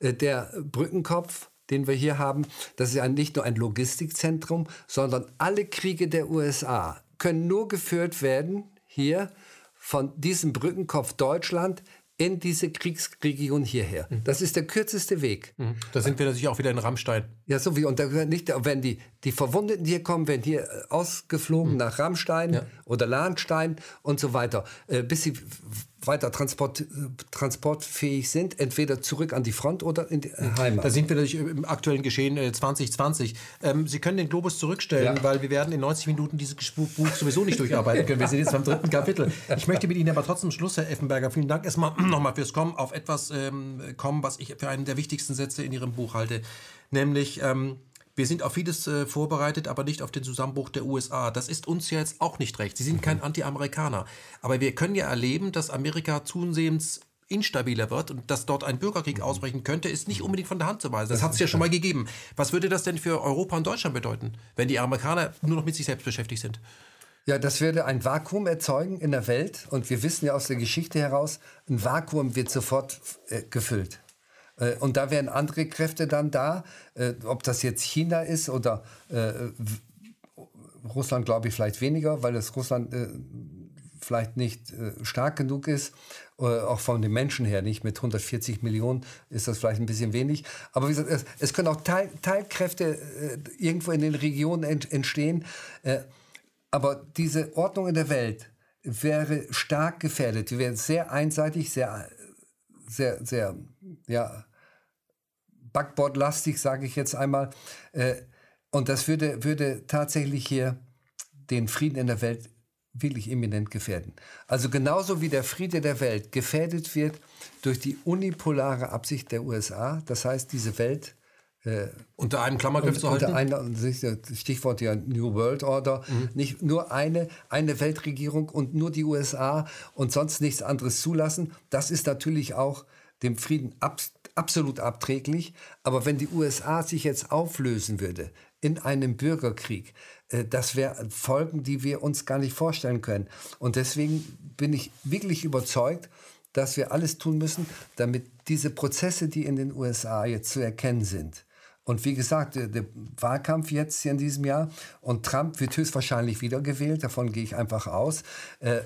Äh, der Brückenkopf, den wir hier haben, das ist ja nicht nur ein Logistikzentrum, sondern alle Kriege der USA können nur geführt werden hier von diesem Brückenkopf Deutschland in diese Kriegsregion hierher. Mhm. Das ist der kürzeste Weg. Mhm. Da sind wir natürlich auch wieder in Rammstein. Ja, so wie, und da nicht, wenn die, die Verwundeten hier kommen, werden hier äh, ausgeflogen mhm. nach Rammstein ja. oder Lahnstein und so weiter, äh, bis sie weiter transport, transportfähig sind, entweder zurück an die Front oder in die äh, Heimat. Da sind wir natürlich im aktuellen Geschehen 2020. Ähm, Sie können den Globus zurückstellen, ja. weil wir werden in 90 Minuten dieses Buch sowieso nicht durcharbeiten können. Wir sind jetzt beim dritten Kapitel. Ich möchte mit Ihnen aber trotzdem Schluss, Herr Effenberger, vielen Dank erstmal nochmal fürs Kommen, auf etwas ähm, kommen, was ich für einen der wichtigsten Sätze in Ihrem Buch halte, nämlich... Ähm, wir sind auf vieles äh, vorbereitet, aber nicht auf den Zusammenbruch der USA. Das ist uns ja jetzt auch nicht recht. Sie sind kein mhm. Anti-Amerikaner. Aber wir können ja erleben, dass Amerika zusehends instabiler wird und dass dort ein Bürgerkrieg mhm. ausbrechen könnte, ist nicht unbedingt von der Hand zu weisen. Das, das hat es ja schon mal gegeben. Was würde das denn für Europa und Deutschland bedeuten, wenn die Amerikaner nur noch mit sich selbst beschäftigt sind? Ja, das würde ein Vakuum erzeugen in der Welt. Und wir wissen ja aus der Geschichte heraus, ein Vakuum wird sofort äh, gefüllt. Äh, und da wären andere Kräfte dann da, äh, ob das jetzt China ist oder äh, Russland, glaube ich, vielleicht weniger, weil das Russland vielleicht nicht stark genug ist, auch von den Menschen her nicht. Mit 140 Millionen ist das vielleicht ein bisschen wenig. Aber wie gesagt, es, es können auch Teil, Teilkräfte irgendwo in den Regionen ent, entstehen. aber diese Ordnung in der Welt wäre stark gefährdet. Die wäre sehr einseitig, sehr, sehr, sehr, ja, Backbordlastig, sage ich jetzt einmal. Äh, und das würde, würde tatsächlich hier den Frieden in der Welt wirklich eminent gefährden. Also genauso wie der Friede der Welt gefährdet wird durch die unipolare Absicht der USA, das heißt diese Welt äh, unter einem Klammergriff zu halten? Unter einer, Stichwort ja New World Order. Mhm. Nicht nur eine, eine Weltregierung und nur die USA und sonst nichts anderes zulassen. Das ist natürlich auch dem Frieden abs absolut abträglich. Aber wenn die USA sich jetzt auflösen würde in einem Bürgerkrieg, äh, das wären Folgen, die wir uns gar nicht vorstellen können. Und deswegen bin ich wirklich überzeugt, dass wir alles tun müssen, damit diese Prozesse, die in den USA jetzt zu erkennen sind, und wie gesagt, der, der, Wahlkampf jetzt in diesem Jahr und Trump wird höchstwahrscheinlich wiedergewählt, davon gehe ich einfach aus. Äh,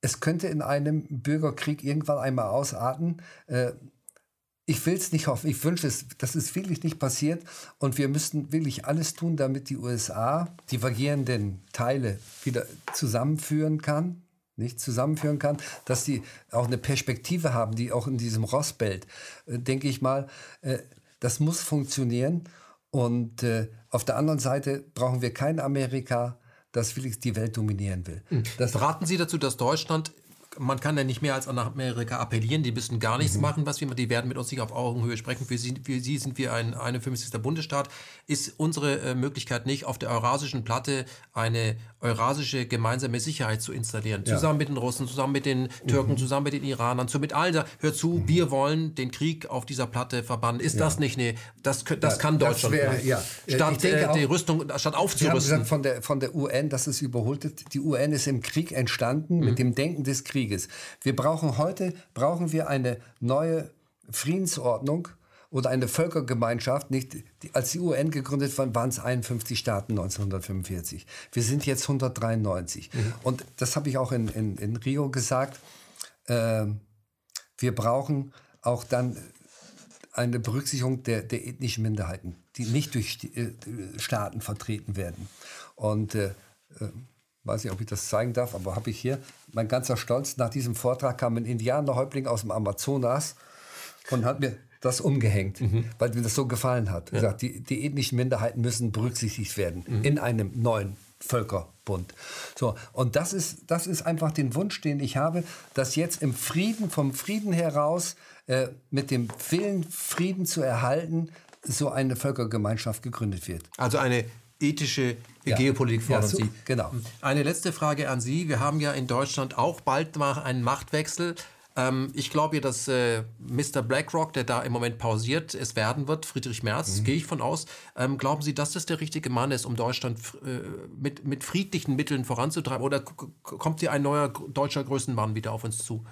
es könnte in einem Bürgerkrieg irgendwann einmal ausarten. Äh, ich will es nicht hoffen, ich wünsche es, dass es wirklich nicht passiert. Und wir müssten wirklich alles tun, damit die USA die variierenden Teile wieder zusammenführen kann, nicht zusammenführen kann, dass sie auch eine Perspektive haben, die auch in diesem Rossbelt, äh, denke ich mal, äh, das muss funktionieren. Und auf der anderen Seite brauchen wir kein Amerika, das wirklich die Welt dominieren will. Mhm. Das Raten Sie dazu, dass Deutschland man kann ja nicht mehr als an Amerika appellieren. Die müssen gar nichts mhm. machen, was wir Die werden mit uns nicht auf Augenhöhe sprechen. Für sie, für sie sind wir ein 51. Bundesstaat. Ist unsere äh, Möglichkeit nicht, auf der eurasischen Platte eine eurasische gemeinsame Sicherheit zu installieren? Ja. Zusammen mit den Russen, zusammen mit den Türken, mhm. zusammen mit den Iranern, zu mit allen. Hört zu, mhm. wir wollen den Krieg auf dieser Platte verbannen. Ist ja. das nicht eine, das, das ja, kann Deutschland das wär, ja. Statt denke, die Rüstung, statt aufzurüsten. Sie haben gesagt, von der, von der UN, das ist überholt. Die UN ist im Krieg entstanden mit mhm. dem Denken des Krieges. Krieges. Wir brauchen heute brauchen wir eine neue Friedensordnung oder eine Völkergemeinschaft. Nicht, als die UN gegründet wurde, waren es 51 Staaten 1945. Wir sind jetzt 193. Mhm. Und das habe ich auch in, in, in Rio gesagt. Äh, wir brauchen auch dann eine Berücksichtigung der, der ethnischen Minderheiten, die nicht durch äh, Staaten vertreten werden. Und äh, äh weiß nicht, ob ich das zeigen darf, aber habe ich hier. Mein ganzer Stolz, nach diesem Vortrag kam ein Indianerhäuptling aus dem Amazonas und hat mir das umgehängt, mhm. weil mir das so gefallen hat. Ja. Gesagt, die, die ethnischen Minderheiten müssen berücksichtigt werden mhm. in einem neuen Völkerbund. So, und das ist, das ist einfach den Wunsch, den ich habe, dass jetzt im Frieden, vom Frieden heraus, äh, mit dem Willen, Frieden zu erhalten, so eine Völkergemeinschaft gegründet wird. Also eine ethische ja. Geopolitik fordern ja, Sie. Genau. Eine letzte Frage an Sie. Wir haben ja in Deutschland auch bald mal einen Machtwechsel. Ähm, ich glaube, dass äh, Mr. BlackRock, der da im Moment pausiert, es werden wird, Friedrich Merz, mhm. gehe ich von aus. Ähm, glauben Sie, dass das der richtige Mann ist, um Deutschland äh, mit, mit friedlichen Mitteln voranzutreiben? Oder kommt hier ein neuer deutscher Größenmann wieder auf uns zu?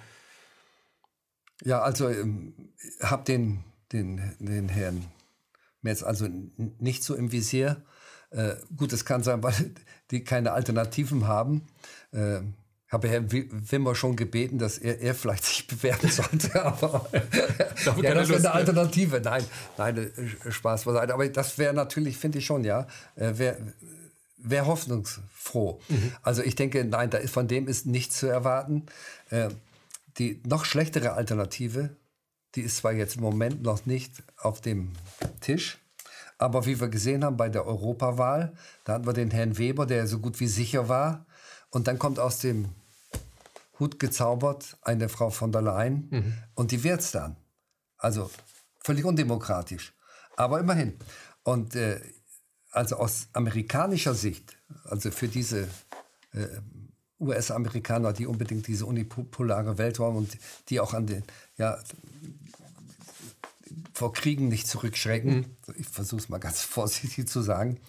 Ja, also ähm, habe den, den, den Herrn Merz also nicht so im Visier. Äh, gut, es kann sein, weil die keine Alternativen haben. Äh, habe Herrn Wimmer schon gebeten, dass er, er vielleicht sich bewerben sollte. Aber ja, das wäre eine Alternative. Nein, nein, äh, Spaß beiseite. Aber das wäre natürlich, finde ich schon, ja, äh, wäre wär hoffnungsfroh. Mhm. Also ich denke, nein, da ist, von dem ist nichts zu erwarten. Äh, die noch schlechtere Alternative, die ist zwar jetzt im Moment noch nicht auf dem Tisch, aber wie wir gesehen haben bei der Europawahl, da hatten wir den Herrn Weber, der so gut wie sicher war. Und dann kommt aus dem Hut gezaubert eine Frau von der Leyen mhm. und die wird es dann. Also völlig undemokratisch. Aber immerhin. Und äh, also aus amerikanischer Sicht, also für diese äh, US-Amerikaner, die unbedingt diese unipolare Welt wollen und die auch an den, ja, vor Kriegen nicht zurückschrecken, mhm. ich versuche es mal ganz vorsichtig zu sagen,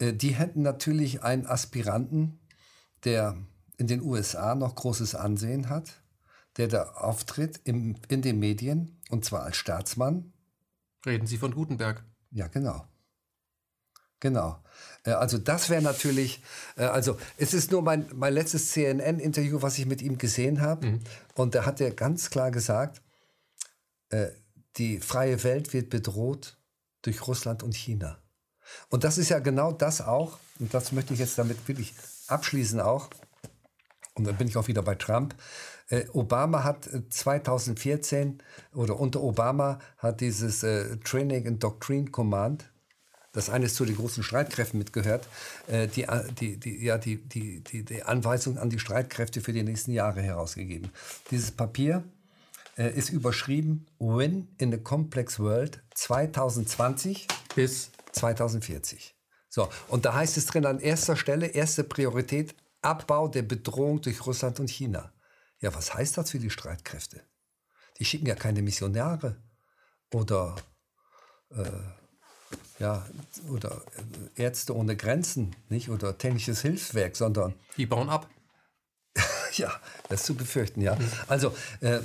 äh, die hätten natürlich einen Aspiranten, der in den USA noch großes Ansehen hat, der da auftritt im, in den Medien, und zwar als Staatsmann. Reden Sie von Gutenberg? Ja, genau. Genau. Äh, also das wäre natürlich, äh, also es ist nur mein, mein letztes CNN-Interview, was ich mit ihm gesehen habe. Mhm. Und da hat er ganz klar gesagt, äh, die freie Welt wird bedroht durch Russland und China. Und das ist ja genau das auch, und das möchte ich jetzt damit wirklich abschließen auch, und dann bin ich auch wieder bei Trump. Äh, Obama hat 2014 äh, oder unter Obama hat dieses äh, Training and Doctrine Command, das eines zu den großen Streitkräften mitgehört, äh, die, äh, die, die, ja, die, die, die, die Anweisung an die Streitkräfte für die nächsten Jahre herausgegeben. Dieses Papier äh, ist überschrieben Win in a Complex World 2020 bis 2040. So, und da heißt es drin an erster Stelle, erste Priorität, Abbau der Bedrohung durch Russland und China. Ja, was heißt das für die Streitkräfte? Die schicken ja keine Missionare oder, äh, ja, oder äh, Ärzte ohne Grenzen, nicht? Oder technisches Hilfswerk, sondern. Die bauen ab. ja, das ist zu befürchten, ja. Also, äh,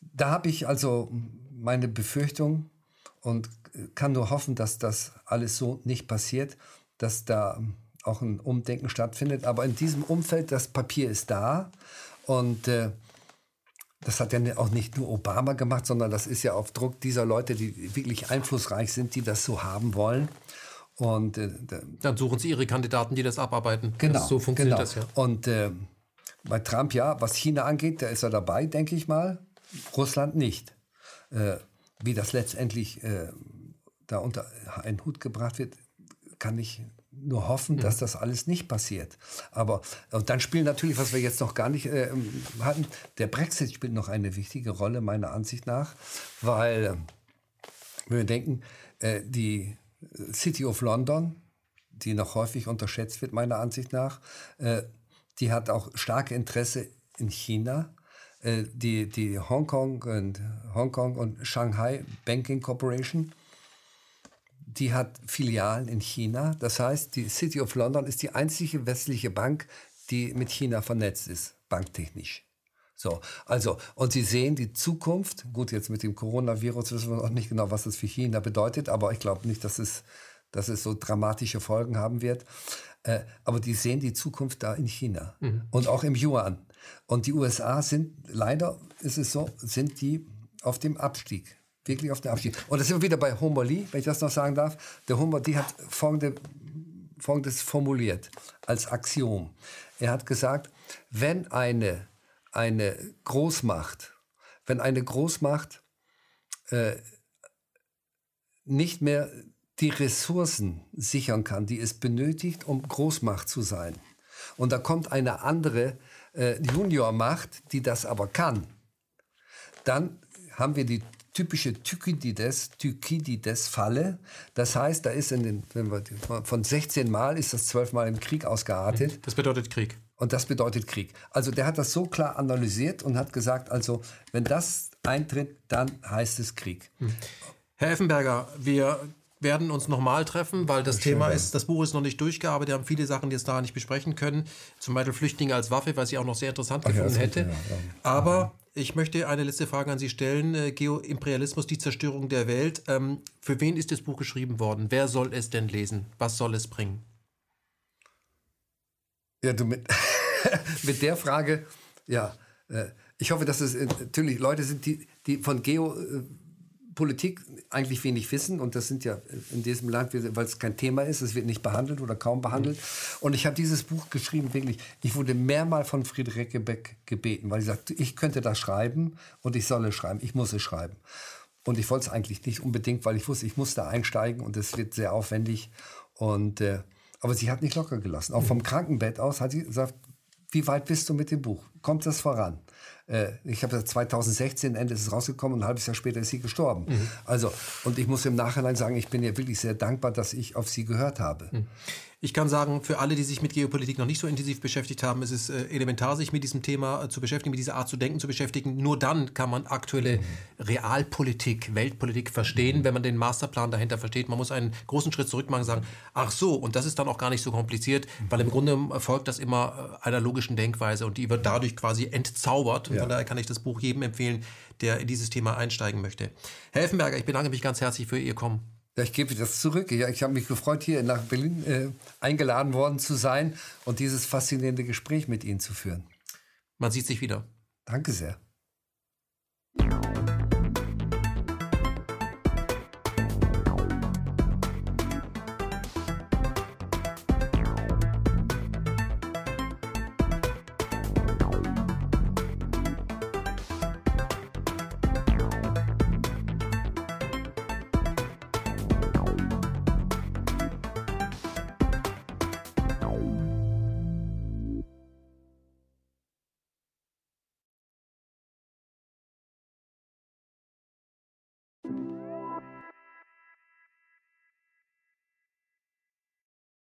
da habe ich also meine Befürchtung und kann nur hoffen, dass das alles so nicht passiert, dass da auch ein Umdenken stattfindet. Aber in diesem Umfeld, das Papier ist da und äh, das hat ja auch nicht nur Obama gemacht, sondern das ist ja auf Druck dieser Leute, die wirklich einflussreich sind, die das so haben wollen. Und äh, dann suchen sie ihre Kandidaten, die das abarbeiten. Genau, das, so funktioniert genau. das ja. Und äh, bei Trump ja, was China angeht, da ist er dabei, denke ich mal. Russland nicht. Äh, wie das letztendlich äh, da unter einen Hut gebracht wird, kann ich nur hoffen, mhm. dass das alles nicht passiert. Aber und dann spielt natürlich, was wir jetzt noch gar nicht äh, hatten, der Brexit spielt noch eine wichtige Rolle meiner Ansicht nach, weil äh, wir denken, äh, die City of London, die noch häufig unterschätzt wird meiner Ansicht nach, äh, die hat auch starke Interesse in China. Äh, die, die Hongkong und Hongkong und Shanghai Banking Corporation die hat Filialen in China. Das heißt, die City of London ist die einzige westliche Bank, die mit China vernetzt ist, banktechnisch. So, also, und Sie sehen die Zukunft, gut, jetzt mit dem Coronavirus wissen wir noch nicht genau, was das für China bedeutet, aber ich glaube nicht, dass es, dass es so dramatische Folgen haben wird. Äh, aber die sehen die Zukunft da in China mhm. und auch im Yuan. Und die USA sind, leider ist es so, sind die auf dem Abstieg wirklich auf den Abschied. Und da sind wir wieder bei Homer Lee, wenn ich das noch sagen darf. Der Homer Lee hat folgende, Folgendes formuliert als Axiom. Er hat gesagt, wenn eine, eine Großmacht, wenn eine Großmacht äh, nicht mehr die Ressourcen sichern kann, die es benötigt, um Großmacht zu sein, und da kommt eine andere äh, Juniormacht, die das aber kann, dann haben wir die typische Thukydides, Thukydides-Falle. Das heißt, da ist in den, wir, von 16 Mal ist das 12 Mal im Krieg ausgeartet. Das bedeutet Krieg. Und das bedeutet Krieg. Also der hat das so klar analysiert und hat gesagt, also wenn das eintritt, dann heißt es Krieg. Hm. Herr Effenberger, wir werden uns nochmal treffen, weil das Thema ist, das Buch ist noch nicht durchgearbeitet. Wir haben viele Sachen, die es da nicht besprechen können. Zum Beispiel Flüchtlinge als Waffe, was ich auch noch sehr interessant Ach, gefunden ja, hätte. Ja, ja. Aber ich möchte eine letzte Frage an Sie stellen. Äh, Geoimperialismus, die Zerstörung der Welt. Ähm, für wen ist das Buch geschrieben worden? Wer soll es denn lesen? Was soll es bringen? Ja, du mit, mit der Frage, ja, äh, ich hoffe, dass es äh, natürlich Leute sind, die, die von Geopolitik eigentlich wenig wissen und das sind ja in diesem Land, weil es kein Thema ist, es wird nicht behandelt oder kaum behandelt. Und ich habe dieses Buch geschrieben, wirklich, ich wurde mehrmals von Friederike Beck gebeten, weil sie sagt, ich könnte das schreiben und ich solle schreiben, ich muss es schreiben. Und ich wollte es eigentlich nicht unbedingt, weil ich wusste, ich muss da einsteigen und es wird sehr aufwendig. Und äh, aber sie hat nicht locker gelassen. Auch vom Krankenbett aus hat sie gesagt, wie weit bist du mit dem Buch? Kommt das voran? Äh, ich habe 2016, Ende ist es rausgekommen und ein halbes Jahr später ist sie gestorben. Mhm. Also, und ich muss im Nachhinein sagen, ich bin ihr wirklich sehr dankbar, dass ich auf sie gehört habe. Mhm. Ich kann sagen, für alle, die sich mit Geopolitik noch nicht so intensiv beschäftigt haben, ist es äh, elementar, sich mit diesem Thema äh, zu beschäftigen, mit dieser Art zu denken zu beschäftigen. Nur dann kann man aktuelle Realpolitik, Weltpolitik verstehen, wenn man den Masterplan dahinter versteht. Man muss einen großen Schritt zurück machen und sagen, ach so, und das ist dann auch gar nicht so kompliziert, weil im Grunde folgt das immer äh, einer logischen Denkweise und die wird dadurch quasi entzaubert. Und ja. von daher kann ich das Buch jedem empfehlen, der in dieses Thema einsteigen möchte. Herr Elfenberger, ich bedanke mich ganz herzlich für Ihr Kommen. Ja, ich gebe das zurück. Ja, ich habe mich gefreut, hier nach Berlin äh, eingeladen worden zu sein und dieses faszinierende Gespräch mit Ihnen zu führen. Man sieht sich wieder. Danke sehr.